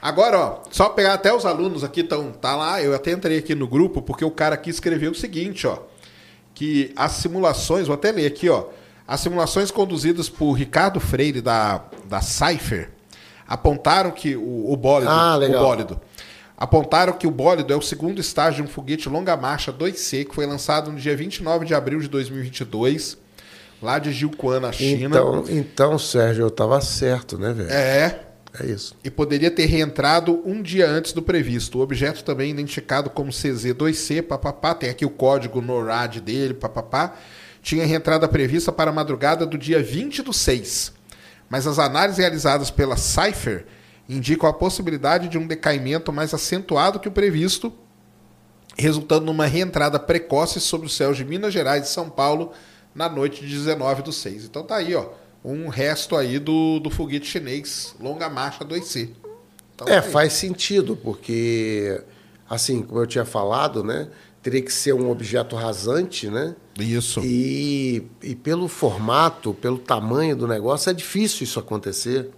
Agora, ó, só pegar até os alunos aqui estão tá lá, eu até entrei aqui no grupo porque o cara aqui escreveu o seguinte, ó, que as simulações, vou até ler aqui, ó, as simulações conduzidas por Ricardo Freire da da Cypher apontaram que o, o bólido, ah, o bólido apontaram que o bólido é o segundo estágio de um foguete longa marcha 2C que foi lançado no dia 29 de abril de 2022 lá de Jiuquan, na China. Então, então Sérgio, eu estava certo, né, velho? É, é isso. E poderia ter reentrado um dia antes do previsto. O objeto também identificado como CZ2C, papapá, tem aqui o código NORAD dele, papapá, tinha reentrada prevista para a madrugada do dia 20 do 6. Mas as análises realizadas pela Cypher indicam a possibilidade de um decaimento mais acentuado que o previsto, resultando numa reentrada precoce sobre os céus de Minas Gerais e São Paulo na noite de 19 do 6. Então tá aí, ó um resto aí do, do foguete chinês longa marcha 2C. Então, é, aí. faz sentido, porque, assim, como eu tinha falado, né? Teria que ser um objeto rasante, né? Isso. E, e pelo formato, pelo tamanho do negócio, é difícil isso acontecer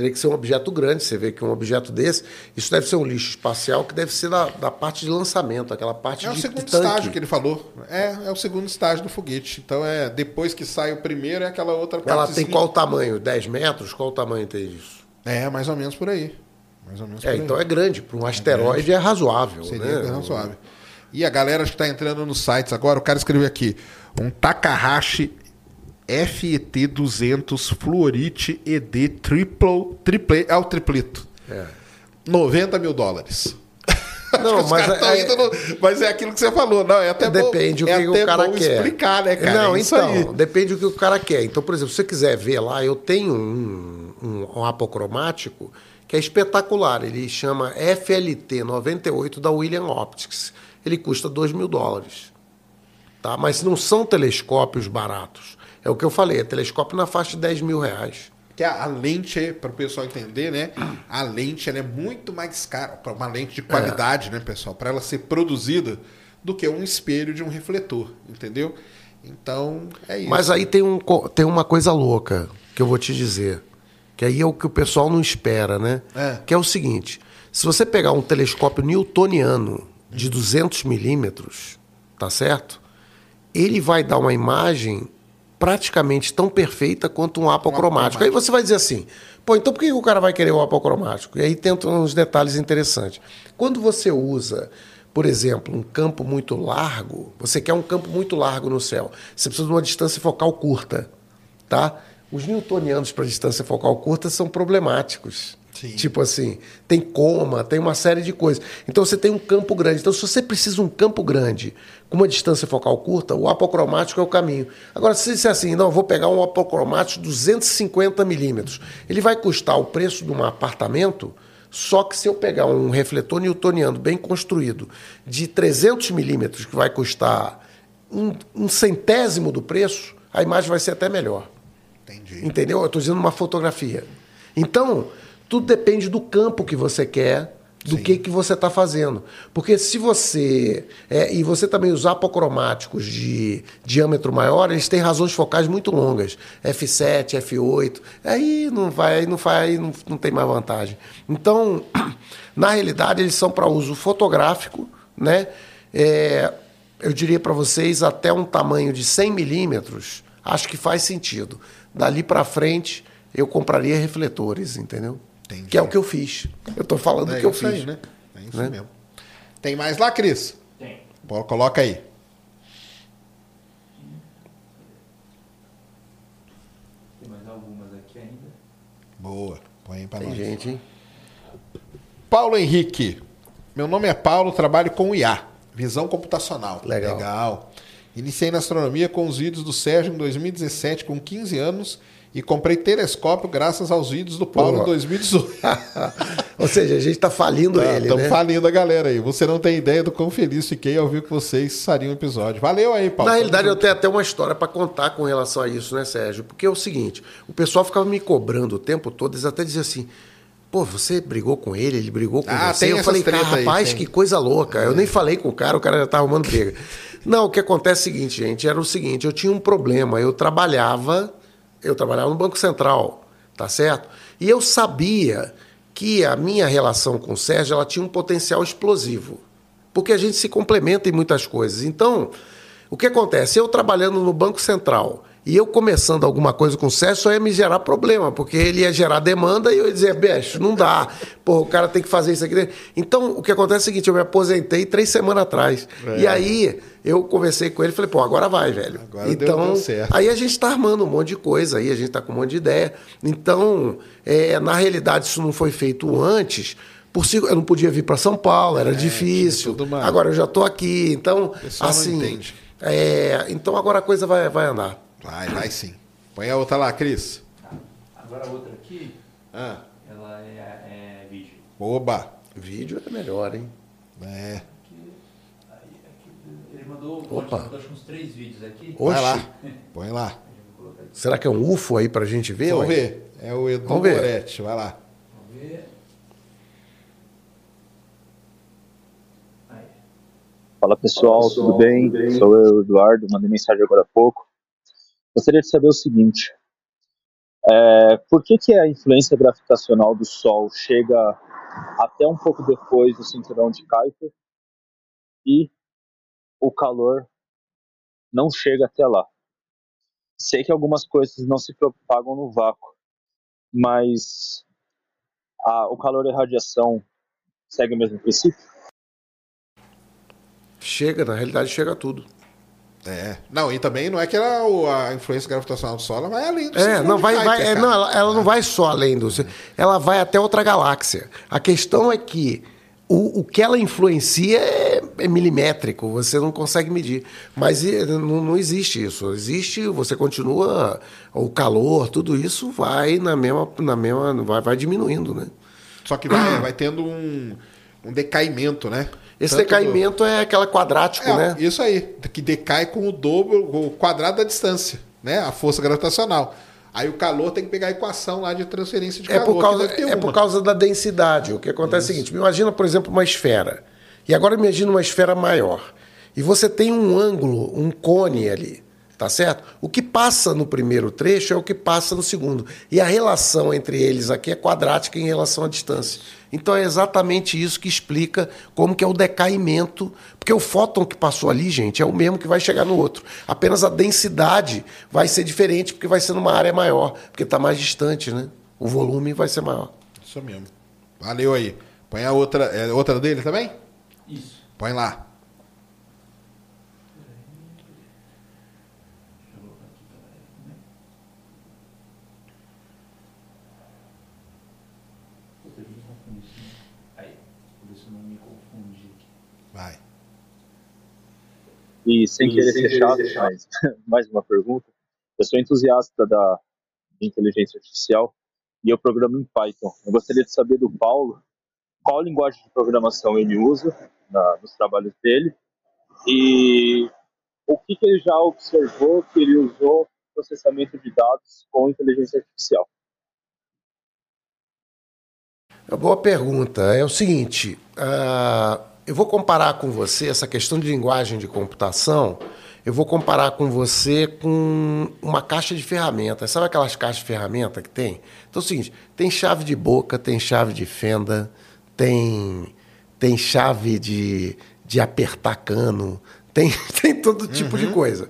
teria que ser um objeto grande. Você vê que um objeto desse, isso deve ser um lixo espacial que deve ser da, da parte de lançamento, aquela parte é de É o segundo estágio que ele falou. É, é o segundo estágio do foguete. Então é depois que sai o primeiro é aquela outra parte. Ela tem qual tamanho? 10 metros? Qual o tamanho tem isso? É, mais ou menos por aí. Mais ou menos é, então é grande. Para um é asteroide é, é razoável. Seria né? razoável. E a galera que está entrando nos sites agora, o cara escreveu aqui: um Takahashi FET200 Fluorite ED Triple, triple, é o tripleto. É. 90 mil dólares. Não, que mas é- indo no- mas é aquilo que você falou. Não, é até Depende bom, do é que o cara quer. explicar, né, cara? Não, É então, aí. depende do que o cara quer. Então, por exemplo, se você quiser ver lá, eu tenho um, um, um apocromático que é espetacular. Ele chama FLT 98 da William Optics. Ele custa 2 mil dólares. Tá? Mas não são telescópios baratos. É o que eu falei, é telescópio na faixa de 10 mil reais. Que a, a lente, para o pessoal entender, né? A lente é muito mais cara, para uma lente de qualidade, né, pessoal? Para ela ser produzida do que um espelho de um refletor, entendeu? Então, é isso. Mas aí tem, um, tem uma coisa louca que eu vou te dizer. Que aí é o que o pessoal não espera, né? É. Que é o seguinte: se você pegar um telescópio newtoniano de 200 milímetros, tá certo? Ele vai dar uma imagem praticamente tão perfeita quanto um apocromático. Aí você vai dizer assim: pô, então por que o cara vai querer o apocromático? E aí tem uns detalhes interessantes. Quando você usa por exemplo, um campo muito largo, você quer um campo muito largo no céu, você precisa de uma distância focal curta, tá? Os newtonianos para distância focal curta são problemáticos. Sim. Tipo assim, tem coma, tem uma série de coisas. Então você tem um campo grande. Então, se você precisa de um campo grande com uma distância focal curta, o apocromático é o caminho. Agora, se você disser assim, não, eu vou pegar um apocromático de 250 milímetros, ele vai custar o preço de um apartamento. Só que se eu pegar um refletor newtoniano bem construído de 300 milímetros, que vai custar um, um centésimo do preço, a imagem vai ser até melhor. Entendi. Entendeu? Eu estou dizendo uma fotografia. Então, tudo depende do campo que você quer, do que, que você está fazendo. Porque se você. é, e você também usar apocromáticos de diâmetro maior, eles têm razões focais muito longas. F7, F8. Aí não vai, aí não vai, não, não tem mais vantagem. Então, na realidade, eles são para uso fotográfico, né? É, eu diria para vocês, até um tamanho de 100 milímetros, acho que faz sentido. Dali para frente, eu compraria refletores, entendeu? Entendi. Que é o que eu fiz. Eu estou falando do É que eu isso fiz. aí, né? É isso Né? mesmo. Tem mais lá, Cris? Tem. Pô, Coloca aí. Tem mais algumas aqui ainda. Boa. Põe aí pra Tem nós. gente, hein? Paulo Henrique. Meu nome é Paulo, trabalho com IA, visão computacional. Legal. Legal. Iniciei na astronomia com os vídeos do Sérgio em 2017, com 15 anos, e comprei telescópio graças aos vídeos do Paulo Pô. em 2018. Ou seja, a gente está falindo ele, Estamos né? falindo a galera aí. Você não tem ideia do quão feliz fiquei ao ver que vocês fariam um episódio. Valeu aí, Paulo. Na realidade, eu tenho até uma história para contar com relação a isso, né, Sérgio? Porque é o seguinte: o pessoal ficava me cobrando o tempo todo, eles até diziam assim. Pô, você brigou com ele, ele brigou com Ah, você. Eu falei, cara, aí, rapaz, tem. que coisa louca. Eu nem falei com o cara, o cara já tá arrumando briga. Não, o que acontece é o seguinte, gente, era o seguinte, eu tinha um problema, eu trabalhava, eu trabalhava no Banco Central, tá certo? E eu sabia que a minha relação com o Sérgio, ela tinha um potencial explosivo. Porque a gente se complementa em muitas coisas. Então, o que acontece? Eu trabalhando no Banco Central e eu começando alguma coisa com o Sérgio só ia me gerar problema, porque ele ia gerar demanda e eu ia dizer, bicho, não dá. Pô, o cara tem que fazer isso aqui. Então, o que acontece é o seguinte, eu me aposentei três semanas atrás. E aí, eu conversei com ele e falei, pô, agora vai, velho. Agora então, deu certo. aí a gente está armando um monte de coisa, aí a gente está com um monte de ideia. Então, é, na realidade, isso não foi feito antes. Por si, eu não podia vir para São Paulo, era difícil. É, uma- Agora eu já estou aqui. Então, assim. é, então agora a coisa vai, vai andar. Vai, vai sim. Põe a outra lá, Cris. Agora a outra aqui, Ah, ela é, é vídeo. oba. Vídeo é melhor, hein? É. Aqui, aí, aqui, ele mandou, Opa. mandou acho uns três vídeos aqui. Oxe. Vai lá. Põe lá. Será que é um UFO aí pra gente ver? Vamos ver. É o Edu Vamos ver. Moretti. Vai lá. Vamos ver. Aí. Fala pessoal, tudo bem? Sou eu, Eduardo, mandei mensagem agora há pouco. Gostaria de saber o seguinte: é, por que, que a influência gravitacional do Sol chega até um pouco depois do cinturão de Kuiper e o calor não chega até lá? Sei que algumas coisas não se propagam no vácuo, mas a- o calor e a radiação seguem o mesmo princípio? Chega, na realidade chega tudo. É. Não, e também não é que ela, a influência gravitacional do Sol ela vai além do É, não vai, vai é, não, ela, ela não vai só além do. Ela vai até outra galáxia. A questão é que o, o que ela influencia é, é milimétrico, você não consegue medir. Mas não, não existe isso. Existe, você continua, o calor, tudo isso vai na mesma, na mesma vai, vai diminuindo, né? Só que vai, vai tendo um, um decaimento, né? Esse Tanto decaimento é aquela quadrático, do... é, né? Isso aí, que decai com o dobro, o quadrado da distância, né? A força gravitacional. Aí o calor tem que pegar a equação lá de transferência de É calor. por, causa, é por causa da densidade. O que acontece é o seguinte: imagina, por exemplo, uma esfera. E agora imagina uma esfera maior. E você tem um ângulo, um cone ali. Tá certo? O que passa no primeiro trecho é o que passa no segundo. E a relação entre eles aqui é quadrática em relação à distância. Então é exatamente isso que explica como que é o decaimento, porque o fóton que passou ali, gente, é o mesmo que vai chegar no outro. Apenas a densidade vai ser diferente porque vai ser numa área maior, porque está mais distante, né? O volume vai ser maior. Isso mesmo. Valeu aí. Põe a outra. É outra dele também? Isso. Põe lá. Puta, eu me confundi. sim. Aí, por isso eu não me confundi. Vai. E sem E querer sem ser querer chato, ser chato. mas mais uma pergunta. Eu sou entusiasta da de inteligência artificial e eu programo em Python. Eu gostaria de saber do Paulo qual linguagem de programação ele usa na- nos trabalhos dele e o que, que ele já observou que ele usou processamento de dados com inteligência artificial. É uma boa pergunta. É o seguinte, ah, eu vou comparar com você essa questão de linguagem de computação. Eu vou comparar com você com uma caixa de ferramentas. Sabe aquelas caixas de ferramenta que tem? Então é o seguinte: tem chave de boca, tem chave de fenda, tem, tem chave de, de apertar cano, tem, tem todo tipo de coisa.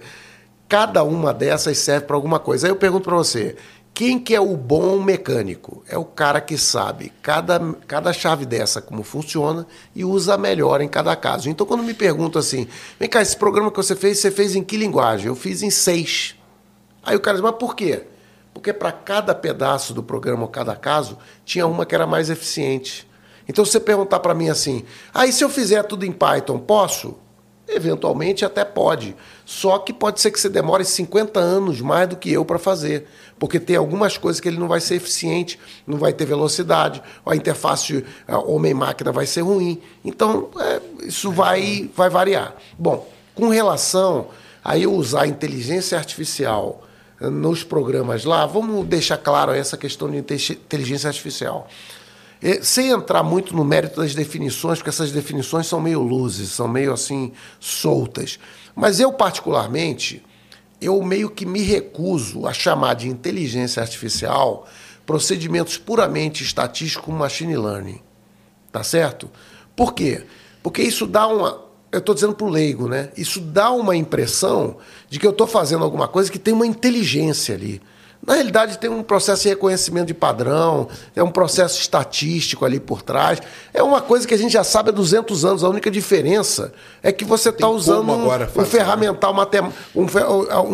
Cada uma dessas serve para alguma coisa. Aí eu pergunto para você: quem que é o bom mecânico? É o cara que sabe cada, cada chave dessa como funciona e usa melhor em cada caso. Então, quando me perguntam assim, vem cá, esse programa que você fez, você fez em que linguagem? Eu fiz em seis. Aí o cara diz, mas por quê? Porque para cada pedaço do programa cada caso, tinha uma que era mais eficiente. Então, se você perguntar para mim assim, aí ah, se eu fizer tudo em Python, posso? Eventualmente até pode. Só que pode ser que você demore 50 anos mais do que eu para fazer. Porque tem algumas coisas que ele não vai ser eficiente, não vai ter velocidade, a interface homem-máquina vai ser ruim. Então, é, isso vai, vai variar. Bom, com relação a eu usar inteligência artificial nos programas lá, vamos deixar claro essa questão de inteligência artificial. Sem entrar muito no mérito das definições, porque essas definições são meio luzes, são meio assim soltas. Mas eu, particularmente, eu meio que me recuso a chamar de inteligência artificial procedimentos puramente estatísticos como machine learning. Tá certo? Por quê? Porque isso dá uma. Eu estou dizendo para o leigo, né? Isso dá uma impressão de que eu estou fazendo alguma coisa que tem uma inteligência ali. Na realidade, tem um processo de reconhecimento de padrão, é um processo estatístico ali por trás. É uma coisa que a gente já sabe há 200 anos. A única diferença é que você está usando um, um, ferramental, um,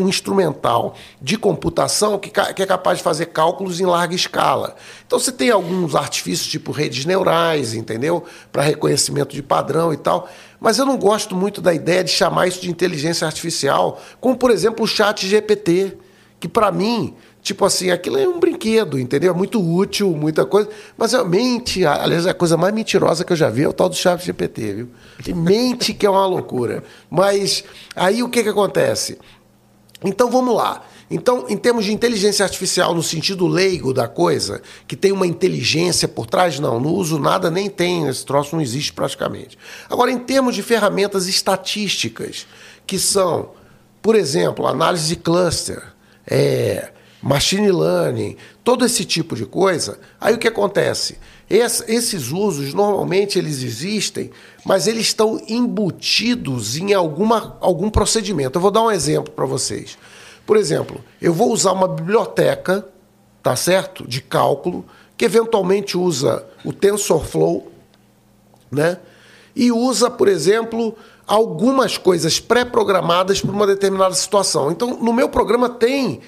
um, instrumental de computação que, que, é capaz de fazer cálculos em larga escala. Então, você tem alguns artifícios, tipo redes neurais, entendeu? Para reconhecimento de padrão e tal. Mas eu não gosto muito da ideia de chamar isso de inteligência artificial, como, por exemplo, o chat GPT, que, para mim, Tipo assim, aquilo é um brinquedo, entendeu? É muito útil, muita coisa. Mas é mente, aliás, a coisa mais mentirosa que eu já vi é o tal do Chat GPT, viu? E mente que é uma loucura. Mas aí o que, que acontece? Então vamos lá. Então, em termos de inteligência artificial, no sentido leigo da coisa, que tem uma inteligência por trás, não, não uso nada, nem tem, esse troço não existe praticamente. Agora, em termos de ferramentas estatísticas, que são, por exemplo, análise de cluster, é, machine learning, todo esse tipo de coisa, aí o que acontece? esses usos normalmente eles existem, mas eles estão embutidos em alguma, algum procedimento. Eu vou dar um exemplo para vocês. Por exemplo, eu vou usar uma biblioteca, tá certo, de cálculo, que eventualmente usa o TensorFlow, né? E usa, por exemplo, algumas coisas pré-programadas para uma determinada situação. Então, no meu programa tem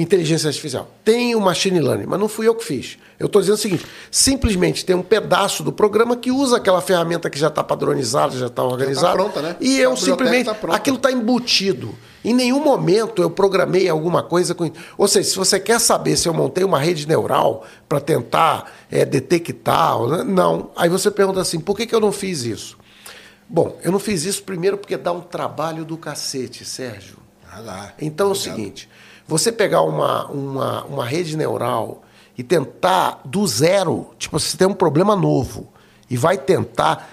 inteligência artificial. Tem o machine learning, mas não fui eu que fiz. Eu estou dizendo o seguinte: simplesmente tem um pedaço do programa que usa aquela ferramenta que já está padronizada, já está organizada. pronta, né? E eu simplesmente. tá aquilo está embutido. Em nenhum momento eu programei alguma coisa com. Ou seja, se você quer saber se eu montei uma rede neural para tentar é, detectar, ou não-. Aí você pergunta assim: por que, que eu não fiz isso? Bom, eu não fiz isso primeiro porque dá um trabalho do cacete, Sérgio. Ah lá. Então é o seguinte: você pegar uma, uma, uma rede neural e tentar do zero, tipo, você tem um problema novo e vai tentar.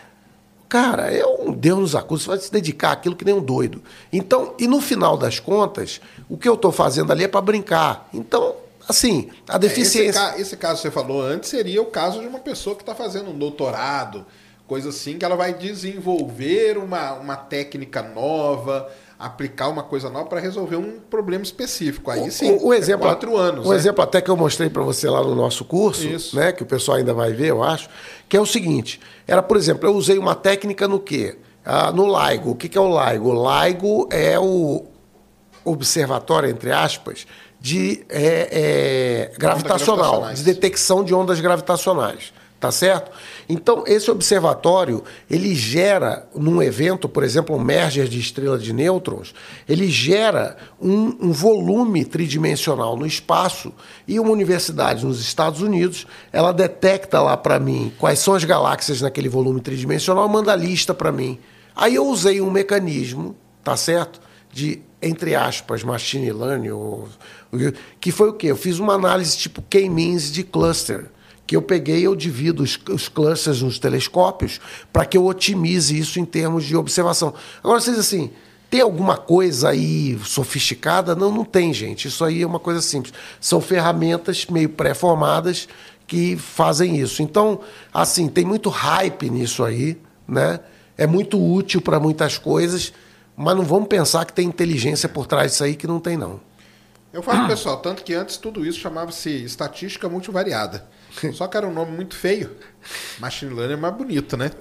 Cara, é um Deus nos acusa, você vai se dedicar àquilo que nem um doido. Então, e no final das contas, o que eu estou fazendo ali é para brincar. Então, assim, a É, Esse, deficiência. ca- esse caso que você falou antes seria o caso de uma pessoa que está fazendo um doutorado, coisa assim, que ela vai desenvolver uma, uma técnica nova, aplicar uma coisa nova para resolver um problema específico. Aí sim, o, o exemplo, é quatro anos. O né? exemplo até que eu mostrei para você lá no nosso curso, Isso. né, que o pessoal ainda vai ver, eu acho, que é o seguinte: era, por exemplo, eu usei uma técnica no quê? Ah, no LIGO. O que, que é o LIGO? O LIGO é o observatório, entre aspas, de é, é, gravitacional, de detecção de ondas gravitacionais. Tá certo? Então, esse observatório, ele gera, num evento, por exemplo, um merger de estrela de nêutrons, ele gera um, um volume tridimensional no espaço e uma universidade nos Estados Unidos, ela detecta lá para mim quais são as galáxias naquele volume tridimensional, manda a lista para mim. Aí eu usei um mecanismo, tá certo? De, entre aspas, machine learning, ou, que foi o quê? Eu fiz uma análise tipo K-means de cluster que eu peguei eu divido os, os clusters nos telescópios para que eu otimize isso em termos de observação. Agora, vocês assim, tem alguma coisa aí sofisticada? Não, não tem, gente. Isso aí é uma coisa simples. São ferramentas meio pré-formadas que fazem isso. Então, assim, tem muito hype nisso aí, né? É muito útil para muitas coisas, mas não vamos pensar que tem inteligência por trás disso aí que não tem, não. Eu falo pessoal, tanto que antes tudo isso chamava-se estatística multivariada. Só que era um nome muito feio. Machine Learning é mais bonito, né?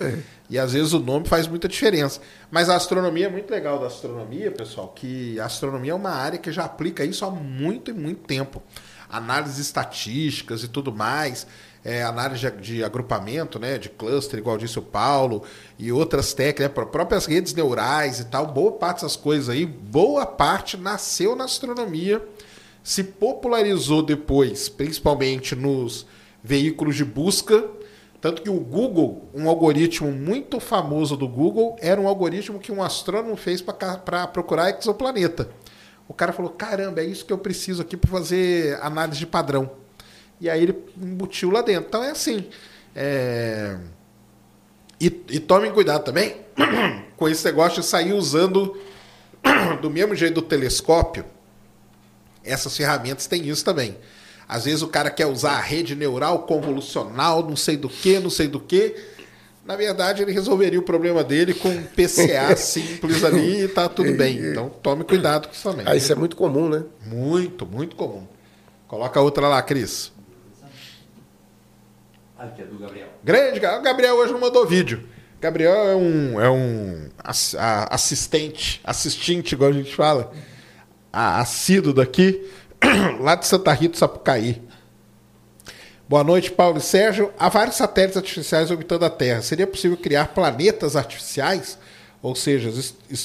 E às vezes o nome faz muita diferença. Mas a astronomia é muito legal da astronomia, pessoal, que a astronomia é uma área que já aplica isso há muito e muito tempo. Análises estatísticas e tudo mais, é, análise de, de agrupamento, né, de cluster, igual disse o Paulo, e outras técnicas, né, próprias redes neurais e tal, boa parte dessas coisas aí, boa parte nasceu na astronomia se popularizou depois, principalmente nos veículos de busca. Tanto que o Google, um algoritmo muito famoso do Google, era um algoritmo que um astrônomo fez para procurar exoplaneta. O cara falou: caramba, é isso que eu preciso aqui para fazer análise de padrão. E aí ele embutiu lá dentro. Então é assim. é, E, e tomem cuidado também com esse negócio de sair usando do mesmo jeito do telescópio essas ferramentas têm isso também. Às vezes o cara quer usar a rede neural convolucional, não sei do que, não sei do que. Na verdade, ele resolveria o problema dele com um PCA simples ali e tá tudo bem. Então tome cuidado com isso também. Ah, isso é muito comum, né? Muito, muito comum. Coloca outra lá, Cris. Aqui é do Gabriel. Grande, o Gabriel hoje não mandou vídeo. Gabriel é um, é um assistente, assistente, igual a gente fala, assíduo daqui, lá de Santa Rita, Sapucaí. Boa noite, Paulo e Sérgio. Há vários satélites artificiais orbitando a Terra. Seria possível criar planetas artificiais? Ou seja,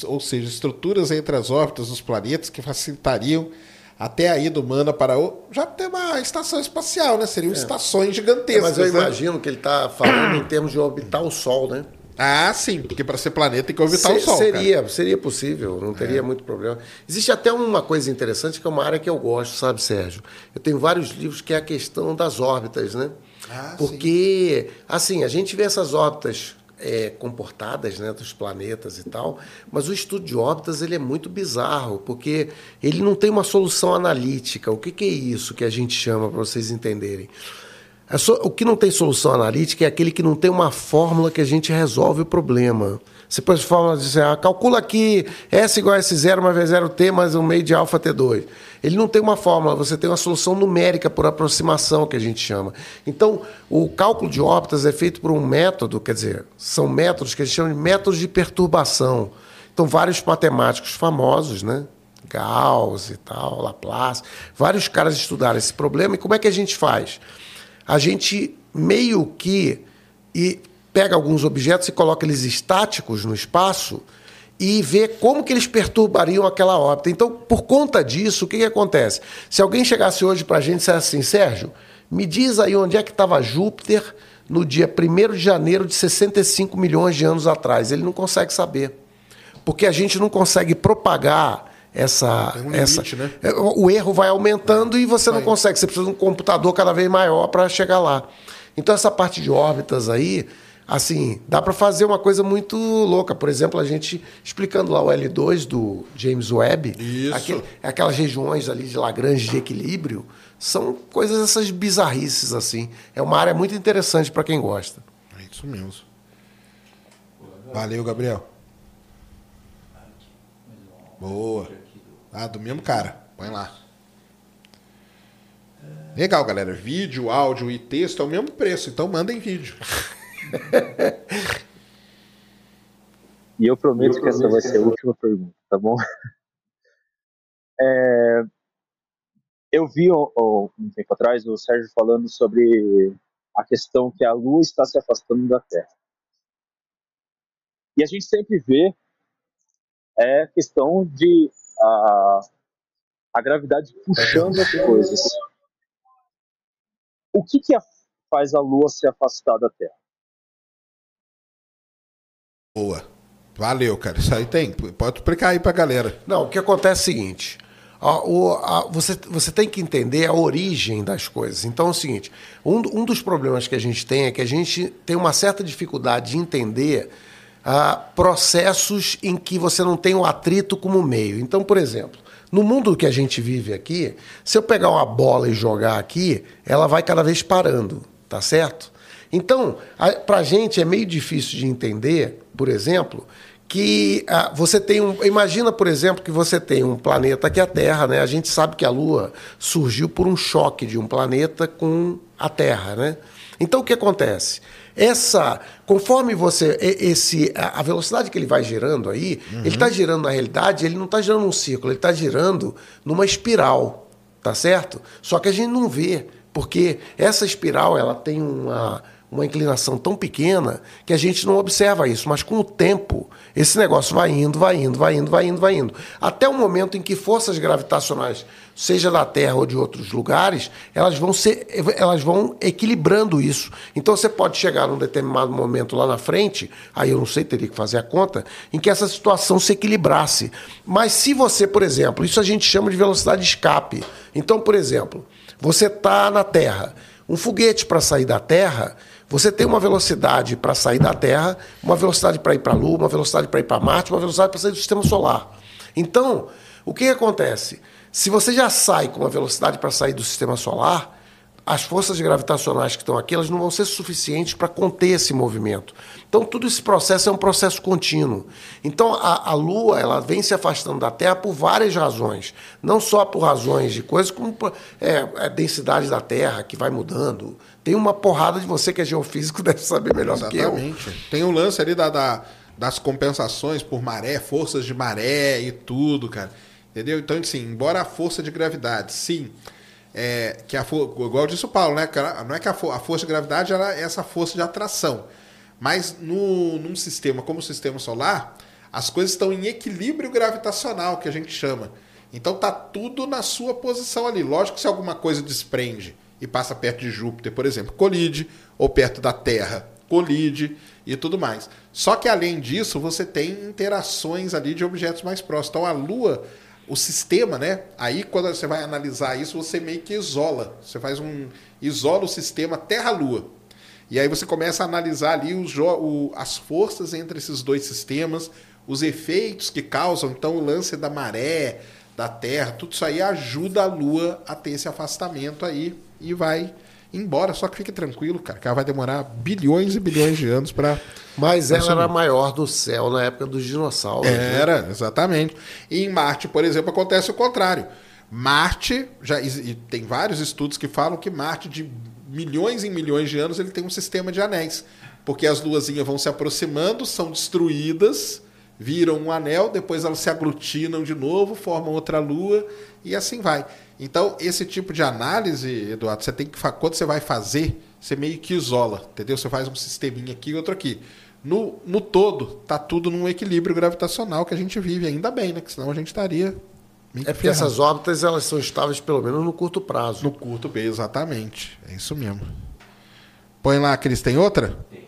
ou seja, estruturas entre as órbitas dos planetas que facilitariam até a ida humana para o. Já tem uma estação espacial, né? Seriam estações É, gigantescas. mas eu né? imagino que ele está falando em termos de orbitar o Sol, né? Ah, sim, porque para ser planeta tem que orbitar Se- o Sol. cara. É. Seria, seria possível, não teria muito problema. Existe até uma coisa interessante que é uma área que eu gosto, sabe, Sérgio? Eu tenho vários livros que é a questão das órbitas, né? Ah, Porque, assim, a gente vê essas órbitas é, comportadas né, dos planetas e tal, mas o estudo de órbitas ele é muito bizarro, porque ele não tem uma solução analítica. O que, que é isso que a gente chama, para vocês entenderem? É só- o que não tem solução analítica é aquele que não tem uma fórmula que a gente resolve o problema. Você pode fórmula dizer, ah, calcula aqui S igual a S0 mais V0T mais um meio de alfa T2. Ele não tem uma fórmula, você tem uma solução numérica por aproximação, que a gente chama. Então, o cálculo de órbitas é feito por um método, quer dizer, são métodos que a gente chama de métodos de perturbação. Então, vários matemáticos famosos, né? Gauss e tal, Laplace. Vários caras estudaram esse problema. E como é que a gente faz? A gente meio que e pega alguns objetos e coloca eles estáticos no espaço e vê como que eles perturbariam aquela órbita. Então, por conta disso, o que, que acontece? Se alguém chegasse hoje para a gente e dissesse assim, Sérgio, me diz aí onde é que estava Júpiter no dia 1 de janeiro de 65 milhões de anos atrás. Ele não consegue saber. Porque a gente não consegue propagar essa. um essa limite, né? é, O erro vai aumentando e você não Vai. consegue. Você precisa de um computador cada vez maior para chegar lá. Então, essa parte de órbitas aí, assim, dá para fazer uma coisa muito louca. Por exemplo, a gente explicando lá o L2 do James Webb, aquele- aquelas regiões ali de Lagrange de equilíbrio, são coisas essas bizarrices assim. É uma área muito interessante para quem gosta. É isso mesmo. Valeu, Gabriel. Boa. Ah, do mesmo cara. Põe lá. Legal, galera. Vídeo, áudio e texto é o mesmo preço, então mandem vídeo. E eu prometo que essa vai ser a última pergunta, tá bom? É, eu vi ó, um tempo atrás o Sérgio falando sobre a questão que a Lua está se afastando da Terra. E a gente sempre vê é a questão de a, a gravidade puxando as coisas. O que, que a- faz a Lua se afastar da Terra? Boa. Valeu, cara. Isso aí tem. Pode explicar aí pra galera. Não, o que acontece é o seguinte: a- o- a- você, você tem que entender a origem das coisas. Então é o seguinte: um, um dos problemas que a gente tem é que a gente tem uma certa dificuldade de entender ah, processos em que você não tem o atrito como meio. Então, por exemplo, no mundo que a gente vive aqui, se eu pegar uma bola e jogar aqui, ela vai cada vez parando, tá certo? Então, para a gente é meio difícil de entender, por exemplo, que ah, você tem um. Imagina, por exemplo, que você tem um planeta que é a Terra, né? A gente sabe que a Lua surgiu por um choque de um planeta com a Terra, né? Então o que acontece? Essa, conforme você, esse, a velocidade que ele vai girando aí, ele está girando na realidade, ele não está girando num círculo, ele está girando numa espiral, tá certo? Só que a gente não vê, porque essa espiral ela tem uma, uma inclinação tão pequena que a gente não observa isso, mas com o tempo esse negócio vai indo, vai indo, vai indo, vai indo, vai indo, até o momento em que forças gravitacionais, seja da Terra ou de outros lugares, elas vão ser, elas vão equilibrando isso. Então você pode chegar num determinado momento lá na frente, aí eu não sei, teria que fazer a conta, em que essa situação se equilibrasse. Mas se você, por exemplo, isso a gente chama de velocidade de escape. Então, por exemplo, você está na Terra, um foguete para sair da Terra, você tem uma velocidade para sair da Terra, uma velocidade para ir para a Lua, uma velocidade para ir para Marte, uma velocidade para sair do sistema solar. Então, o que, que acontece? Se você já sai com uma velocidade para sair do sistema solar, as forças gravitacionais que estão aqui elas não vão ser suficientes para conter esse movimento. Então, todo esse processo é um processo contínuo. Então, a, a Lua ela vem se afastando da Terra por várias razões. Não só por razões de coisas, como é, a densidade da Terra que vai mudando. Tem uma porrada de você que é geofísico, deve saber melhor do que eu. Exatamente. Tem o lance ali da, da- das compensações por maré, forças de maré e tudo, cara. Entendeu? Então, assim, embora a força de gravidade, sim, é, que a for- igual disse o Paulo, né? Não é que a, fo- a força de gravidade é essa força de atração. Mas no, num sistema como o sistema solar, as coisas estão em equilíbrio gravitacional, que a gente chama. Então tá tudo na sua posição ali. Lógico que se alguma coisa desprende e passa perto de Júpiter, por exemplo, colide, ou perto da Terra, colide e tudo mais. Só que além disso, você tem interações ali de objetos mais próximos. Então a Lua, o sistema, né? Aí quando você vai analisar isso, você meio que isola. Você faz um isola o sistema Terra-Lua. E aí você começa a analisar ali os o- as forças entre esses dois sistemas, os efeitos que causam, então o lance da maré, da Terra, tudo isso aí ajuda a Lua a ter esse afastamento aí e vai embora. Só que fique tranquilo, cara, que ela vai demorar bilhões e bilhões de anos para Mas ela era maior no céu na época dos dinossauros. né? Era, exatamente. E em Marte, por exemplo, acontece o contrário. Marte, já e tem vários estudos que falam que Marte, de milhões em milhões de anos, ele tem um sistema de anéis. Porque as luazinhas vão se aproximando, são destruídas, viram um anel, depois elas se aglutinam de novo, formam outra lua e assim vai. Então, esse tipo de análise, Eduardo, você tem que quando você vai fazer, você meio que isola, entendeu? Você faz um sisteminha aqui e outro aqui. No, no todo, tá tudo num equilíbrio gravitacional que a gente vive, ainda bem, né? Que senão a gente estaria. É porque ferrado. essas órbitas elas são estáveis pelo menos no curto prazo. No curto prazo, exatamente. É isso mesmo. Põe lá, Cris, tem outra? Tem.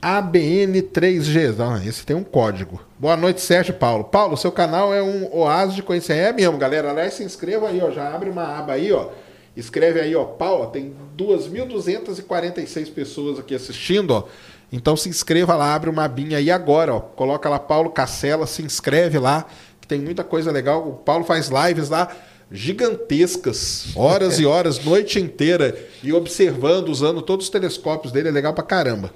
ABN3G. Não, esse tem um código. Boa noite, Sérgio Paulo. Paulo, seu canal é um oásis de conhecimento. É mesmo, galera. Aliás, se inscreva aí, ó. Já abre uma aba aí, ó. Escreve aí, ó. Paulo, tem 2.246 pessoas aqui assistindo, ó. Então se inscreva lá, abre uma abinha aí agora, ó. Coloca lá Paulo Cacela, se inscreve lá, que tem muita coisa legal. O Paulo faz lives lá gigantescas, horas e horas, noite inteira, e observando, usando todos os telescópios dele, é legal pra caramba.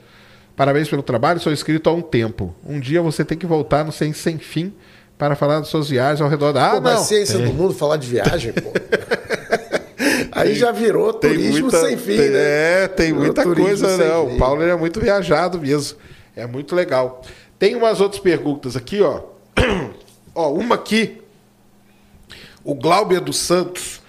Parabéns pelo trabalho, sou inscrito há um tempo. Um dia você tem que voltar no Sem Sem Fim para falar das suas viagens ao redor da. Ah, pô, não. Ciência é. do mundo falar de viagem, pô. Aí tem, já virou turismo muita, sem fim, tem, né? É, tem virou muita coisa, não. Fim. O Paulo é muito viajado mesmo. É muito legal. Tem umas outras perguntas aqui, ó. ó, uma aqui. O Glauber dos Santos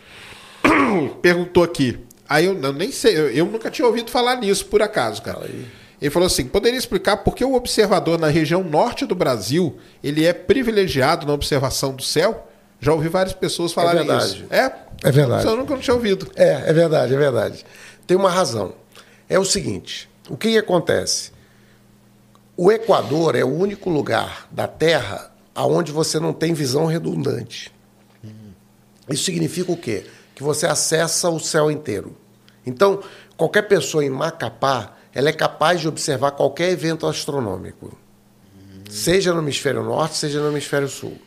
perguntou aqui. Aí eu, eu nem sei, eu, eu, nunca tinha ouvido falar nisso, por acaso, cara. Aí. Ele falou assim: poderia explicar por que o observador na região norte do Brasil ele é privilegiado na observação do céu? Já ouvi várias pessoas falarem é verdade. isso. É? É verdade. Eu nunca tinha ouvido. É, é verdade, é verdade. Tem uma razão. É o seguinte: o que, que acontece? O Equador é o único lugar da Terra aonde você não tem visão redundante. Isso significa o quê? Que você acessa o céu inteiro. Então, qualquer pessoa em Macapá ela é capaz de observar qualquer evento astronômico, hum. seja no hemisfério norte, seja no hemisfério sul.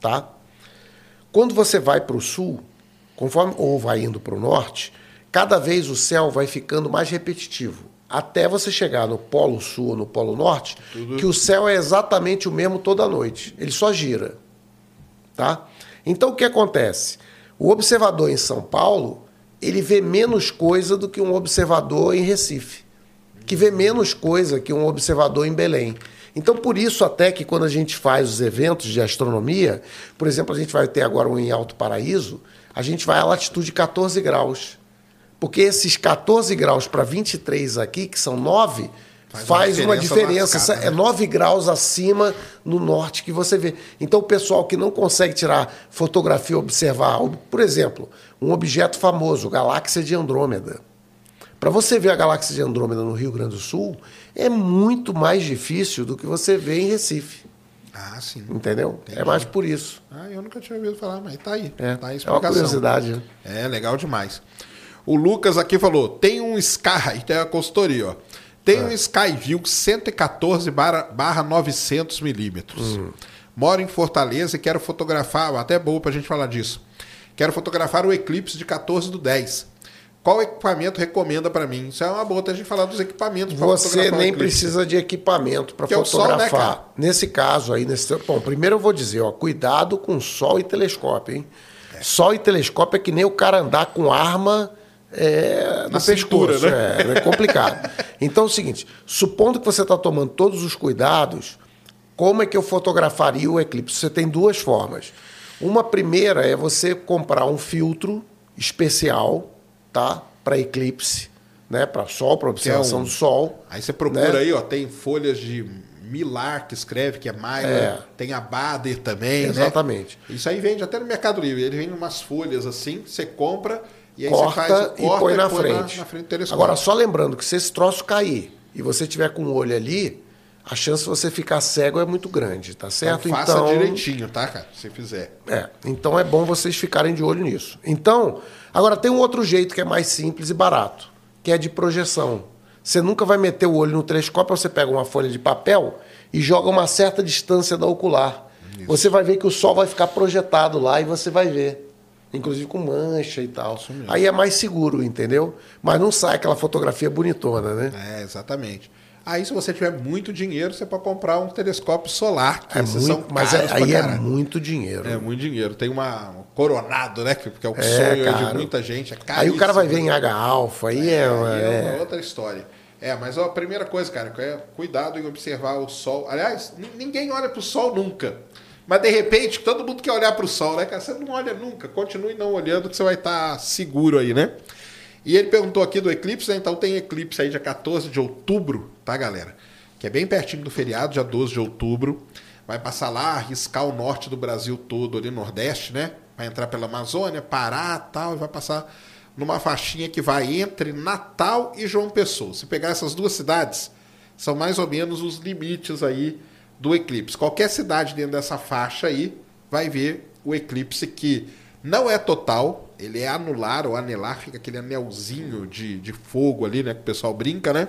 Tá? Quando você vai para o sul, conforme ou vai indo para o norte, cada vez o céu vai ficando mais repetitivo, até você chegar no polo sul ou no polo norte, Tudo. que o céu é exatamente o mesmo toda noite. Ele só gira, tá? Então o que acontece? O observador em São Paulo, ele vê menos coisa do que um observador em Recife que vê menos coisa que um observador em Belém. Então, por isso, até que quando a gente faz os eventos de astronomia, por exemplo, a gente vai ter agora um em Alto Paraíso, a gente vai à latitude 14 graus. Porque esses 14 graus para 23 aqui, que são 9, faz, faz uma diferença. Uma diferença né? É 9 graus acima no norte que você vê. Então, o pessoal que não consegue tirar fotografia, observar, por exemplo, um objeto famoso, Galáxia de Andrômeda. Para você ver a galáxia de Andrômeda no Rio Grande do Sul, é muito mais difícil do que você vê em Recife. Ah, sim. Entendeu? Entendi. É mais por isso. Ah, eu nunca tinha ouvido falar, mas tá aí. É, tá aí é uma curiosidade. Né? É, legal demais. O Lucas aqui falou: tem um Sky, tem a consultoria, ó. Tem um Skyview 114 barra 900 milímetros. Hum. Moro em Fortaleza e quero fotografar, até é bom pra gente falar disso. Quero fotografar o eclipse de 14 do 10. Qual equipamento recomenda para mim? Isso é uma boa a gente falar dos equipamentos. Você nem precisa de equipamento para fotografar. É sol, né, nesse caso aí, nesse bom, primeiro eu vou dizer, ó, cuidado com sol e telescópio, hein? É. Sol e telescópio é que nem o cara andar com arma é, no Na pescoço, cintura, né? é, é complicado. então é o seguinte, supondo que você está tomando todos os cuidados, como é que eu fotografaria o eclipse? Você tem duas formas. Uma primeira é você comprar um filtro especial tá? Para eclipse, né? Para sol, para observação é um... do sol. Aí você procura né? aí, ó, tem folhas de Milar que escreve, que é Mylar, é. tem a Bader também, né? Exatamente. Né? Isso aí vende até no Mercado Livre. Ele vem umas folhas assim, você compra e aí corta, você faz, corta e põe na frente. Na, na frente Agora, só lembrando que se esse troço cair e você tiver com o olho ali, a chance de você ficar cego é muito grande, tá certo? Então, faça então, direitinho, tá, cara? Se fizer. É, então é bom vocês ficarem de olho nisso. Então, agora tem um outro jeito que é mais simples e barato, que é de projeção. Você nunca vai meter o olho no telescópio, você pega uma folha de papel e joga uma certa distância da ocular. Isso. Você vai ver que o sol vai ficar projetado lá e você vai ver. Inclusive com mancha e tal. Aí é mais seguro, entendeu? Mas não sai aquela fotografia bonitona, né? É, exatamente. Aí, se você tiver muito dinheiro, você pode comprar um telescópio solar, que é muito, Mas é, aí é muito dinheiro. É muito dinheiro. Tem uma um coronado, né? Que é o é, sonho de muita gente. É aí o cara vai ver em H-alfa, aí é, é, uma, é uma outra história. É, mas ó, a primeira coisa, cara, é cuidado em observar o sol. Aliás, ninguém olha pro sol nunca. Mas de repente, todo mundo quer olhar pro sol, né, cara? Você não olha nunca. Continue não olhando que você vai estar tá seguro aí, né? E ele perguntou aqui do eclipse, né? Então tem eclipse aí dia 14 de outubro, tá, galera? Que é bem pertinho do feriado, dia 12 de outubro. Vai passar lá, arriscar o norte do Brasil todo, ali, nordeste, né? Vai entrar pela Amazônia, Pará tal, e vai passar numa faixinha que vai entre Natal e João Pessoa. Se pegar essas duas cidades, são mais ou menos os limites aí do eclipse. Qualquer cidade dentro dessa faixa aí vai ver o eclipse que não é total, ele é anular ou anelar, fica aquele anelzinho de, de fogo ali, né? Que o pessoal brinca, né?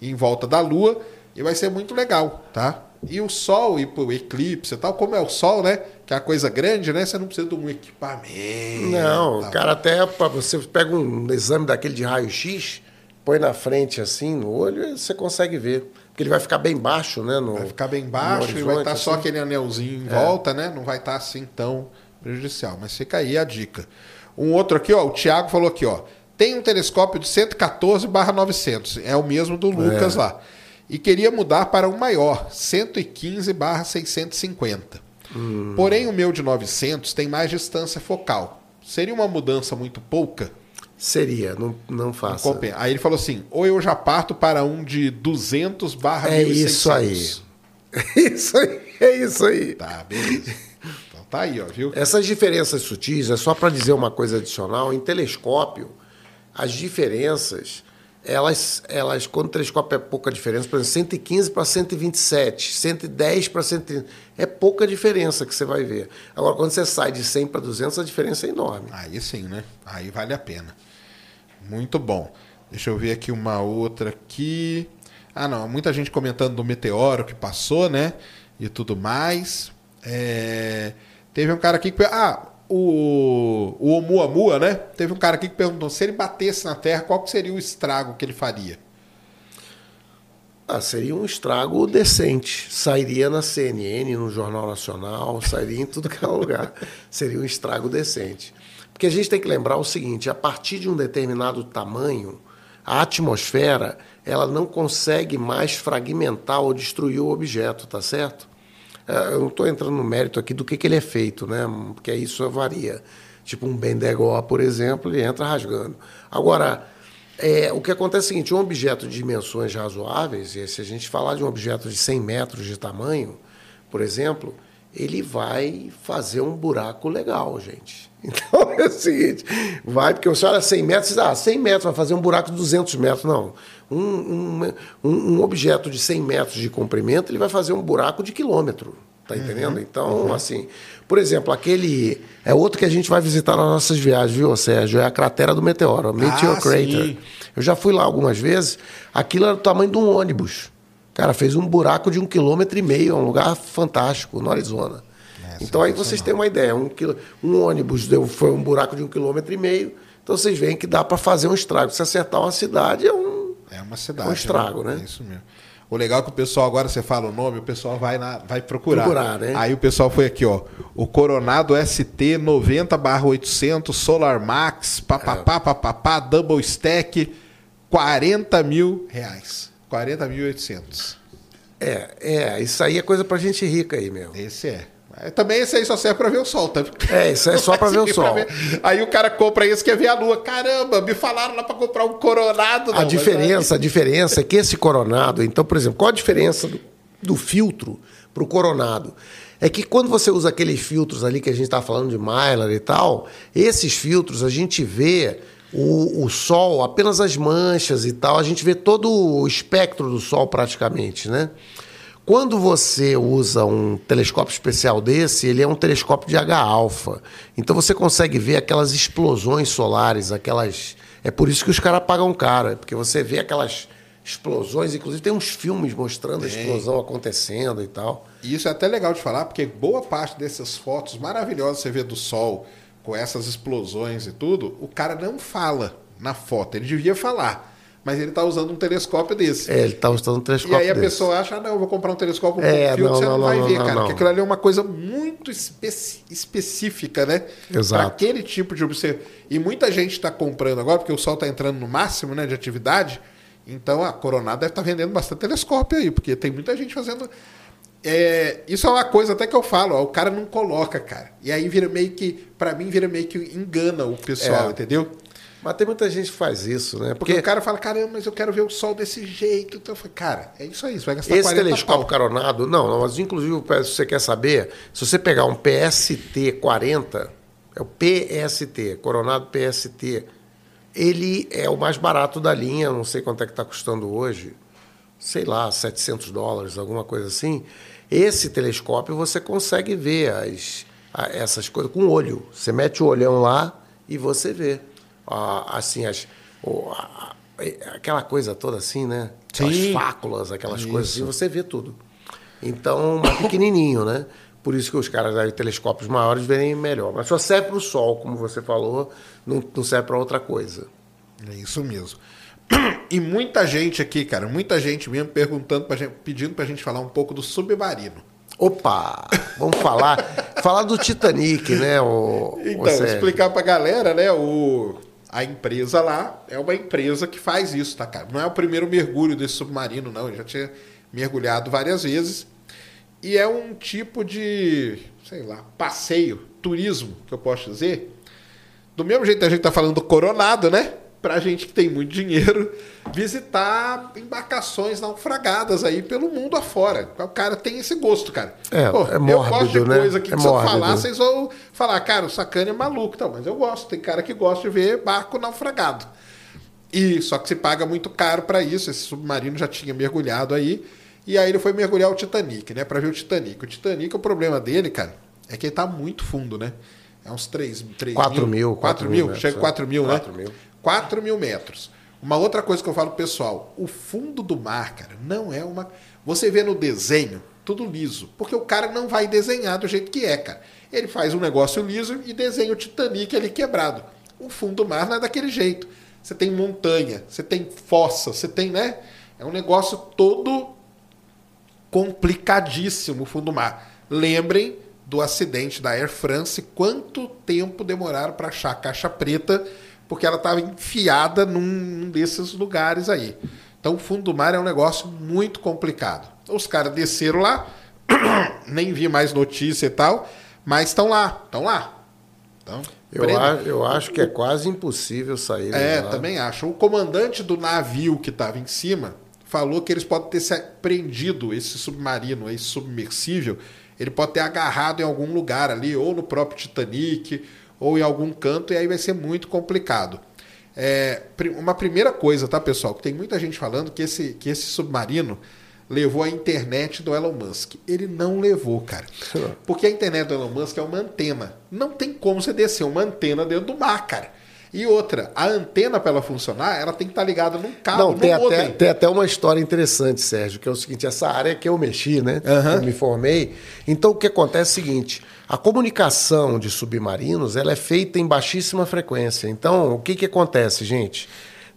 Em volta da Lua. E vai ser muito legal, tá? E o Sol e o eclipse e tal, como é o Sol, né? Que é a coisa grande, né? Você não precisa de um equipamento. Não, o cara até para você pega um exame daquele de raio-x, põe na frente assim no olho, e você consegue ver. Porque ele vai ficar bem baixo, né? No, vai ficar bem baixo e vai estar tá assim. só aquele anelzinho em é. volta, né? Não vai estar tá assim tão prejudicial. Mas fica aí a dica. Um outro aqui, ó, o Thiago falou aqui, ó. Tem um telescópio de 114 900. É o mesmo do Lucas é. lá e queria mudar para um maior, 115/650. Hum. Porém, o meu de 900 tem mais distância focal. Seria uma mudança muito pouca? Seria, não, não faça. Não aí ele falou assim: ou eu já parto para um de 200 barra É isso aí. É isso aí. É isso aí. Tá, beleza. Então tá aí, ó, viu? Essas diferenças sutis, é só para dizer uma coisa adicional: em telescópio, as diferenças elas, elas quando o telescópio é pouca diferença, por exemplo, 115 para 127, 110 para 130, é pouca diferença que você vai ver. Agora, quando você sai de 100 para 200, a diferença é enorme. Aí sim, né? Aí vale a pena. Muito bom. Deixa eu ver aqui uma outra aqui. Ah, não, muita gente comentando do meteoro que passou, né? E tudo mais. É... Teve um cara aqui que. Ah, o, o Oumuamua, né? Teve um cara aqui que perguntou se ele batesse na Terra, qual que seria o estrago que ele faria? Ah, seria um estrago decente. Sairia na CNN, no Jornal Nacional, sairia em tudo que é lugar. seria um estrago decente. Porque a gente tem que lembrar o seguinte: a partir de um determinado tamanho, a atmosfera ela não consegue mais fragmentar ou destruir o objeto, tá certo? É, eu não estou entrando no mérito aqui do que, que ele é feito, né? porque isso varia. Tipo um Bendegó, por exemplo, ele entra rasgando. Agora, é, o que acontece é o seguinte: um objeto de dimensões razoáveis, e se a gente falar de um objeto de 100 metros de tamanho, por exemplo, ele vai fazer um buraco legal, gente. Então é o seguinte: vai, porque você olha 100 metros, ah, 100 metros vai fazer um buraco de 200 metros. Não um, um, um, objeto de 100 metros de comprimento, ele vai fazer um buraco de quilômetro. Tá uhum. entendendo? Então, uhum. assim, por exemplo, aquele. É outro que a gente vai visitar nas nossas viagens, viu, Sérgio? É a cratera do meteoro, a Meteor ah, Crater. Sim. Eu já fui lá algumas vezes. Aquilo era do tamanho de um ônibus. Cara, fez um buraco de um quilômetro e meio. É um lugar fantástico, no Arizona. É, então aí vocês têm uma ideia. Um, um ônibus deu, foi um buraco de um quilômetro e meio. Então vocês veem que dá para fazer um estrago. Se acertar uma cidade, é um é uma cidade. É um estrago, né? né? É isso mesmo. O legal é que o pessoal, agora você fala o nome, o pessoal vai, na, vai procurar. Procurar, né? Aí o pessoal foi aqui, ó. O Coronado ST 90/800 Solar Max, papapá, é. papapá, double stack, 40 mil reais. 40.800. É, é, isso aí é coisa pra gente rica aí, meu. Esse é. Também esse aí só serve para ver o sol, tá? É, isso é só para ver o sol. Ver. Aí o cara compra esse que quer ver a lua. Caramba, me falaram lá para comprar um coronado. Não, a diferença, a diferença é que esse coronado, então, por exemplo, qual a diferença do, do filtro para o coronado? É que quando você usa aqueles filtros ali que a gente está falando de Mylar e tal, esses filtros a gente vê o, o sol, apenas as manchas e tal, a gente vê todo o espectro do sol praticamente, né? Quando você usa um telescópio especial desse, ele é um telescópio de H-alfa. Então você consegue ver aquelas explosões solares, aquelas. É por isso que os caras pagam caro, porque você vê aquelas explosões, inclusive tem uns filmes mostrando tem. a explosão acontecendo e tal. E isso é até legal de falar, porque boa parte dessas fotos maravilhosas que você vê do Sol, com essas explosões e tudo, o cara não fala na foto, ele devia falar mas ele está usando um telescópio desse. É, ele está usando um telescópio E aí a desse. pessoa acha, ah, não, eu vou comprar um telescópio com é, filtro, não, você não, não vai não, ver, cara. Porque aquilo ali é uma coisa muito espe específica, né? Exato. Para aquele tipo de observação. E muita gente está comprando agora, porque o sol está entrando no máximo né, de atividade, Então a Coronado deve estar vendendo bastante telescópio aí, porque tem muita gente fazendo. É, isso é uma coisa até que eu falo, ó, o cara não coloca, cara. E aí vira meio que, para mim, vira meio que engana o pessoal, É. entendeu? Mas tem muita gente que faz isso, né? Porque Porque o cara fala, caramba, mas eu quero ver o sol desse jeito. Então eu falo, cara, é isso aí, você vai gastar esse 40 telescópio pau. caronado, não, não, mas inclusive, se você quer saber, se você pegar um PST 40, é o PST, Coronado PST, ele é o mais barato da linha, não sei quanto é que está custando hoje, sei lá, 700 dólares, alguma coisa assim. Esse telescópio você consegue ver as, a- essas coisas com o olho. Você mete o olhão lá e você vê. Ah, assim, as, a- aquela coisa toda assim, né? Aquelas Sim. fáculas, aquelas Isso. coisas assim, você vê tudo. Então, mas pequenininho, né? Por isso que os caras aí, telescópios maiores veem melhor. Mas só serve para o sol, como você falou, não, não serve para outra coisa. É isso mesmo. E muita gente aqui, cara, muita gente mesmo perguntando pra gente, pedindo pra gente falar um pouco do submarino. Opa! Vamos falar falar do Titanic, né? O, Então, o explicar pra galera, né? O, a empresa lá é uma empresa que faz isso, tá, cara? Não é o primeiro mergulho desse submarino, não. Ele já tinha mergulhado várias vezes. E é um tipo de, sei lá, passeio, turismo, que eu posso dizer. Do mesmo jeito que a gente tá falando do Coronado, né? Pra gente que tem muito dinheiro, visitar embarcações naufragadas aí pelo mundo afora. O cara tem esse gosto, cara. É, é eu gosto de mórbido, né? coisa que É se eu mórbido. falar, vocês vão falar, cara, o sacane é maluco, tal, mas eu gosto. Tem cara que gosta de ver barco naufragado. E só que se paga muito caro para isso. Esse submarino já tinha mergulhado aí. E aí ele foi mergulhar o Titanic, né? Para ver o Titanic. O Titanic, o problema dele, cara, é que ele tá muito fundo, né? É uns 3, 3 Quatro mil, 4 quatro mil, mil chega metros, 4 mil, né? quatro mil. 4 mil metros. Uma outra coisa que eu falo pessoal: o fundo do mar, cara, não é uma. Você vê no desenho, tudo liso. Porque o cara não vai desenhar do jeito que é, cara. Ele faz um negócio liso e desenha o Titanic ali quebrado. O fundo do mar não é daquele jeito. Você tem montanha, você tem fossa, você tem, né? É um negócio todo complicadíssimo o fundo do mar. Lembrem do acidente da Air France, quanto tempo demoraram para achar a caixa preta, porque ela estava enfiada num desses lugares aí. Então o fundo do mar é um negócio muito complicado. Os caras desceram lá, nem vi mais notícia e tal, mas estão lá, estão lá. Então, Eu, a- eu acho que é quase impossível sair. é, lá. também acho. O comandante do navio que estava em cima falou que eles podem ter se prendido esse submarino, esse submersível, ele pode ter agarrado em algum lugar ali, ou no próprio Titanic, ou em algum canto, e aí vai ser muito complicado. É, uma primeira coisa, tá, pessoal? Que tem muita gente falando que esse, que esse submarino levou a internet do Elon Musk. Ele não levou, cara. Porque a internet do Elon Musk é uma antena. Não tem como você descer uma antena dentro do mar, cara. E outra, a antena para ela funcionar, ela tem que estar ligada num cabo, Não, num tem até, tem até uma história interessante, Sérgio, que é o seguinte: essa área que eu mexi, né? Aham. Eu me formei. Então, o que acontece é o seguinte: a comunicação de submarinos ela é feita em baixíssima frequência. Então, o que, que acontece, gente?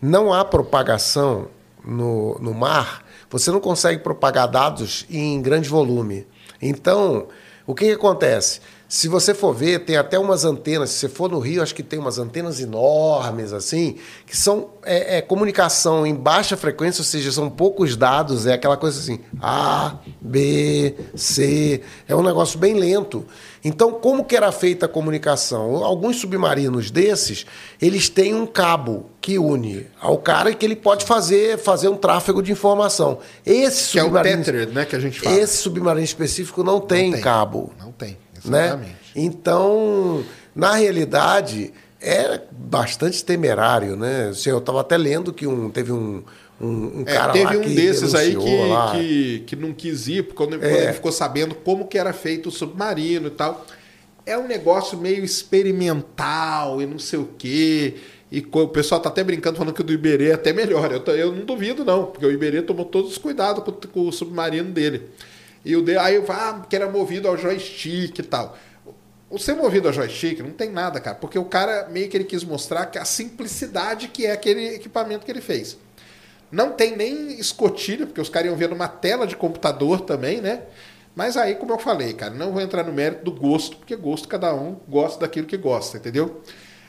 Não há propagação no, no mar, você não consegue propagar dados em grande volume. Então, o que, que acontece? Se você for ver, tem até umas antenas. Se você for no Rio, acho que tem umas antenas enormes, assim, que são é, é comunicação em baixa frequência, ou seja, são poucos dados, é aquela coisa assim, A, B, C, é um negócio bem lento. Então, como que era feita a comunicação? Alguns submarinos desses, eles têm um cabo que une ao cara e que ele pode fazer, fazer um tráfego de informação. Esse Que é o submarino, Tethered, né, que a gente fala. esse submarino específico não tem, tem. cabo Não tem, né? exatamente. Então, na realidade, é bastante temerário, né? Eu estava até lendo que um, teve um, um, um É, cara teve lá um que desses aí que, que, que não quis ir, porque quando, quando É. ele ficou sabendo como que era feito o submarino e tal. É um negócio meio experimental e não sei o quê. E o pessoal tá até brincando falando que o do Iberê é até melhor. Eu, eu não duvido, não, porque o Iberê tomou todos os cuidados com, com o submarino dele. E o de, aí eu falo, ah, que era movido ao joystick e tal. O ser movido ao joystick não tem nada, cara, porque o cara meio que ele quis mostrar que a simplicidade que é aquele equipamento que ele fez. Não tem nem escotilha, porque os caras iam ver numa tela de computador também, né? Mas aí, como eu falei, cara, não vou entrar no mérito do gosto, porque gosto cada um gosta daquilo que gosta, entendeu?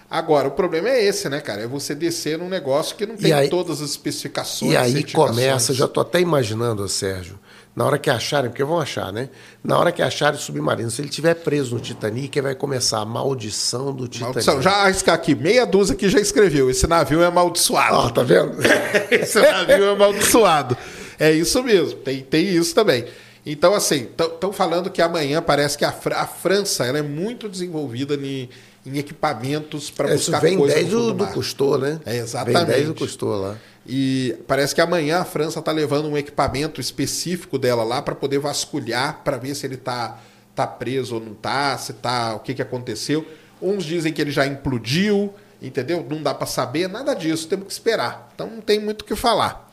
Agora, o problema é esse, né, cara? É você descer num negócio que não tem aí- todas as especificações. E aí começa, já estou até imaginando, Sérgio, na hora que acharem, porque vão achar, né? Na hora que acharem o submarino, se ele estiver preso no Titanic, vai começar a maldição do Titanic. Maldição. Já arriscar aqui, meia dúzia que já escreveu. Esse navio é amaldiçoado. Ó, tá vendo? Esse navio é amaldiçoado. É isso mesmo, tem, tem isso também. Então, assim, estão falando que amanhã parece que a, a França ela é muito desenvolvida em, em equipamentos para Isso buscar vem coisa 10 no fundo do, do. Cousteau, né? É, exatamente. Vem 10 do Cousteau lá. E parece que amanhã a França está levando um equipamento específico dela lá para poder vasculhar, para ver se ele está tá preso ou não tá, se tá, o que, que aconteceu. Uns dizem que ele já implodiu, entendeu? Não dá para saber, nada disso, temos que esperar. Então não tem muito o que falar.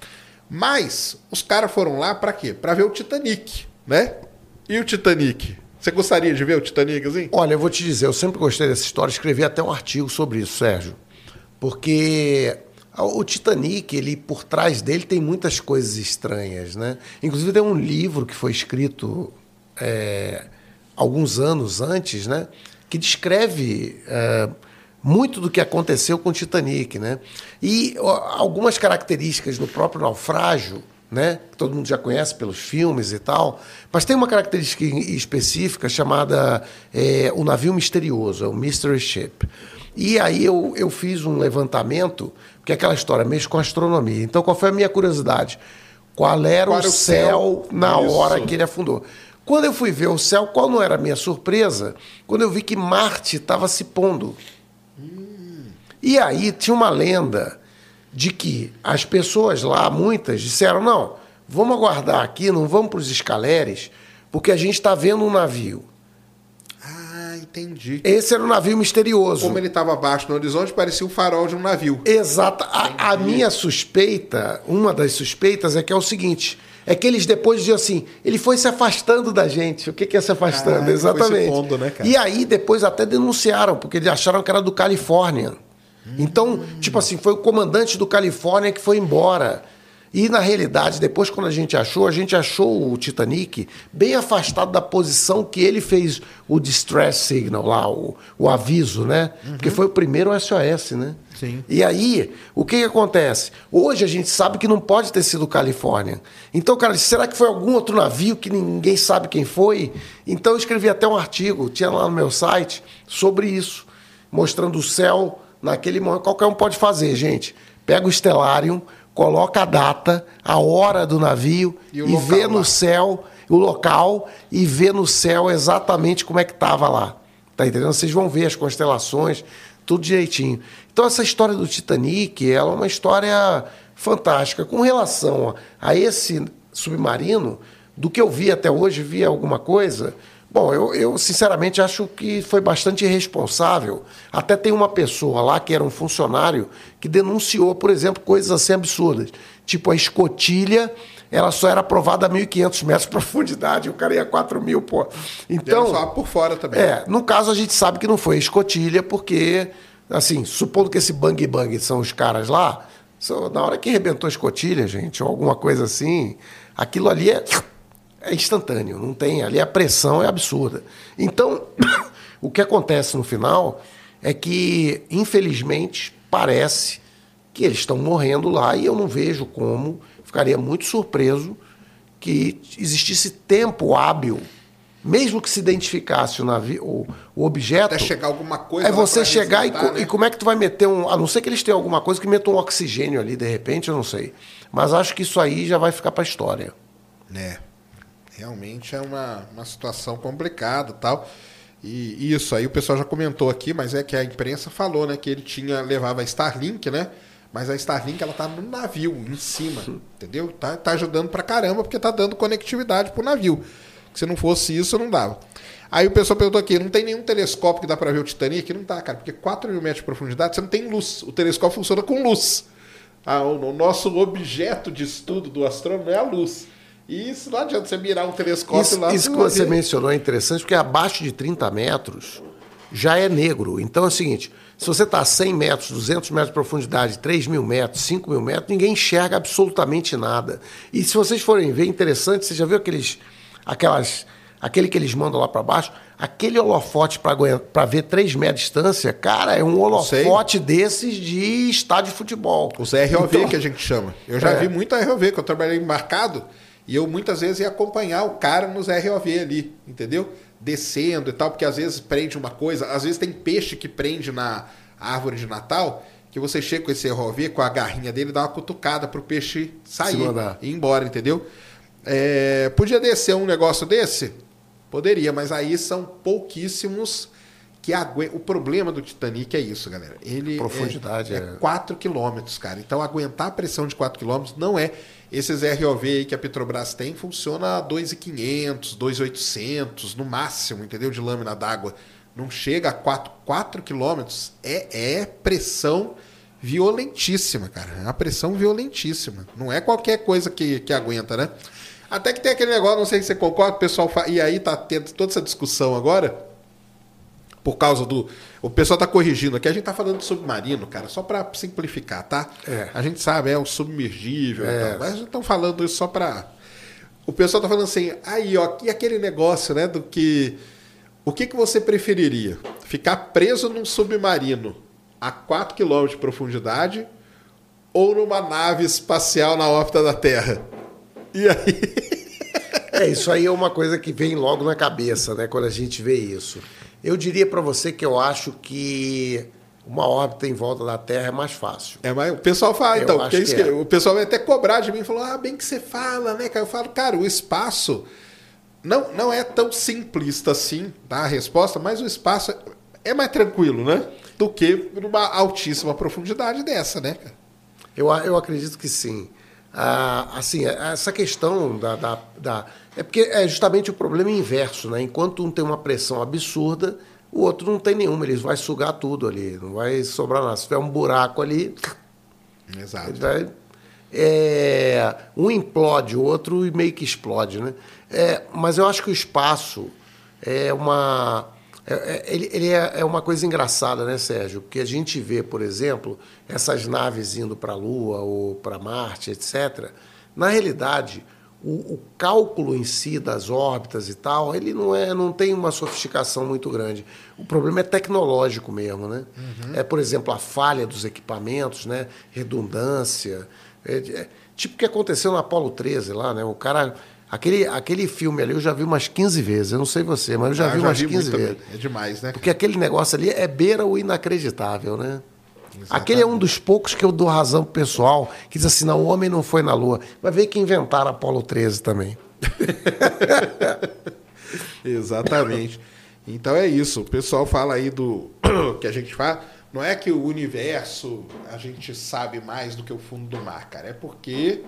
Mas os caras foram lá para quê? Para ver o Titanic, né? E o Titanic? Você gostaria de ver o Titanic assim? Olha, eu vou te dizer, eu sempre gostei dessa história, escrevi até um artigo sobre isso, Sérgio. Porque o Titanic, ele por trás dele tem muitas coisas estranhas, né? Inclusive tem um livro que foi escrito é, alguns anos antes, né? Que descreve é, muito do que aconteceu com o Titanic, né? E ó, algumas características do próprio naufrágio, né? Que todo mundo já conhece pelos filmes e tal, mas tem uma característica específica chamada é, o navio misterioso, é o Mystery Ship. E aí eu, eu fiz um levantamento, porque é aquela história mexe com astronomia. Então, qual foi a minha curiosidade? Qual era Qual o era o céu céu? na Isso. hora que ele afundou? Quando eu fui ver o céu, qual não era a minha surpresa? Quando eu vi que Marte estava se pondo. E aí tinha uma lenda de que as pessoas lá, muitas, disseram: não, vamos aguardar aqui, não vamos para os escaleres, porque a gente está vendo um navio. Entendi. Esse era um navio misterioso. Como ele estava abaixo no horizonte, parecia o farol de um navio. Exata. A, a minha suspeita, uma das suspeitas é que é o seguinte: é que eles depois diziam assim, ele foi se afastando da gente. O que, que é se afastando? Se Exatamente. pondo, né, cara? E aí depois até denunciaram, porque eles acharam que era do Califórnia. Então, tipo assim, foi o comandante do Califórnia que foi embora. E na realidade, depois quando a gente achou, a gente achou o Titanic bem afastado da posição que ele fez o distress signal lá, o, o aviso, né? Porque foi o primeiro SOS, né? Sim. E aí, o que, que acontece? Hoje a gente sabe que não pode ter sido Califórnia. Então, cara, será que foi algum outro navio que ninguém sabe quem foi? Então eu escrevi até um artigo, tinha lá no meu site, sobre isso, mostrando o céu naquele momento. Qualquer um pode fazer, gente. Pega o Stellarium, coloca a data, a hora do navio E e, vê lá. no céu, o local, e vê no céu exatamente como é que estava lá. Tá entendendo? Vocês vão ver as constelações, tudo direitinho. Então, essa história do Titanic, ela é uma história fantástica. Com relação a esse submarino, do que eu vi até hoje, vi alguma coisa. Bom, eu, eu sinceramente acho que foi bastante irresponsável. Até tem uma pessoa lá que era um funcionário que denunciou, por exemplo, coisas assim absurdas. Tipo, a escotilha, ela só era aprovada a 1.500 metros de profundidade, o cara ia a 4 mil, pô. Então, só por fora também. é, no caso a gente sabe que não foi escotilha, porque, assim, supondo que esse bang bang são os caras lá, na hora que arrebentou a escotilha, gente, ou alguma coisa assim, aquilo ali é, é instantâneo, não tem, ali a pressão é absurda. Então, o que acontece no final é que, infelizmente, parece que eles estão morrendo lá e eu não vejo como, ficaria muito surpreso que existisse tempo hábil, mesmo que se identificasse o, navio, o, o objeto. Até chegar alguma coisa. É você chegar e, né? e como é que tu vai meter um. A não ser que eles tenham alguma coisa que meta um oxigênio ali, de repente, eu não sei. Mas acho que isso aí já vai ficar para a história. É. Realmente é uma, uma situação complicada tal. E isso aí o pessoal já comentou aqui, mas é que a imprensa falou, né? Que ele tinha levava a Starlink, né? Mas a Starlink ela tá no navio, em cima, entendeu? Tá, tá ajudando pra caramba, porque tá dando conectividade pro navio. Se não fosse isso, não dava. Aí o pessoal perguntou aqui, não tem nenhum telescópio que dá pra ver o Titanic? Não dá, cara, porque 4 mil metros de profundidade você não tem luz. O telescópio funciona com luz. Ah, o, o nosso objeto de estudo do astrônomo é a luz. E isso não adianta você mirar um telescópio Isso, lá. isso que você ver. mencionou é interessante, porque abaixo de 30 metros já é negro. Então é o seguinte: se você está a 100 metros, 200 metros de profundidade, 3 mil metros, 5 mil metros, ninguém enxerga absolutamente nada. E se vocês forem ver, interessante, você já viu aqueles, aquelas, aquele que eles mandam lá para baixo? Aquele holofote para ver 3 metros de distância, cara, é um holofote desses de estádio de futebol. Os ROV então, que a gente chama. Eu já é. vi muito ROV, que eu trabalhei embarcado, e eu muitas vezes ia acompanhar o cara nos ROV ali, entendeu? Descendo e tal, porque às vezes prende uma coisa, às vezes tem peixe que prende na árvore de Natal, que você chega com esse ROV, com a garrinha dele, dá uma cutucada pro peixe sair e ir embora, entendeu? É, podia descer um negócio desse? Poderia, mas aí são pouquíssimos que aguentam. O problema do Titanic é isso, galera. Ele profundidade é, é 4 quilômetros, cara. Então aguentar a pressão de 4 quilômetros não é esses ROV que a Petrobras tem funciona a 2.500, 2.800 no máximo, entendeu? De lâmina d'água. Não chega a 4, 4 quilômetros. É, é pressão violentíssima, cara. É uma pressão violentíssima. Não é qualquer coisa que, que aguenta, né? Até que tem aquele negócio, não sei se você concorda, o pessoal fa... e aí tá tendo toda essa discussão agora por causa do o pessoal tá corrigindo aqui, a gente tá falando de submarino, cara, só para simplificar, tá? É. A gente sabe, é um submergível, é. Tal, mas estão falando isso só para o pessoal tá falando assim, aí ó, e aquele negócio, né, do que o que, que você preferiria? Ficar preso num submarino a 4 km de profundidade ou numa nave espacial na órbita da Terra? E aí? É, isso aí é uma coisa que vem logo na cabeça, né, quando a gente vê isso. Eu diria para você que eu acho que uma órbita em volta da Terra é mais fácil. É, mas o pessoal fala, eu então, porque é isso que é. o pessoal vai até cobrar de mim, falou: "Ah, bem que você fala, né, cara?" Eu falo: "Cara, o espaço não, não é tão simplista assim, tá? A resposta, mas o espaço é mais tranquilo, né? Do que numa altíssima profundidade dessa, né, cara? Eu, eu acredito que sim. Ah, assim, essa questão da, da, da, É porque é justamente o problema inverso, né? Enquanto um tem uma pressão absurda, o outro não tem nenhuma, ele vai sugar tudo ali, não vai sobrar nada. Se tiver um buraco ali. Exato. Ele vai, é, um implode, o outro meio que explode, né? É, mas eu acho que o espaço é uma é, é, ele, ele é, é, uma coisa engraçada, né, Sérgio? Porque a gente vê, por exemplo, essas naves indo para a Lua ou para Marte, etc. Na realidade, o, o, cálculo em si das órbitas e tal, ele não, é, não tem uma sofisticação muito grande. O problema é tecnológico mesmo, né? Uhum. É, por exemplo, a falha dos equipamentos, né? redundância. É, é, tipo o que aconteceu no Apolo 13 lá, né? O cara Aquele, aquele filme ali eu já vi umas 15 vezes. Eu não sei você, mas eu já ah, vi já umas vi 15 vezes. É demais, né? Porque aquele negócio ali é beira o inacreditável, né? Exatamente. Aquele é um dos poucos que eu dou razão pro pessoal, que diz assim, não, o homem não foi na Lua. Mas ver que inventaram Apolo 13 também. Exatamente. Então é isso. O pessoal fala aí do que a gente fala. Não é que o universo a gente sabe mais do que o fundo do mar, cara. É porque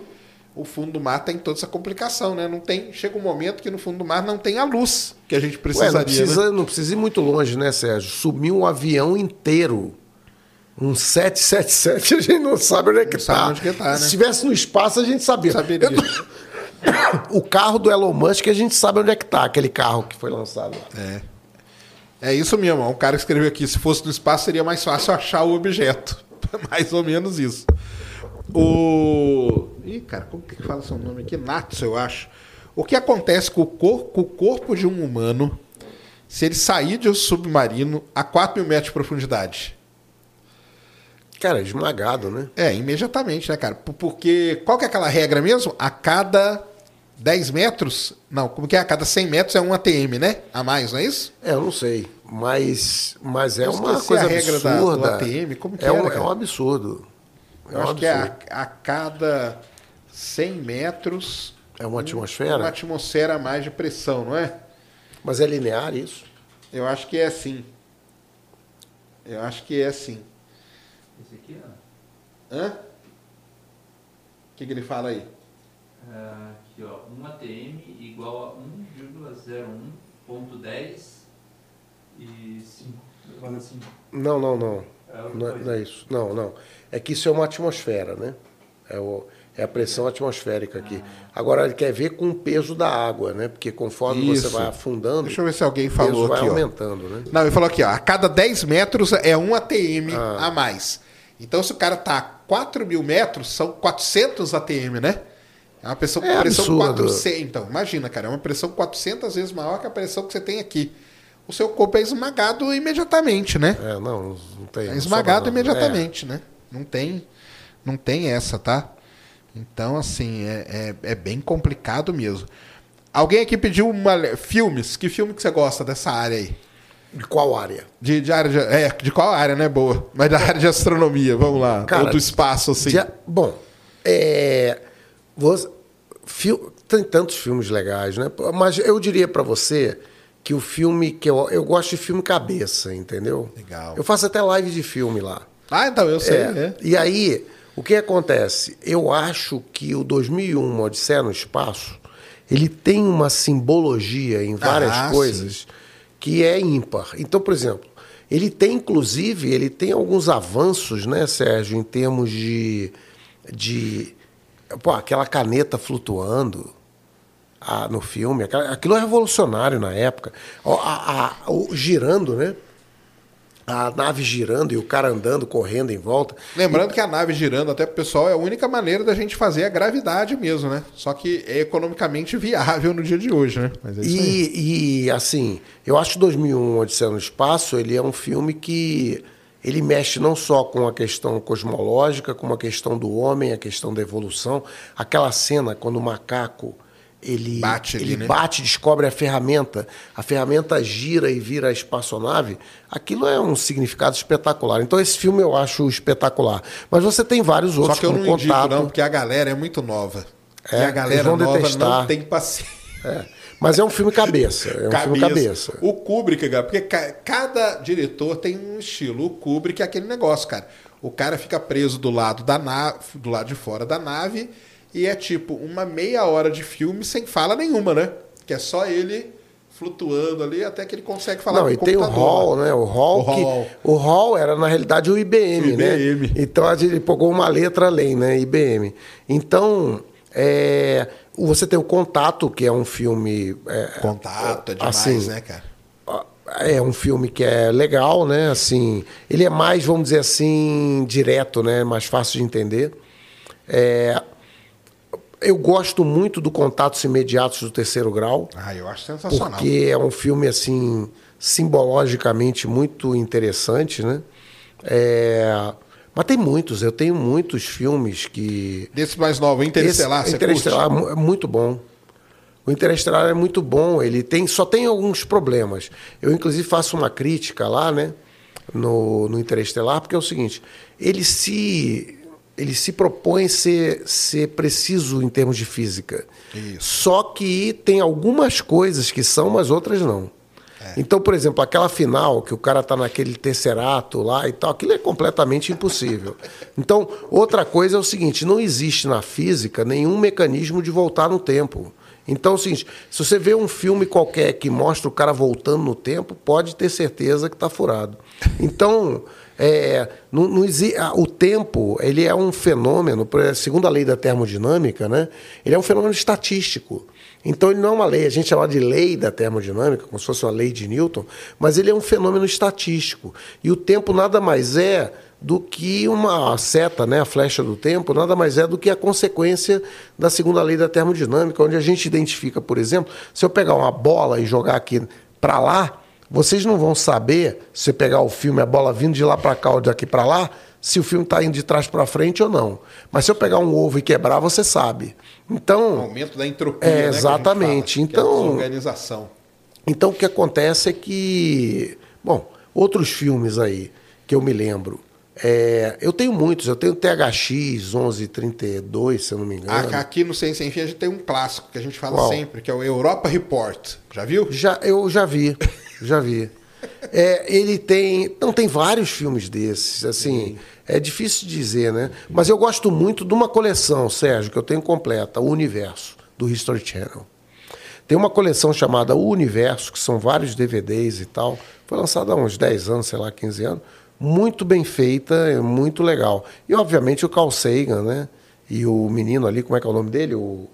o fundo do mar tem toda essa complicação, né? Não tem, chega um momento que no fundo do mar não tem a luz que a gente precisaria. Ué, não, precisa, né? não precisa ir muito longe, né, Sérgio? Sumiu um avião inteiro. Um 777, a gente não sabe onde é que está. Tá, né? Se estivesse no espaço, a gente sabia. Saberia. O carro do Elon Musk, a gente sabe onde é que está, aquele carro que foi lançado. É. É isso mesmo. Um cara escreveu aqui: se fosse no espaço, seria mais fácil achar o objeto. mais ou menos isso. O. Ih, cara, como que fala seu nome aqui? Natsu, eu acho. O que acontece com o, cor... com o corpo de um humano se ele sair de um submarino a 4 mil metros de profundidade? Cara, esmagado, né? É, imediatamente, né, cara? Porque qual que é aquela regra mesmo? A cada 10 metros. Não, como que é? A cada 100 metros é um ATM, né? A mais, não é isso? É, eu não sei. Mas, mas é uma coisa a regra absurda. Da, do ATM. Como que é, um, é um absurdo. Eu é acho que é a, a, cada 100 metros. É uma atmosfera? Uma atmosfera a mais de pressão, não é? Mas é linear isso? Eu acho que é assim. Eu acho que é assim. Esse aqui, ó. Hã? O que, que ele fala aí? Uh, aqui, ó. 1 ATM igual a 1,01.10 e 5. Não, não, não. É não, é, não é isso. Não, não é que isso é uma atmosfera, né? É, o, é a pressão atmosférica aqui. Agora ele quer ver com o peso da água, né? Porque conforme isso. você vai afundando. Deixa eu ver se alguém falou o peso aqui. Vai aumentando, ó. né? Não, ele falou aqui, ó. A cada 10 metros é um ATM ah. a mais. Então, se o cara tá a 4 mil metros, são 400 ATM, né? É uma pressão, é pressão 400. Então, imagina, cara, é uma pressão 400 vezes maior que a pressão que você tem aqui. o seu corpo é esmagado imediatamente, né? É, não, não tem. É esmagado não. imediatamente, né? Não tem, não tem essa, tá? Então, assim, é, é, é bem complicado mesmo. Alguém aqui pediu uma, filmes. Que filme que você gosta dessa área aí? De qual área? De, de área de, é, de qual área, né? Boa. Mas da área de astronomia, vamos lá. Cara, Ou do espaço, assim. Já- bom, é, você- fil- tem tantos filmes legais, né? Mas eu diria pra você que o filme que eu, eu gosto de filme cabeça, entendeu? Legal. Eu faço até live de filme lá. Ah, então eu sei. É, é. E aí, o que acontece? Eu acho que o 2001, uma Odisseia no Espaço, ele tem uma simbologia em várias Ah, coisas que é ímpar. Então, por exemplo, ele tem, inclusive, ele tem alguns avanços, né, Sérgio, em termos de. de pô, aquela caneta flutuando ah, no filme, aquilo é revolucionário na época. Ó, a- a- o, girando, né? A nave girando e o cara andando, correndo em volta. Lembrando que a nave girando, até pro pessoal, é a única maneira da gente fazer a gravidade mesmo, né? Só que é economicamente viável no dia de hoje, né? Mas é isso aí. E, e, assim, eu acho que 2001, Odisseia no Espaço, ele é um filme que ele mexe não só com a questão cosmológica, com a questão do homem, a questão da evolução. Aquela cena quando o macaco ele Bate ali, ele né? bate, descobre a ferramenta, a ferramenta gira e vira a espaçonave. Aquilo é um significado espetacular. Então esse filme eu acho espetacular. Mas você tem vários outros Só que eu não como indico, contato. não, porque a galera é muito nova. É, e a galera nova detestar. não tem paciência. É. Mas é um filme cabeça. É um filme cabeça. O Kubrick, cara, porque ca- cada diretor tem um estilo. O Kubrick é aquele negócio, cara. O cara fica preso do lado da nave, do lado de fora da nave, e é tipo uma meia hora de filme sem fala nenhuma, né? Que é só ele flutuando ali até que ele consegue falar Não, com e tem o. Hall, né? O Hall, O que Hall. o Hall era na realidade o IBM, O né? IBM. Então a gente pegou uma letra além, né? IBM. Então é, você tem o Contato, que é um filme é, Contato é demais, assim, né, cara? é um filme que é legal, né? Assim, ele é mais, vamos dizer assim, direto, né? Mais fácil de entender. É, eu gosto muito do Contatos Imediatos do Terceiro Grau. Ah, eu acho sensacional. Porque é um filme, assim, simbologicamente muito interessante, né? É, Mas tem muitos, eu tenho muitos filmes que. Desse mais novo, Interestelar, Esse- você Interestelar curte? é é muito bom. O Interestelar é muito bom, ele tem, só tem alguns problemas. Eu, inclusive, faço uma crítica lá, né? No, no Interestelar, porque é o seguinte: ele se. Ele se propõe ser, ser preciso em termos de física. Isso. Só que tem algumas coisas que são, mas outras não. É. Então, por exemplo, aquela final que o cara tá naquele tesserato lá e tal, aquilo é completamente impossível. Então, outra coisa é o seguinte: não existe na física nenhum mecanismo de voltar no tempo. Então, é o seguinte, se você vê um filme qualquer que mostra o cara voltando no tempo, pode ter certeza que está furado. Então, é, o tempo ele é um fenômeno, segundo a lei da termodinâmica, né, ele é um fenômeno estatístico. Então, ele não é uma lei, a gente chama de lei da termodinâmica, como se fosse uma lei de Newton, mas ele é um fenômeno estatístico. E o tempo nada mais é do que uma seta, né, a flecha do tempo, nada mais é do que a consequência da segunda lei da termodinâmica, onde a gente identifica, por exemplo, se eu pegar uma bola e jogar aqui para lá, vocês não vão saber, se pegar o filme, a bola vindo de lá para cá ou daqui para lá, se o filme está indo de trás para frente ou não. Mas se eu pegar um ovo e quebrar, você sabe. Então, Aumento da entropia. É, né, que exatamente. fala, que é a Então- desorganização. então o que acontece é que, bom, outros filmes aí que eu me lembro, é, eu tenho muitos, eu tenho THX 1132, se eu não me engano. Aqui no Ciência Sem Fim a gente tem um clássico que a gente fala Qual? sempre, que é o Europa Report. Já viu? Já, eu já vi, já vi. É, ele tem. Não, tem vários filmes desses. Assim, é difícil dizer, né? Mas eu gosto muito de uma coleção, Sérgio, que eu tenho completa, o Universo, do History Channel. Tem uma coleção chamada O Universo, que são vários DVDs e tal. Foi lançada há uns 10 anos, sei lá, 15 anos. Muito bem feita, é muito legal. E, obviamente, o Carl Sagan, né? E o menino ali, como é que é o nome dele? O,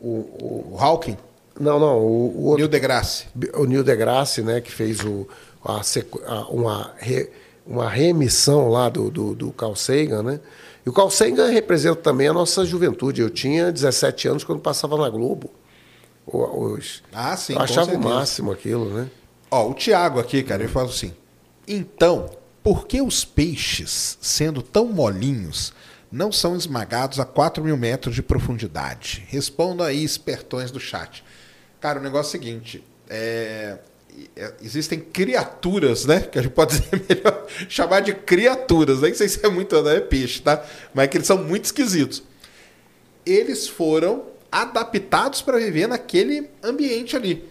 o, o- Hawking, não, não, o, o outro Neil deGrasse. o Neil deGrasse, né, que fez o, a a- uma, re- uma reemissão lá do, do, do Carl Sagan, né? E o Carl Sagan representa também a nossa juventude. Eu tinha 17 anos quando passava na Globo. Os, Ah, sim, eu achava o máximo aquilo, né? Ó, o Tiago aqui, cara, ele fala assim: então, por que os peixes, sendo tão molinhos, não são esmagados a 4 mil metros de profundidade? Responda aí, espertões do chat. Cara, o negócio é o seguinte: é, é, existem criaturas, né? Que a gente pode dizer melhor, chamar de criaturas. Nem sei se é muito não é peixe, tá? Mas é que eles são muito esquisitos. Eles foram adaptados para viver naquele ambiente ali.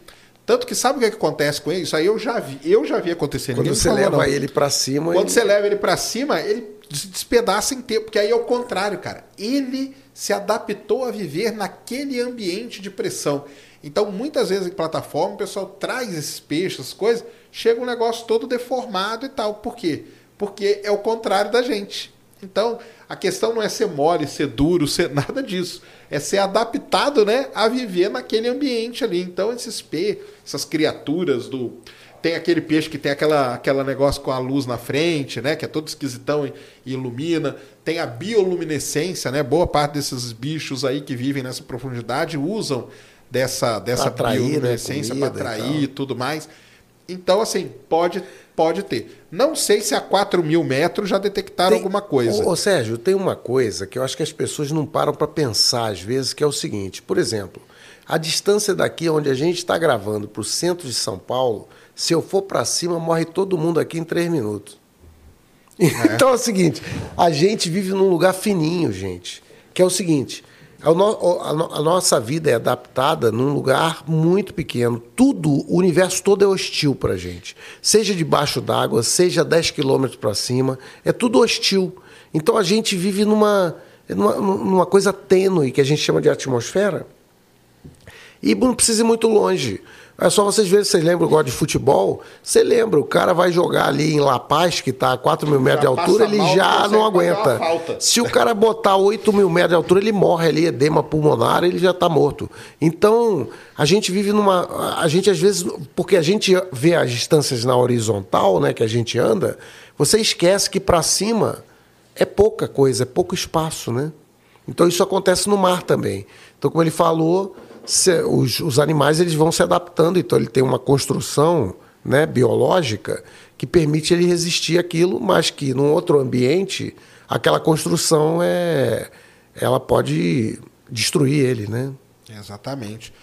Tanto que sabe o que, é que acontece com ele? Isso aí eu já vi, eu já vi acontecer. Quando Ninguém você falou, leva não. ele para cima. Quando ele- você leva ele pra cima, ele se despedaça em tempo, porque aí é o contrário, cara. Ele se adaptou a viver naquele ambiente de pressão. Então, muitas vezes em plataforma, o pessoal traz esses peixes, essas coisas, chega um negócio todo deformado e tal. Por quê? Porque é o contrário da gente. Então, a questão não é ser mole, ser duro, ser nada disso. É ser adaptado, né, a viver naquele ambiente ali. Então, esses peixes, essas criaturas do tem aquele peixe que tem aquela, aquela negócio com a luz na frente, né? Que é todo esquisitão e, e ilumina. Tem a bioluminescência, né? Boa parte desses bichos aí que vivem nessa profundidade usam dessa, dessa Pra atrair, né, bioluminescência para comida e atrair e tudo mais. Então, assim, pode, pode ter. Não sei se a 4 mil metros já detectaram Tem- alguma coisa. Ô, ô, Sérgio, tem uma coisa que eu acho que as pessoas não param para pensar às vezes, que é o seguinte: por exemplo, a distância daqui onde a gente está gravando para o centro de São Paulo, se eu for para cima, morre todo mundo aqui em três minutos. Então é o seguinte: a gente vive num lugar fininho, gente. Que é o seguinte: a, no- a a nossa vida é adaptada num lugar muito pequeno. Tudo, o universo todo é hostil para gente. Seja debaixo d'água, seja 10 quilômetros para cima, é tudo hostil. Então a gente vive numa, numa, numa coisa tênue que a gente chama de atmosfera. E não precisa ir muito longe. É só vocês verem, vocês lembram agora de futebol? Você lembra, o cara vai jogar ali em La Paz, que está a 4 mil metros de altura, ele mal, já não aguenta. Se o cara botar 8 mil metros de altura, ele morre ali, edema pulmonar, ele já está morto. Então, a gente vive numa. A gente, às vezes, porque a gente vê as distâncias na horizontal, né, que a gente anda, você esquece que para cima é pouca coisa, é pouco espaço, né? Então isso acontece no mar também. Então, como ele falou, se- os, os animais eles vão se adaptando, então ele tem uma construção né, biológica que permite ele resistir àquilo, mas que num outro ambiente aquela construção é, ela pode destruir ele, né? Exatamente.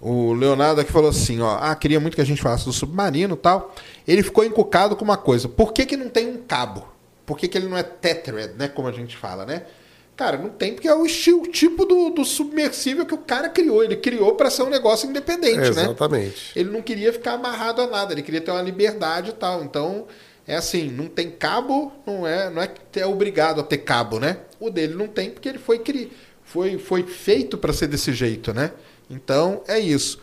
O Leonardo aqui falou assim, ó, ah, queria muito que a gente falasse do submarino tal. Ele ficou encucado com uma coisa. Por que, que não tem um cabo? Por que, que ele não é tethered, né? Como a gente fala, né? Cara, não tem, porque é o estilo, o tipo do, do submersível que o cara criou. Ele criou para ser um negócio independente, né? Exatamente. Ele não queria ficar amarrado a nada, ele queria ter uma liberdade e tal. Então, é assim, não tem cabo, não é, não é que é obrigado a ter cabo, né? O dele não tem porque ele foi cri, foi foi feito para ser desse jeito, né? Então, é isso.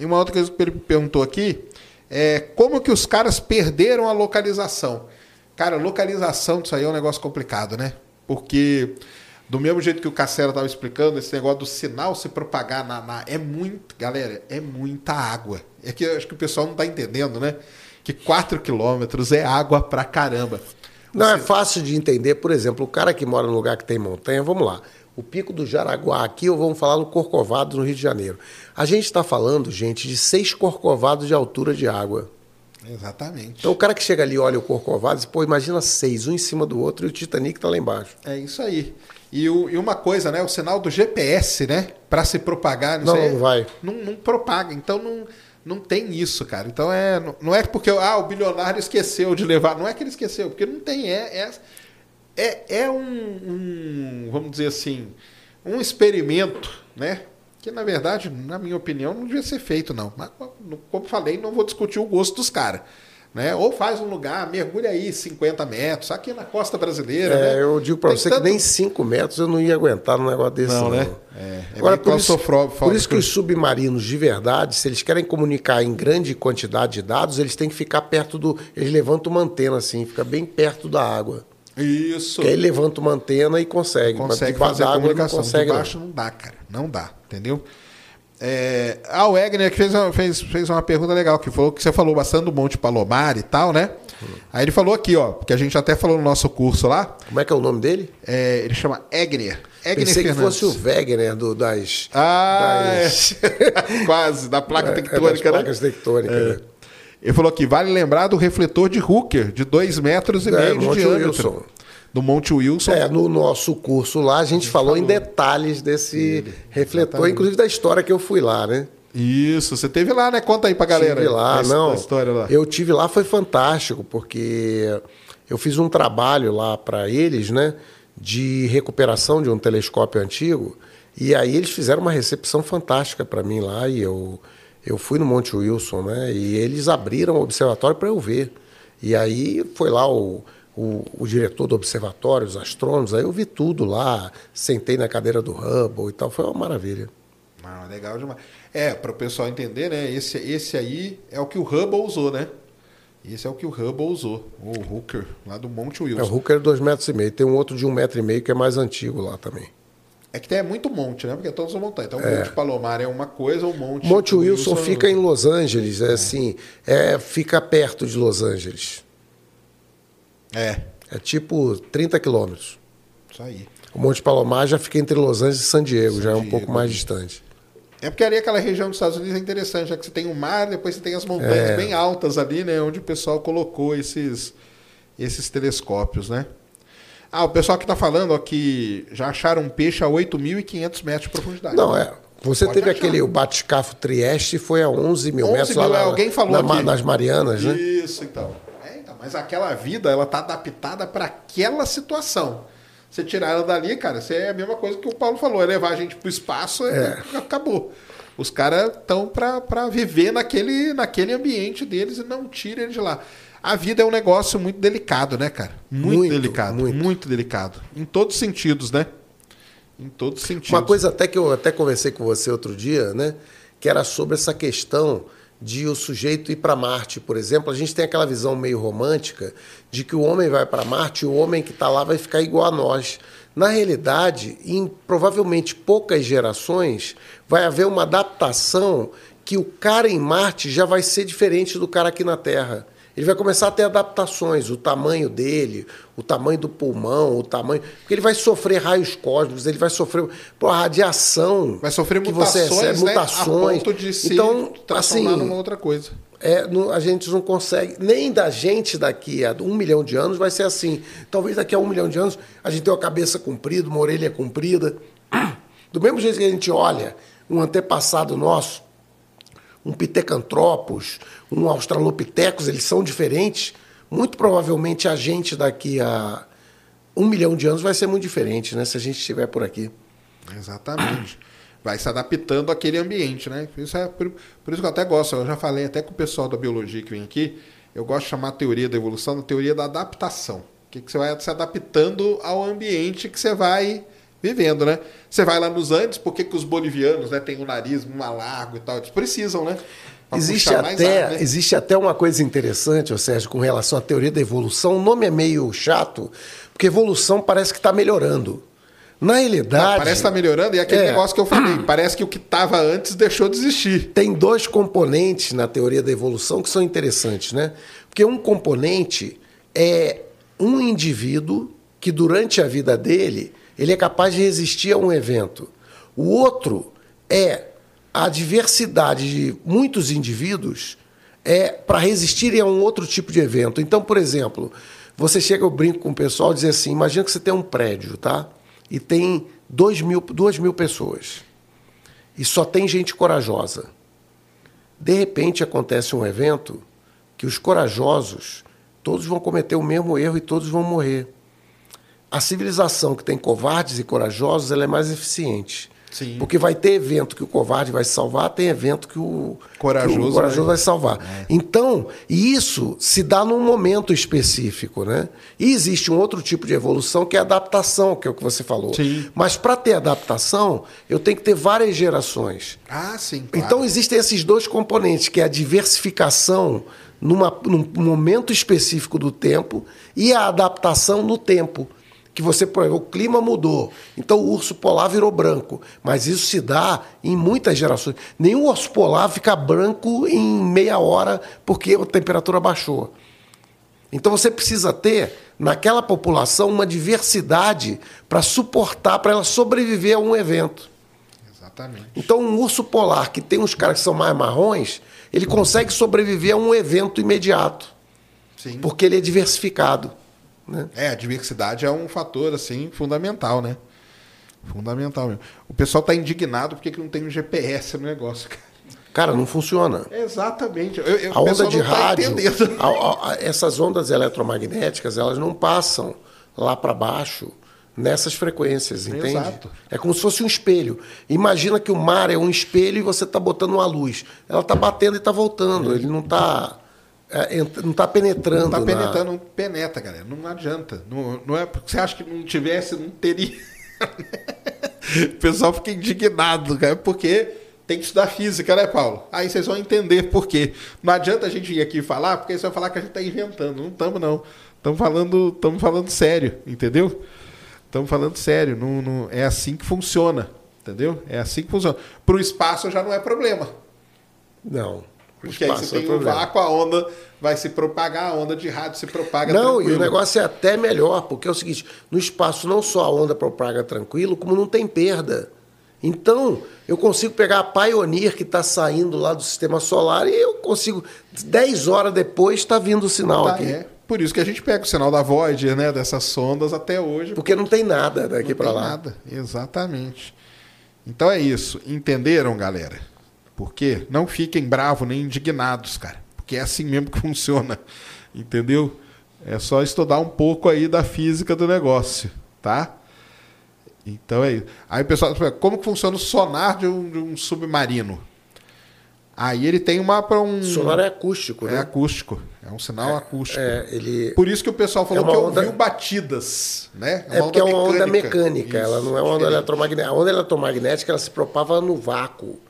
E uma outra coisa que ele perguntou aqui é como que os caras perderam a localização? Cara, localização disso aí é um negócio complicado, né? Porque do mesmo jeito que o Cacera estava explicando, esse negócio do sinal se propagar na, na- É muito. Galera, é muita água. É que eu acho que o pessoal não está entendendo, né? Que 4 quilômetros é água pra caramba. Não é fácil de entender, por exemplo, o cara que mora num lugar que tem montanha, vamos lá. O Pico do Jaraguá aqui, ou vamos falar no Corcovado, no Rio de Janeiro. A gente está falando, gente, de seis corcovados de altura de água. Exatamente. Então o cara que chega ali olha o Corcovado e diz, pô, imagina seis, um em cima do outro e o Titanic tá lá embaixo. É isso aí. E, o- e uma coisa, né? O sinal do GPS, né? Para se propagar. Não, sei, não vai. Não, não propaga. Então não, não tem isso, cara. Então é, não- não é porque ah, o bilionário esqueceu de levar. Não é que ele esqueceu, porque não tem. É, é, é, é um, um, vamos dizer assim, um experimento, né? Que na verdade, na minha opinião, não devia ser feito, não. Mas, como falei, não vou discutir o gosto dos caras. Né? Ou faz um lugar, mergulha aí 50 metros, aqui na costa brasileira. É, né? eu digo para você tanto- que nem cinco metros eu não ia aguentar num negócio desse. Não, Não, né? É, é Agora, por isso, por isso que os submarinos de verdade, se eles querem comunicar em grande quantidade de dados, eles têm que ficar perto do. Eles levantam uma antena assim, fica bem perto da água. Isso. Que aí levanta uma antena e consegue. Consegue fazer a d'água não comunicação. consegue. não. Debaixo não. dá, cara. Não dá, entendeu? É, ah, o Egner que fez, uma- fez, fez uma pergunta legal, que falou que você falou bastante do Monte Palomar e tal, né? Aí ele falou aqui, ó, que a gente até falou no nosso curso lá, Como é que é o nome dele? é, ele chama Egner. Egner Pensei que Fernandes. fosse o Wegener do, das. Ah, das- é. quase, da placa é, tectônica, das né? placas tectônicas. É. né? Ele falou que vale lembrar do refletor de Hooker, de 2 metros e É, meio de Monte diâmetro. Wilson. Do Monte Wilson. É, no nosso curso lá, a gente, falou, em detalhes desse refletor, exatamente. inclusive da história que eu fui lá, né? Isso, você teve lá, né? Conta aí pra galera. tive lá, essa- não. história lá. Eu tive lá, foi fantástico, porque eu fiz um trabalho lá para eles, né? De recuperação de um telescópio antigo. E aí eles fizeram uma recepção fantástica para mim lá. E eu, eu fui no Monte Wilson, né? E eles abriram o observatório para eu ver. E aí foi lá o, o, o diretor do observatório, os astrônomos. Aí eu vi tudo lá. Sentei na cadeira do Hubble e tal. Foi uma maravilha. Ah, legal demais. É, para o pessoal entender, né? Esse, esse aí é o que o Hubble usou, né? Esse é o que o Hubble usou, o Hooker, lá do Monte É, o Wilson. Hooker é dois metros e meio. Tem um outro de um metro e meio que é mais antigo lá também. É que tem é muito monte, né? Porque todos são montanhas. Então, o Monte Palomar é uma coisa, o Monte, Monte Wilson é fica em. Los Angeles, é assim, é, fica perto de Los Angeles. É, É tipo 30 quilômetros. isso aí. O Monte Palomar já fica entre Los Angeles e San Diego, San já é um Diego. pouco mais distante. É porque ali aquela região dos Estados Unidos é interessante, já que você tem o mar, depois você tem as montanhas É. bem altas ali, né? Onde o pessoal colocou esses, esses telescópios, né? Ah, o pessoal que tá falando ó, que já acharam um peixe a 8.500 metros de profundidade. Não, é. Você Pode teve achar. aquele, o batiscafo Trieste foi a 11 mil 11 metros mil, lá é, alguém falou na aqui. nas Marianas, né? Isso, então. É. Mas aquela vida, ela tá adaptada para aquela situação. Você tirar ela dali, cara, você é a mesma coisa que o Paulo falou, é levar a gente pro espaço, é, acabou. Os caras estão para viver naquele, naquele ambiente deles e não tira eles de lá. A vida é um negócio muito delicado, né, cara? Muito, Muito, delicado, muito. muito. delicado. Em todos os sentidos, né? Em todos os sentidos. Uma coisa até que eu até conversei com você outro dia, né? Que era sobre essa questão de o sujeito ir para Marte, por exemplo. A gente tem aquela visão meio romântica de que o homem vai para Marte e o homem que está lá vai ficar igual a nós. Na realidade, em provavelmente poucas gerações, vai haver uma adaptação que o cara em Marte já vai ser diferente do cara aqui na Terra. Ele vai começar a ter adaptações, o tamanho dele, o tamanho do pulmão, o tamanho. Porque ele vai sofrer raios cósmicos, ele vai sofrer pô, a radiação. Vai sofrer que você mutações, recebe, né? mutações. A ponto de se então, assim, numa outra coisa. é, não- a gente não consegue, nem da gente daqui a um milhão de anos vai ser assim. Talvez daqui a um milhão de anos a gente tenha uma cabeça comprida, uma orelha comprida. Do mesmo jeito que a gente olha um antepassado nosso, um Pitecantropus, um Australopithecus, eles são diferentes. Muito provavelmente a gente daqui a um milhão de anos vai ser muito diferente, né? Se a gente estiver por aqui. Exatamente. Vai se adaptando àquele ambiente, né? Isso é por, por isso que eu até gosto. Eu já falei até com o pessoal da biologia que vem aqui. Eu gosto de chamar a teoria da evolução da teoria da adaptação. Que, que você vai se adaptando ao ambiente que você vai vivendo, né? Você vai lá nos Andes, por que, que os bolivianos né, têm um nariz mais largo e tal? Eles precisam, né? Pra Existe até, ar, né? existe até uma coisa interessante, Sérgio, com relação à teoria da evolução. O nome é meio chato, porque evolução parece que está melhorando. Na realidade. Não, parece que tá melhorando e é aquele É. negócio que eu falei. Parece que o que estava antes deixou de existir. Tem dois componentes na teoria da evolução que são interessantes, né? Porque um componente é um indivíduo que durante a vida dele ele é capaz de resistir a um evento. O outro é a diversidade de muitos indivíduos é para resistirem a um outro tipo de evento. Então, por exemplo, você chega, eu brinco com o pessoal e diz assim: imagina que você tem um prédio, tá? E tem dois mil, duas mil pessoas. E só tem gente corajosa. De repente acontece um evento que os corajosos todos vão cometer o mesmo erro e todos vão morrer. A civilização que tem covardes e corajosos ela é mais eficiente. Sim. Porque vai ter evento que o covarde vai salvar, tem evento que o Corajoso que o corajoso vai- vai salvar. Então, isso se dá num momento específico, né? E existe um outro tipo de evolução que é a adaptação, que é o que você falou. Sim. Mas para ter adaptação, eu tenho que ter várias gerações. Ah, sim. claro. Então existem esses dois componentes, que é a diversificação numa, num momento específico do tempo e a adaptação no tempo. Que você, por exemplo, o clima mudou, então o urso polar virou branco. Mas isso se dá em muitas gerações. Nenhum urso polar fica branco em meia hora porque a temperatura baixou. Então você precisa ter naquela população uma diversidade para suportar, para ela sobreviver a um evento. Exatamente. Então, um urso polar que tem uns caras que são mais marrons, ele consegue sobreviver a um evento imediato, Sim. porque ele é diversificado. Né? É, a diversidade é um fator assim fundamental, né? Fundamental mesmo. O pessoal tá indignado porque que não tem um GPS no negócio, cara. Cara, não funciona. Exatamente. Eu, eu, A onda de tá rádio, a- a- a- essas ondas eletromagnéticas, elas não passam lá para baixo nessas frequências, entende? Exato. É como se fosse um espelho. Imagina que o mar é um espelho e você está botando uma luz. Ela está batendo e está voltando. Ele não está não tá penetrando. Não tá na- penetrando, não penetra, galera. Não adianta. Não, não é porque você acha que não tivesse, não teria. o pessoal fica indignado, cara, porque tem que estudar física, né, Paulo? Aí vocês vão entender por quê. Não adianta a gente ir aqui falar, porque você vai falar que a gente está inventando. Não estamos, não. Estamos falando, falando sério, entendeu? Estamos falando sério. Não, não- é assim que funciona, entendeu? É assim que funciona. Para o espaço já não é problema. Não. Porque aí você é tem o problema. vácuo, a onda vai se propagar, a onda de rádio se propaga Não, e tranquilo. o negócio é até melhor, porque é o seguinte: no espaço não só a onda propaga tranquilo, como não tem perda. Então, eu consigo pegar a Pioneer que está saindo lá do sistema solar e eu consigo, 10 horas depois, está vindo o sinal Tá, aqui. é. Por isso que a gente pega o sinal da Voyager, né? Dessas sondas até hoje. Porque não tem nada daqui não para tem lá. nada. Exatamente. Então é isso. Entenderam, galera? Porque não fiquem bravos nem indignados, cara. Porque é assim mesmo que funciona. Entendeu? É só estudar um pouco aí da física do negócio, tá? Então é isso. Aí o pessoal fala, como que funciona o sonar de um, de um submarino? Aí ele tem uma para um sonar é acústico, é né? acústico, é um sinal acústico. É, ele. Por isso que o pessoal falou É que onda- ouviu batidas, né? É porque é uma onda mecânica, Isso, ela não é uma onda eletromagnética. A onda eletromagnética ela se propaga no vácuo.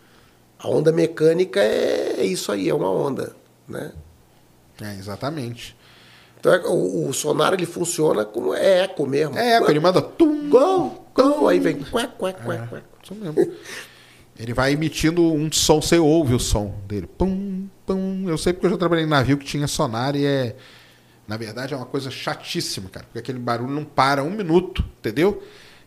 A onda mecânica é isso aí, é uma onda, né? É, exatamente. Então é- o, o sonar ele funciona como é eco mesmo. É, ele manda tum, Gol, gol, aí vem quack, quack, É. quack, quack. isso mesmo. Ele vai emitindo um som, você ouve o som dele. Pum, pum. Eu sei porque eu já trabalhei em navio que tinha sonar e é. Na verdade é uma coisa chatíssima, cara. Porque aquele barulho não para um minuto, entendeu?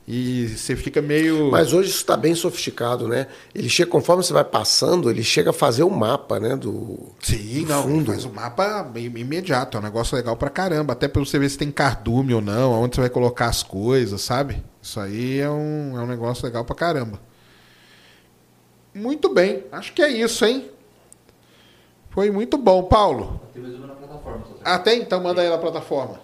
E você fica meio. Mas hoje isso está bem sofisticado, né? Ele chega, conforme você vai passando, ele chega a fazer o mapa, né? Do, Sim, do não, fundo. faz o mapa im- imediato, é um negócio legal pra caramba, até pra você ver se tem cardume ou não, aonde você vai colocar as coisas, sabe? Isso aí é um, é um negócio legal pra caramba. Muito bem, acho que é isso, hein? Foi muito bom, Paulo. Tem mais uma na plataforma. só. Ah, tem? Então manda aí na plataforma.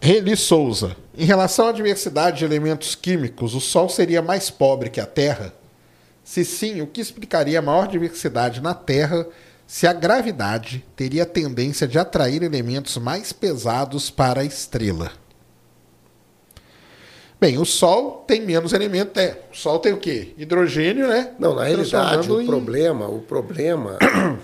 Reli Souza. Em relação à diversidade de elementos químicos, o Sol seria mais pobre que a Terra? Se sim, o que explicaria a maior diversidade na Terra se a gravidade teria a tendência de atrair elementos mais pesados para a estrela? Bem, o Sol tem menos elementos. É, o Sol tem o quê? Hidrogênio, né? Não, na realidade, o em- problema, o problema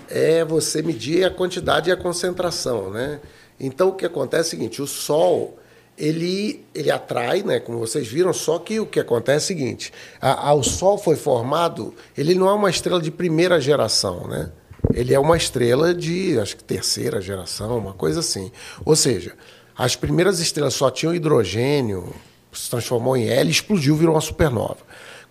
é você medir a quantidade e a concentração, né? Então o que acontece é o seguinte, o Sol ele, ele atrai, né? Como vocês viram, só que o que acontece é o seguinte: a, a- o Sol foi formado, ele não é uma estrela de primeira geração, né? Ele é uma estrela de, acho que terceira geração, uma coisa assim. Ou seja, as primeiras estrelas só tinham hidrogênio, se transformou em hélio, explodiu, virou uma supernova.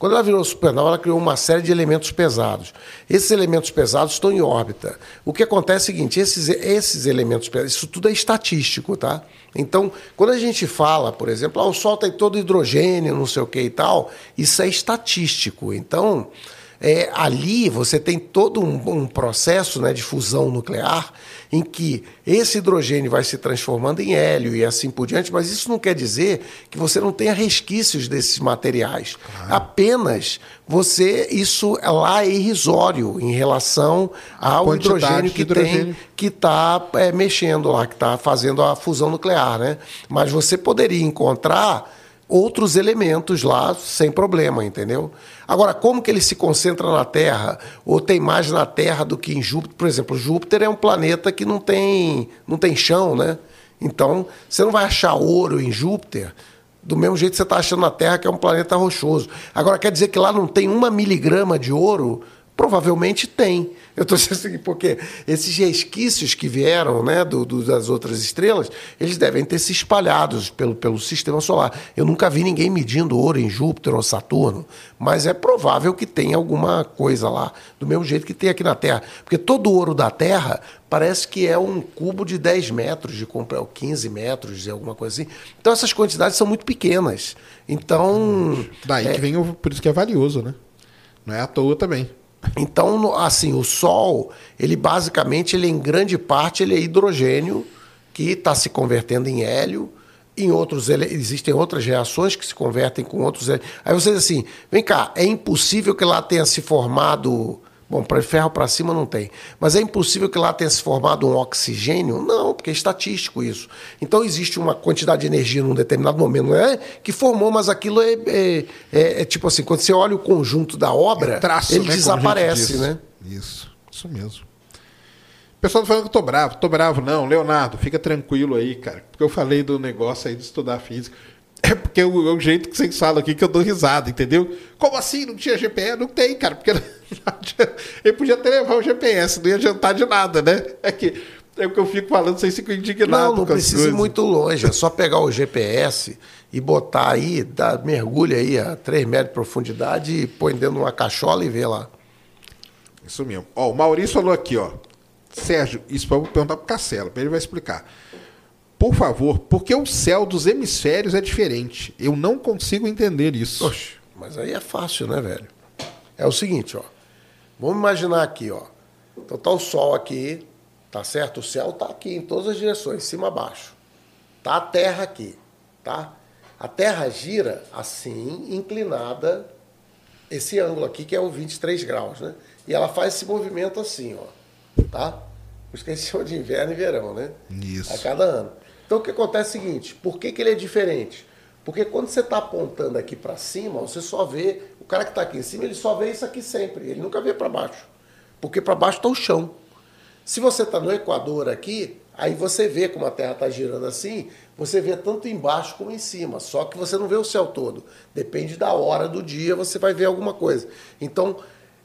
Quando ela virou supernova, ela criou uma série de elementos pesados. Esses elementos pesados estão em órbita. O que acontece é o seguinte: esses, esses elementos pesados, isso tudo é estatístico, tá? Então, quando a gente fala, por exemplo, ah, o Sol tem todo hidrogênio, não sei o que e tal, isso é estatístico. Então, é, ali você tem todo um, um processo né, de fusão nuclear em que esse hidrogênio vai se transformando em hélio e assim por diante, mas isso não quer dizer que você não tenha resquícios desses materiais. Apenas você, isso lá é irrisório em relação ao hidrogênio que hidrogênio. tem que está mexendo lá, que está fazendo a fusão nuclear, né? Mas você poderia encontrar outros elementos lá sem problema, entendeu? Agora, como que ele se concentra na Terra? Ou tem mais na Terra do que em Júpiter? Por exemplo, Júpiter é um planeta que não tem, não tem chão, né? Então, você não vai achar ouro em Júpiter do mesmo jeito que você está achando na Terra, que é um planeta rochoso. Agora, quer dizer que lá não tem uma miligrama de ouro Provavelmente tem. Eu estou dizendo assim, porque esses resquícios que vieram né, do, do, das outras estrelas, eles devem ter se espalhados pelo, pelo sistema solar. Eu nunca vi ninguém medindo ouro em Júpiter ou Saturno, mas é provável que tenha alguma coisa lá, do mesmo jeito que tem aqui na Terra. Porque todo ouro da Terra parece que é um cubo de 10 metros, de 15 metros, alguma coisa assim. Então essas quantidades são muito pequenas. Então. Daí é, que vem o. Por isso que é valioso, né? Não é à toa também. Então, assim, o Sol, ele basicamente, ele em grande parte, ele é hidrogênio que está se convertendo em hélio. Em outros, existem outras reações que se convertem com outros. Aí você diz assim: vem cá, é impossível que lá tenha se formado Bom, para ferro para cima não tem. Mas é impossível que lá tenha se formado um oxigênio? Não, porque é estatístico isso. Então existe uma quantidade de energia num determinado momento, não é? Que formou, mas aquilo é, é, é, é tipo assim, quando você olha o conjunto da obra, é traço, ele né, desaparece, né? Isso, isso mesmo. O pessoal tá falando que eu tô bravo, tô bravo, não, Leonardo, fica tranquilo aí, cara. Porque eu falei do negócio aí de estudar física. É porque é o, jeito que vocês falam aqui que eu dou risada, entendeu? Como assim? Não tinha GPS? Não tem, cara, porque ele podia até levar o GPS, não ia adiantar de nada, né? É que é o que eu fico falando, vocês ficam indignados. Não, não precisa ir muito longe, é só pegar o GPS e botar aí, dá, mergulha aí a 3 metros de profundidade e põe dentro de uma cachola e vê lá. Isso mesmo. Ó, o Maurício falou aqui, ó. Sérgio, isso para perguntar pro Cacela, ele vai explicar. Por favor, porque o céu dos hemisférios é diferente? Eu não consigo entender isso. Oxe, mas aí é fácil, né, velho? É o seguinte, ó. Vamos imaginar aqui, ó. Então tá o sol aqui, tá certo? O céu tá aqui em todas as direções, cima a baixo. Tá a terra aqui, tá? A terra gira assim, inclinada, esse ângulo aqui que é o 23 graus, né? E ela faz esse movimento assim, ó, tá? Por isso que eles chamam de inverno e verão, né? Isso. A cada ano. Então o que acontece é o seguinte: por que, que ele é diferente? Porque quando você está apontando aqui para cima, você só vê. O cara que está aqui em cima, ele só vê isso aqui sempre. Ele nunca vê para baixo. Porque para baixo está o chão. Se você está no Equador aqui, aí você vê como a Terra está girando assim, você vê tanto embaixo como em cima. Só que você não vê o céu todo. Depende da hora do dia, você vai ver alguma coisa. Então,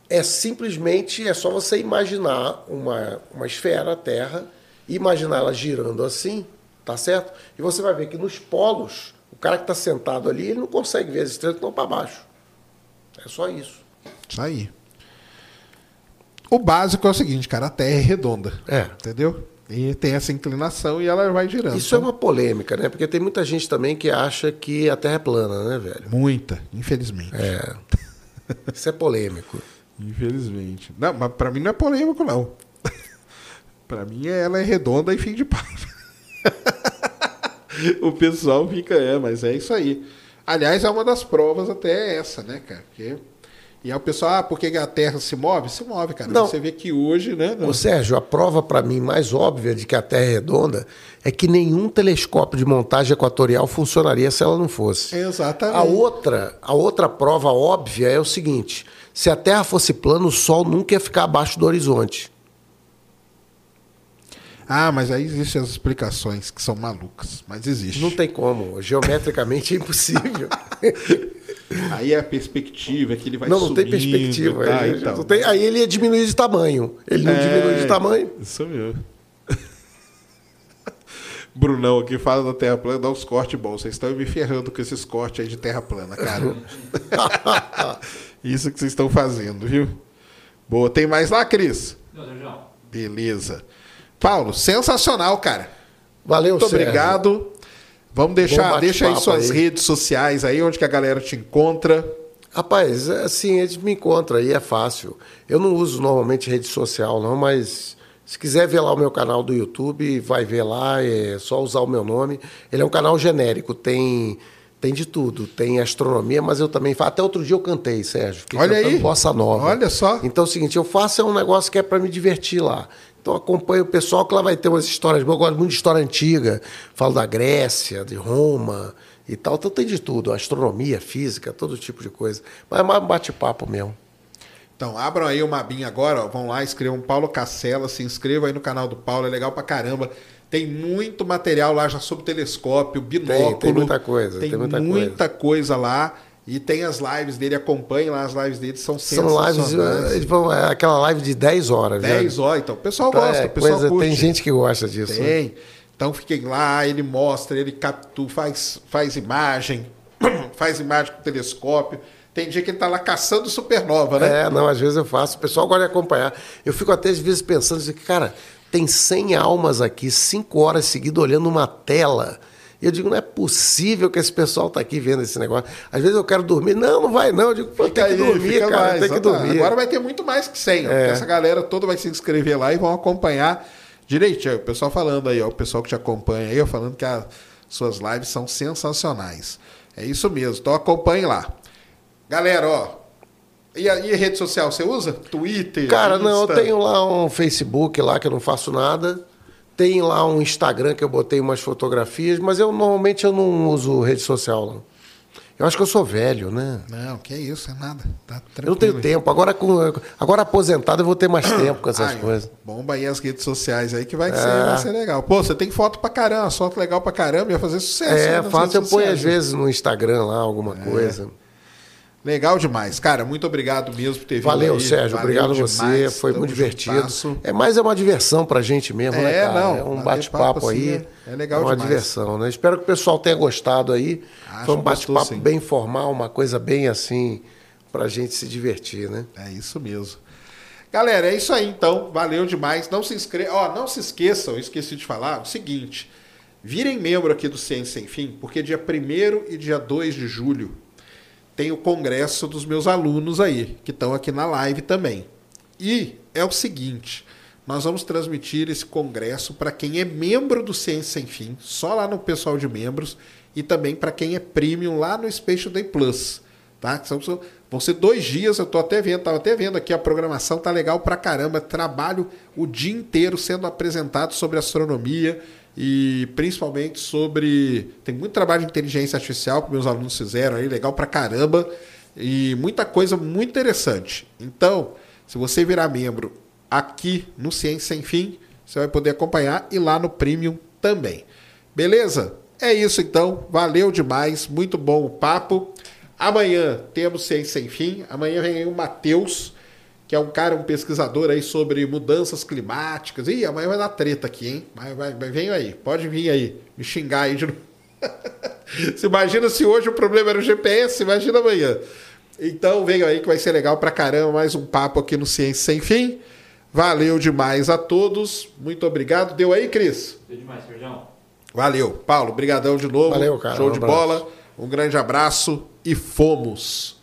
é simplesmente, é só você imaginar uma, uma esfera, a Terra, imaginar ela girando assim, Tá certo? E você vai ver que nos polos, o cara que está sentado ali, ele não consegue ver as estrelas que estão para baixo. É só isso. Isso aí. O básico é o seguinte, cara, a Terra é redonda. É. Entendeu? E tem essa inclinação e ela vai girando. Isso então... é uma polêmica, né? Porque tem muita gente também que acha que a Terra é plana, né, velho? Muita, infelizmente. É. Isso é polêmico. infelizmente. Não, mas para mim não é polêmico, não. para mim ela é redonda e fim de papo. o pessoal fica, é, mas é isso aí. Aliás, é uma das provas até essa, né, cara? Porque... E aí o pessoal, ah, por que a Terra se move? Se move, cara. Não. Você vê que hoje, né? Não... Ô, Sérgio, a prova para mim mais óbvia de que a Terra é redonda é que nenhum telescópio de montagem equatorial funcionaria se ela não fosse. Exatamente. A outra, a outra prova óbvia é o seguinte: se a Terra fosse plana, o Sol nunca ia ficar abaixo do horizonte. Ah, mas aí existem as explicações que são malucas, mas existe. Não tem como, geometricamente é impossível. aí é a perspectiva, é que ele vai Não, não tem perspectiva. Tá, aí, então. tem, aí ele ia diminuir de tamanho. Ele não é, diminui de tamanho. Isso mesmo. Brunão aqui fala da Terra plana, dá uns cortes bons. Vocês estão me ferrando com esses cortes aí de Terra plana, cara. Isso que vocês estão fazendo, viu? Boa, tem mais lá, Cris? Não, Beleza. Paulo, sensacional, cara. Valeu, Muito Sérgio. obrigado. Vamos deixar, deixa aí suas aí. redes sociais aí, onde que a galera te encontra. Rapaz, é assim, eles me encontram aí, é fácil. Eu não uso normalmente rede social, não, mas se quiser ver lá o meu canal do YouTube, vai ver lá, é só usar o meu nome. Ele é um canal genérico, tem tem de tudo. Tem astronomia, mas eu também faço. Até outro dia eu cantei, Sérgio. Olha aí. Bossa Nova. Olha só. Então é o seguinte, eu faço é um negócio que é para me divertir lá. Então acompanho o pessoal que lá vai ter umas histórias. Eu gosto muito de história antiga. Falo da Grécia, de Roma e tal. Então tem de tudo. Astronomia, física, todo tipo de coisa. Mas é mais bate-papo mesmo. Então, abram aí uma abinha agora, ó, vão lá, escrevam Paulo Cacela, se inscrevam aí no canal do Paulo, é legal pra caramba. Tem muito material lá já sobre telescópio, binóculo. Tem, tem muita coisa. Tem, tem muita, muita coisa. coisa. lá. E tem as lives dele, acompanhe lá as lives dele, são São lives, vão- é aquela live de 10 horas. né? 10 horas, então. O pessoal Então, gosta, é o pessoal coisa- curte. Tem gente que gosta disso. né? Tem. Então fiquem lá, ele mostra, ele captura, faz, faz imagem, faz imagem com telescópio. Tem dia que ele tá lá caçando supernova, né? É, não, às vezes eu faço. O pessoal gosta de acompanhar. Eu fico até às vezes pensando assim, cara, tem 100 almas aqui, 5 horas seguidas olhando uma tela. E eu digo, não é possível que esse pessoal tá aqui vendo esse negócio. Às vezes eu quero dormir. Não, não vai não. Eu digo, pô, tem que dormir, cara, mais. tem que dormir. Agora vai ter muito mais que 100, ó, porque essa galera toda vai se inscrever lá e vão acompanhar direitinho. O pessoal falando aí, ó, o pessoal que te acompanha aí, ó, falando que as suas lives são sensacionais. É isso mesmo, então acompanhe lá. Galera, ó, e a, e a rede social você usa? Twitter? Cara, não, eu Insta? tenho lá um Facebook lá que eu não faço nada. Tem lá um Instagram que eu botei umas fotografias, mas eu normalmente eu não uso rede social, não. Eu acho que eu sou velho, né? Não, que isso, é nada. Tá Eu não tenho tempo. Agora, com, agora aposentado, eu vou ter mais tempo com essas Ai, coisas. Bomba aí as redes sociais aí que vai, ser, vai ser legal. Pô, você tem foto pra caramba, foto legal pra caramba, ia fazer sucesso. né, É, nas faço, eu ponho às vezes no Instagram lá alguma É. coisa. Legal demais. Cara, muito obrigado mesmo por ter vindo Valeu, aí. Sérgio. Valeu obrigado a você. Foi Tamo muito divertido. juntasso. É mais é uma diversão pra gente mesmo, né, É, cara? não, é um bate-papo papo assim aí. é- é legal uma demais. diversão, né? Espero que o pessoal tenha gostado aí. Acho Foi um bate-papo bem formal, uma coisa bem assim, pra gente se divertir, né? É isso mesmo. Galera, é isso aí então. Valeu demais. Não se inscreva. Ó, não se esqueçam, esqueci de falar, o seguinte. Virem membro aqui do Ciência Sem Fim, porque dia 1 e dia 2 de julho tem o congresso dos meus alunos aí, que estão aqui na live também. E é o seguinte, nós vamos transmitir esse congresso para quem é membro do Ciência Sem Fim, só lá no pessoal de membros, e também para quem é premium lá no Space Day Plus. Tá? São, vão ser dois dias, eu tô até vendo, tava até vendo aqui, a programação tá legal pra caramba. Trabalho o dia inteiro sendo apresentado sobre astronomia e principalmente sobre. Tem muito trabalho de inteligência artificial que meus alunos fizeram aí, legal pra caramba. E muita coisa muito interessante. Então, se você virar membro aqui no Ciência Sem Fim, você vai poder acompanhar e lá no Premium também. Beleza? É isso então. Valeu demais. Muito bom o papo. Amanhã temos Ciência Sem Fim. Amanhã vem o Matheus, que é um cara, um pesquisador aí sobre mudanças climáticas. Ih, amanhã vai dar treta aqui, hein? Vai, vai, vai, vem aí. Pode vir aí. Me xingar aí de novo. se imagina se hoje o problema era o GPS, imagina amanhã. Então venham aí que vai ser legal pra caramba. Mais um papo aqui no Ciência Sem Fim. Valeu demais a todos. Muito obrigado. Deu aí, Cris? Deu demais, Sérgio. Valeu. Paulo, brigadão de novo. Valeu, cara. Show Um de abraço. bola. Um grande abraço e fomos.